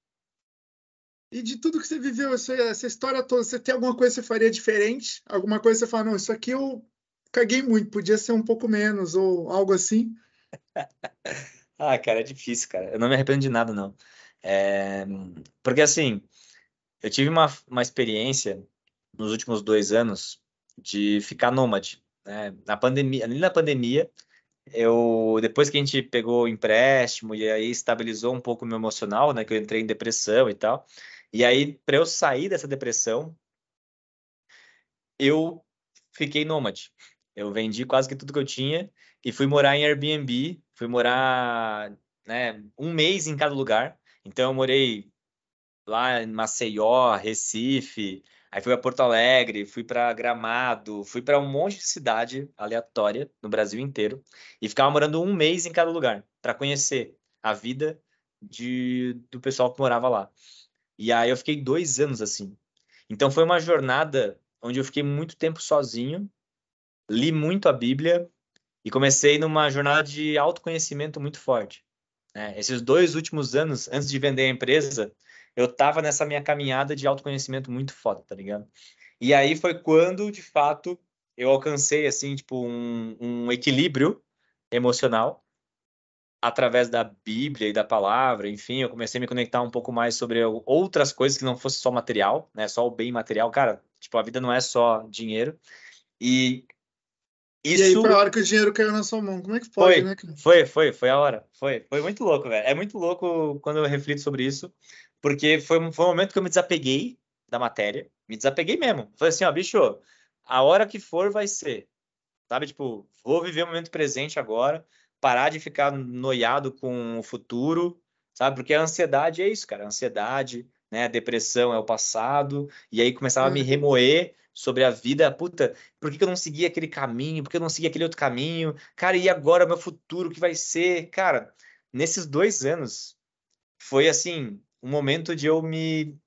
E de tudo que você viveu, essa, essa, história toda, você tem alguma coisa que você faria diferente? Alguma coisa que você fala, não, isso aqui eu caguei muito, podia ser um pouco menos, ou algo assim? ah, cara, é difícil, cara. Eu não me arrependo de nada, não. É... Porque, assim, eu tive uma, uma experiência nos últimos dois anos de ficar nômade. Né? Na pandemia, ali na pandemia, eu depois que a gente pegou o empréstimo e aí estabilizou um pouco o meu emocional, né, que eu entrei em depressão e tal. E aí para eu sair dessa depressão, eu fiquei nômade. Eu vendi quase que tudo que eu tinha e fui morar em Airbnb, fui morar né, um mês em cada lugar. Então eu morei lá em Maceió, Recife, aí fui a Porto Alegre, fui para Gramado, fui para um monte de cidade aleatória no Brasil inteiro e ficava morando um mês em cada lugar para conhecer a vida de, do pessoal que morava lá. E aí eu fiquei dois anos assim. Então foi uma jornada onde eu fiquei muito tempo sozinho, li muito a Bíblia e comecei numa jornada de autoconhecimento muito forte. Né? Esses dois últimos anos, antes de vender a empresa, eu tava nessa minha caminhada de autoconhecimento muito foda, tá ligado? E aí foi quando, de fato, eu alcancei, assim, tipo, um, um equilíbrio emocional através da Bíblia e da palavra, enfim, eu comecei a me conectar um pouco mais sobre outras coisas que não fosse só material, né? Só o bem material. Cara, tipo, a vida não é só dinheiro. E isso... E aí foi a hora que o dinheiro caiu na sua mão. Como é que pode, foi, né? Foi, foi, foi a hora. Foi, foi muito louco, velho. É muito louco quando eu reflito sobre isso, porque foi, foi um momento que eu me desapeguei da matéria, me desapeguei mesmo. Falei assim, ó, bicho, a hora que for vai ser. Sabe, tipo, vou viver o momento presente agora, parar de ficar noiado com o futuro, sabe? Porque a ansiedade é isso, cara. A ansiedade, né? A depressão é o passado, e aí começava a me uhum. remoer sobre a vida. Puta, por que, que eu não segui aquele caminho? Por que eu não segui aquele outro caminho? Cara, e agora meu futuro, o que vai ser? Cara, nesses dois anos, foi assim, um momento de eu me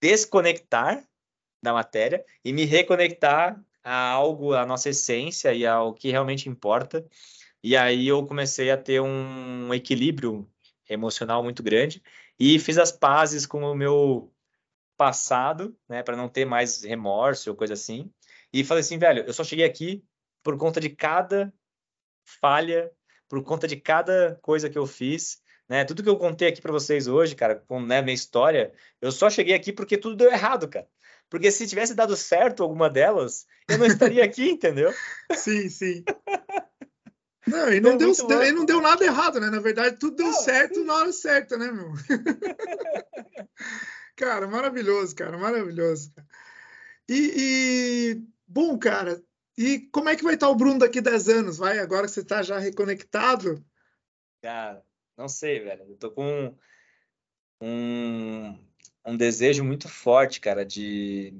desconectar da matéria e me reconectar a algo, a nossa essência e ao que realmente importa. E aí eu comecei a ter um equilíbrio emocional muito grande e fiz as pazes com o meu passado, né, para não ter mais remorso ou coisa assim. E falei assim, velho, eu só cheguei aqui por conta de cada falha, por conta de cada coisa que eu fiz, né? Tudo que eu contei aqui para vocês hoje, cara, com né, minha história, eu só cheguei aqui porque tudo deu errado, cara. Porque se tivesse dado certo alguma delas, eu não estaria aqui, entendeu? Sim, sim. Não, e não, é deu, e não deu nada errado, né? Na verdade, tudo deu certo na hora certa, né, meu? cara, maravilhoso, cara, maravilhoso. E, e, bom, cara, e como é que vai estar o Bruno daqui 10 anos? Vai, agora que você está já reconectado? Cara, não sei, velho. Eu tô com um, um desejo muito forte, cara, de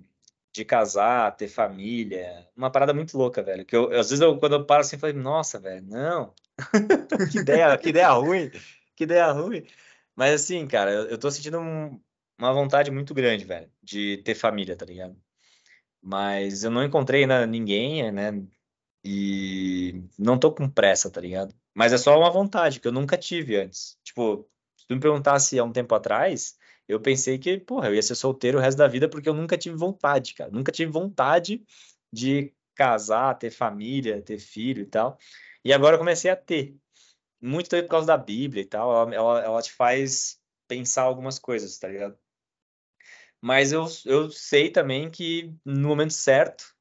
de casar, ter família, uma parada muito louca, velho. Que eu, às vezes eu, quando eu paro assim, eu falo, nossa, velho, não. que ideia, que ideia ruim, que ideia ruim. Mas assim, cara, eu, eu tô sentindo um, uma vontade muito grande, velho, de ter família, tá ligado? Mas eu não encontrei ninguém, né? E não tô com pressa, tá ligado? Mas é só uma vontade que eu nunca tive antes. Tipo, se tu me perguntasse há um tempo atrás, eu pensei que, porra, eu ia ser solteiro o resto da vida porque eu nunca tive vontade, cara. Nunca tive vontade de casar, ter família, ter filho e tal. E agora eu comecei a ter. Muito tempo por causa da Bíblia e tal. Ela, ela, ela te faz pensar algumas coisas, tá ligado? Mas eu, eu sei também que no momento certo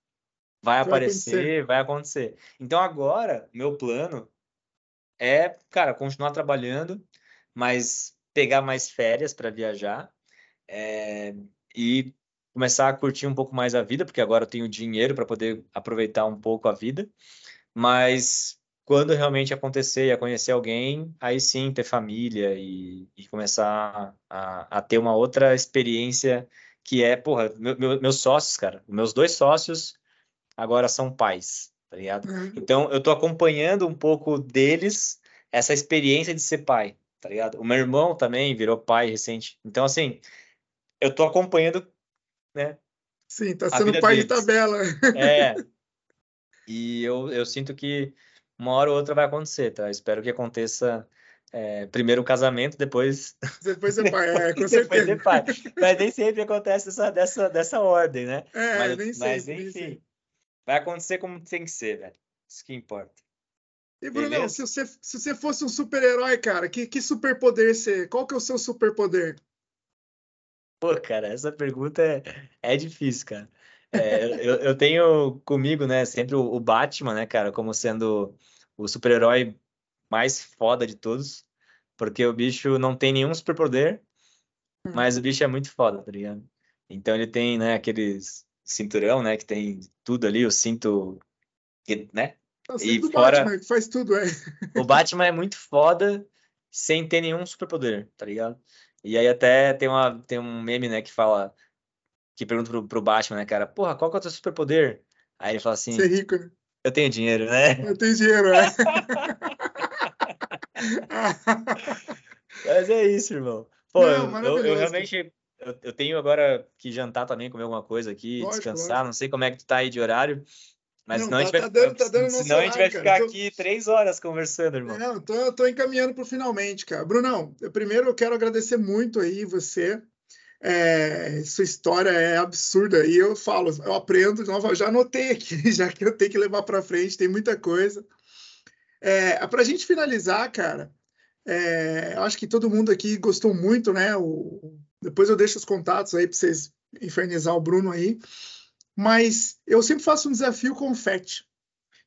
vai, vai aparecer, acontecer. vai acontecer. Então agora, meu plano é, cara, continuar trabalhando, mas pegar mais férias para viajar é, e começar a curtir um pouco mais a vida, porque agora eu tenho dinheiro para poder aproveitar um pouco a vida. Mas quando realmente acontecer e conhecer alguém, aí sim ter família e, e começar a, a, ter uma outra experiência que é, porra, meu, meu, meus sócios, cara, meus dois sócios agora são pais, tá ligado? Uhum. Então eu tô acompanhando um pouco deles essa experiência de ser pai tá ligado? O meu irmão também virou pai recente. Então, assim, eu tô acompanhando, né? Sim, tá sendo pai deles. de tabela. É. E eu, eu sinto que uma hora ou outra vai acontecer, tá? Espero que aconteça é, primeiro o casamento, depois. Depois ser pai, é, com certeza. Depois pai. Mas nem sempre acontece essa, dessa, dessa ordem, né? É, mas, nem sempre. Mas, enfim, vai acontecer como tem que ser, velho. Isso que importa. E, Bruno, se você, se você fosse um super-herói, cara, que, que superpoder você. Qual que é o seu superpoder? Pô, cara, essa pergunta é, é difícil, cara. É, eu, eu, tenho comigo, né, sempre o, o, Batman, né, cara, como sendo o super-herói mais foda de todos, porque o bicho não tem nenhum superpoder, hum. mas o bicho é muito foda, tá ligado? Então ele tem, né, aqueles cinturão, né, que tem tudo ali, o cinto, né, Tá e fora, Batman, faz tudo, é. O Batman é muito foda. sem ter nenhum superpoder, tá ligado? E aí até tem, uma, tem um meme, né, que fala, que pergunta pro, pro Batman, né, cara, porra, qual que é o teu superpoder? Aí ele fala assim... Ser rico, né? Eu tenho dinheiro, né? Eu tenho dinheiro, né? Mas é isso, irmão. Pô, Não, eu, eu, realmente eu, eu, tenho agora que jantar também, comer alguma coisa aqui, lógico, descansar. Lógico. Não sei como é que tu tá aí de horário. Mas não, senão, tá, a, gente tá vai, dando, tá dando senão a gente vai ficar tô... aqui três horas conversando, irmão. Não, tô, tô encaminhando para finalmente, cara. Brunão, eu, primeiro eu quero agradecer muito aí você. É, sua história é absurda e eu falo, eu aprendo, eu já anotei aqui, já que eu tenho que levar para frente, tem muita coisa. É, para a gente finalizar, cara, é, acho que todo mundo aqui gostou muito, né? O, depois eu deixo os contatos aí para vocês infernizar o Bruno aí. Mas eu sempre faço um desafio com o FET,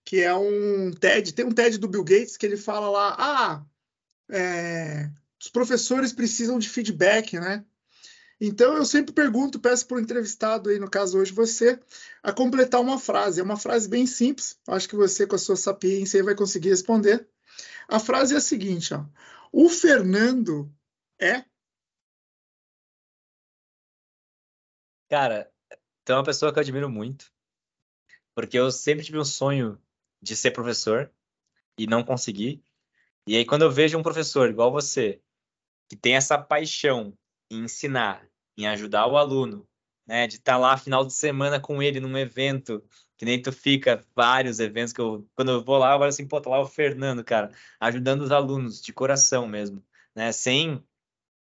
que é um TED, tem um TED do Bill Gates que ele fala lá, ah, é, os professores precisam de feedback, né? Então eu sempre pergunto, peço para o entrevistado aí, no caso hoje você, a completar uma frase. É uma frase bem simples, acho que você com a sua sapiência vai conseguir responder. A frase é a seguinte, ó. O Fernando é Cara, então é uma pessoa que eu admiro muito, porque eu sempre tive um sonho de ser professor e não consegui. E aí quando eu vejo um professor igual você, que tem essa paixão em ensinar, em ajudar o aluno, né, de estar tá lá final de semana com ele num evento, que nem tu fica, vários eventos que eu, quando eu vou lá, eu falo assim, pô, tá lá o Fernando, cara, ajudando os alunos, de coração mesmo, né, sem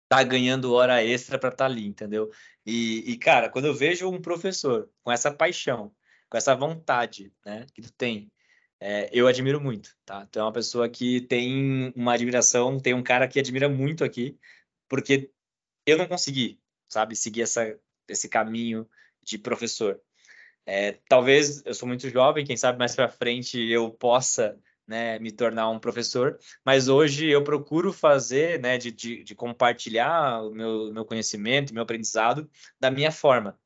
tá ganhando hora extra para estar tá ali, entendeu? E, e, cara, quando eu vejo um professor com essa paixão, com essa vontade, né, que tu tem, é, eu admiro muito, tá? Tu é uma pessoa que tem uma admiração, tem um cara que admira muito aqui, porque eu não consegui, sabe, seguir essa, esse caminho de professor. É, talvez eu sou muito jovem, quem sabe mais para frente eu possa né, me tornar um professor, mas hoje eu procuro fazer, né, de, de, de compartilhar o meu, meu conhecimento, meu aprendizado da minha forma,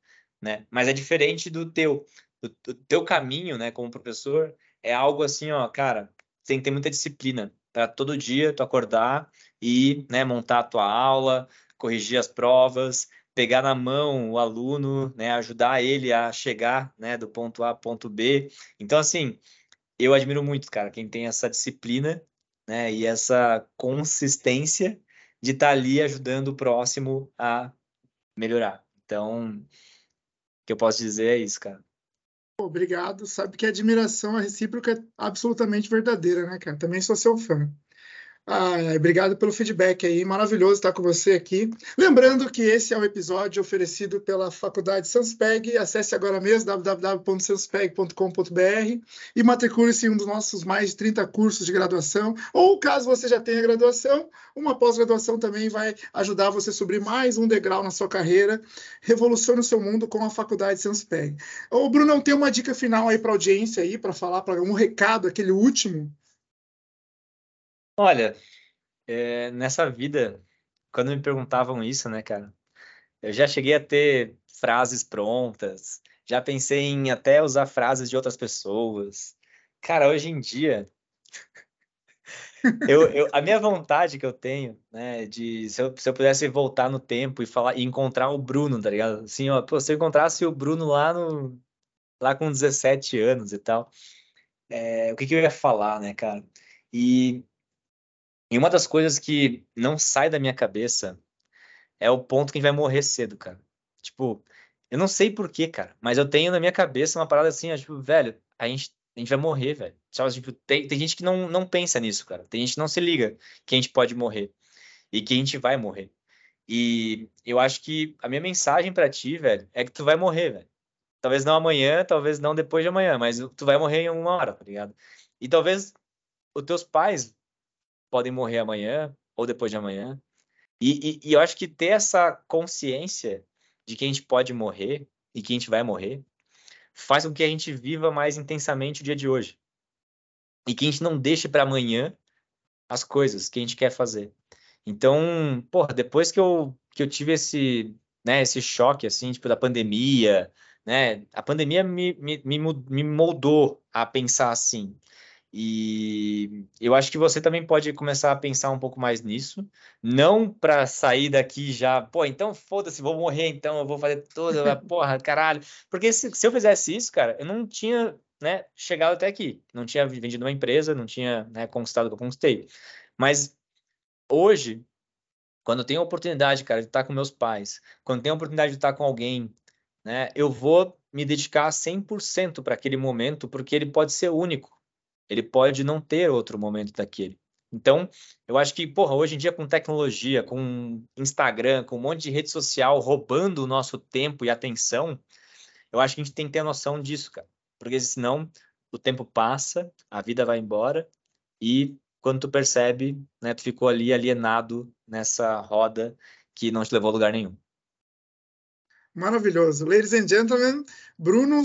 né, mas é diferente do teu, do, do teu caminho, né, como professor, é algo assim, ó, cara, tem que ter muita disciplina para todo dia tu acordar e, né, montar a tua aula, corrigir as provas, pegar na mão o aluno, né, ajudar ele a chegar, né, do ponto A ao ponto B. Então, assim, eu admiro muito, cara, quem tem essa disciplina, né, e essa consistência de estar tá ali ajudando o próximo a melhorar. Então, o que eu posso dizer é isso, cara. Obrigado. Sabe que a admiração a recíproca é absolutamente verdadeira, né, cara? Também sou seu fã. Ah, obrigado pelo feedback aí, maravilhoso estar com você aqui. Lembrando que esse é um episódio oferecido pela Faculdade Sanspeg. Acesse agora mesmo www.sanspeg.com.br e matricule-se em um dos nossos mais de 30 cursos de graduação. Ou, caso você já tenha graduação, uma pós-graduação também vai ajudar você a subir mais um degrau na sua carreira. Revolucione o seu mundo com a Faculdade Sanspeg. Ô, Bruno, tem uma dica final aí para a audiência aí, para falar, para um recado, aquele último? Olha, é, nessa vida, quando me perguntavam isso, né, cara, eu já cheguei a ter frases prontas, já pensei em até usar frases de outras pessoas. Cara, hoje em dia, eu, eu, a minha vontade que eu tenho, né, de se eu, se eu pudesse voltar no tempo e falar e encontrar o Bruno, tá ligado? Assim, ó, pô, se eu encontrasse o Bruno lá no lá com 17 anos e tal, é, o que que eu ia falar, né, cara? E e uma das coisas que não sai da minha cabeça é o ponto que a gente vai morrer cedo, cara. Tipo, eu não sei porquê, cara, mas eu tenho na minha cabeça uma parada assim, tipo, velho, a gente, a gente vai morrer, velho. Tipo, tem, tem gente que não, não pensa nisso, cara. Tem gente que não se liga que a gente pode morrer e que a gente vai morrer. E eu acho que a minha mensagem para ti, velho, é que tu vai morrer, velho. Talvez não amanhã, talvez não depois de amanhã, mas tu vai morrer em uma hora, tá ligado? E talvez os teus pais podem morrer amanhã ou depois de amanhã. E, e, e, eu acho que ter essa consciência de que a gente pode morrer e que a gente vai morrer faz com que a gente viva mais intensamente o dia de hoje. E que a gente não deixe para amanhã as coisas que a gente quer fazer. Então, porra, depois que eu, que eu tive esse, né, esse choque, assim, tipo, da pandemia, né, a pandemia me, me, me moldou a pensar assim. E eu acho que você também pode começar a pensar um pouco mais nisso, não para sair daqui já, pô, então foda-se, vou morrer, então eu vou fazer toda, porra, caralho. Porque se, se eu fizesse isso, cara, eu não tinha né, chegado até aqui, não tinha vendido uma empresa, não tinha né, conquistado o que eu conquistei. Mas hoje, quando eu tenho a oportunidade, cara, de estar com meus pais, quando tenho a oportunidade de estar com alguém, né, eu vou me dedicar 100% para aquele momento, porque ele pode ser único. Ele pode não ter outro momento daquele. Então, eu acho que, porra, hoje em dia com tecnologia, com Instagram, com um monte de rede social roubando o nosso tempo e atenção, eu acho que a gente tem que ter noção disso, cara. Porque senão o tempo passa, a vida vai embora e quando tu percebe, né, tu ficou ali alienado nessa roda que não te levou a lugar nenhum. Maravilhoso. Ladies and gentlemen, Bruno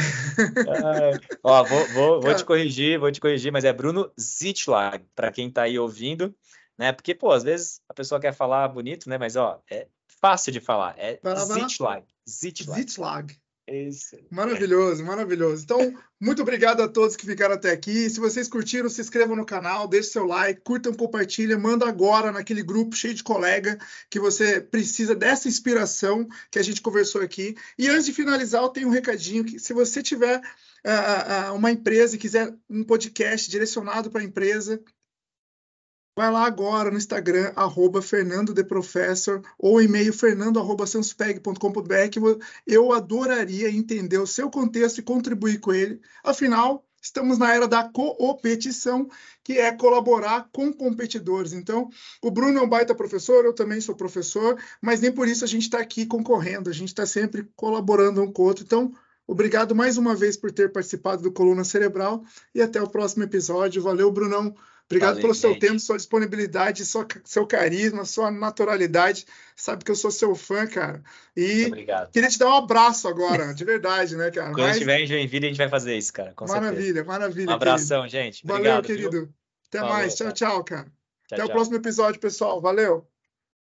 Ó, vou, vou, vou te corrigir, vou te corrigir, mas é Bruno Zitlag, para quem está aí ouvindo, né? Porque, pô, às vezes a pessoa quer falar bonito, né? Mas, ó, é fácil de falar, é Zitlag. Zitlag. Zitlag. Isso. Maravilhoso, maravilhoso. Então, muito obrigado a todos que ficaram até aqui. Se vocês curtiram, se inscrevam no canal, deixe seu like, curtam, compartilhem, manda agora naquele grupo cheio de colega que você precisa dessa inspiração que a gente conversou aqui. E antes de finalizar, eu tenho um recadinho que se você tiver uh, uh, uma empresa e quiser um podcast direcionado para a empresa, Vai lá agora no Instagram, arroba Fernando ou e-mail fernando.sanspeg.com.br, que eu adoraria entender o seu contexto e contribuir com ele. Afinal, estamos na era da coopetição, que é colaborar com competidores. Então, o Bruno é um baita professor, eu também sou professor, mas nem por isso a gente está aqui concorrendo, a gente está sempre colaborando um com o outro. Então, obrigado mais uma vez por ter participado do Coluna Cerebral e até o próximo episódio. Valeu, Brunão. Obrigado Valeu, pelo seu gente. tempo, sua disponibilidade, sua, seu carisma, sua naturalidade. Sabe que eu sou seu fã, cara. E Obrigado. queria te dar um abraço agora, de verdade, né, cara? Quando Mas... estiver em Joinville, a gente vai fazer isso, cara. maravilha, certeza. maravilha. Um abração, querido. gente. Obrigado, Valeu, querido. Viu? Até mais. Tchau, cara. tchau, cara. Tchau, Até tchau. o próximo episódio, pessoal. Valeu.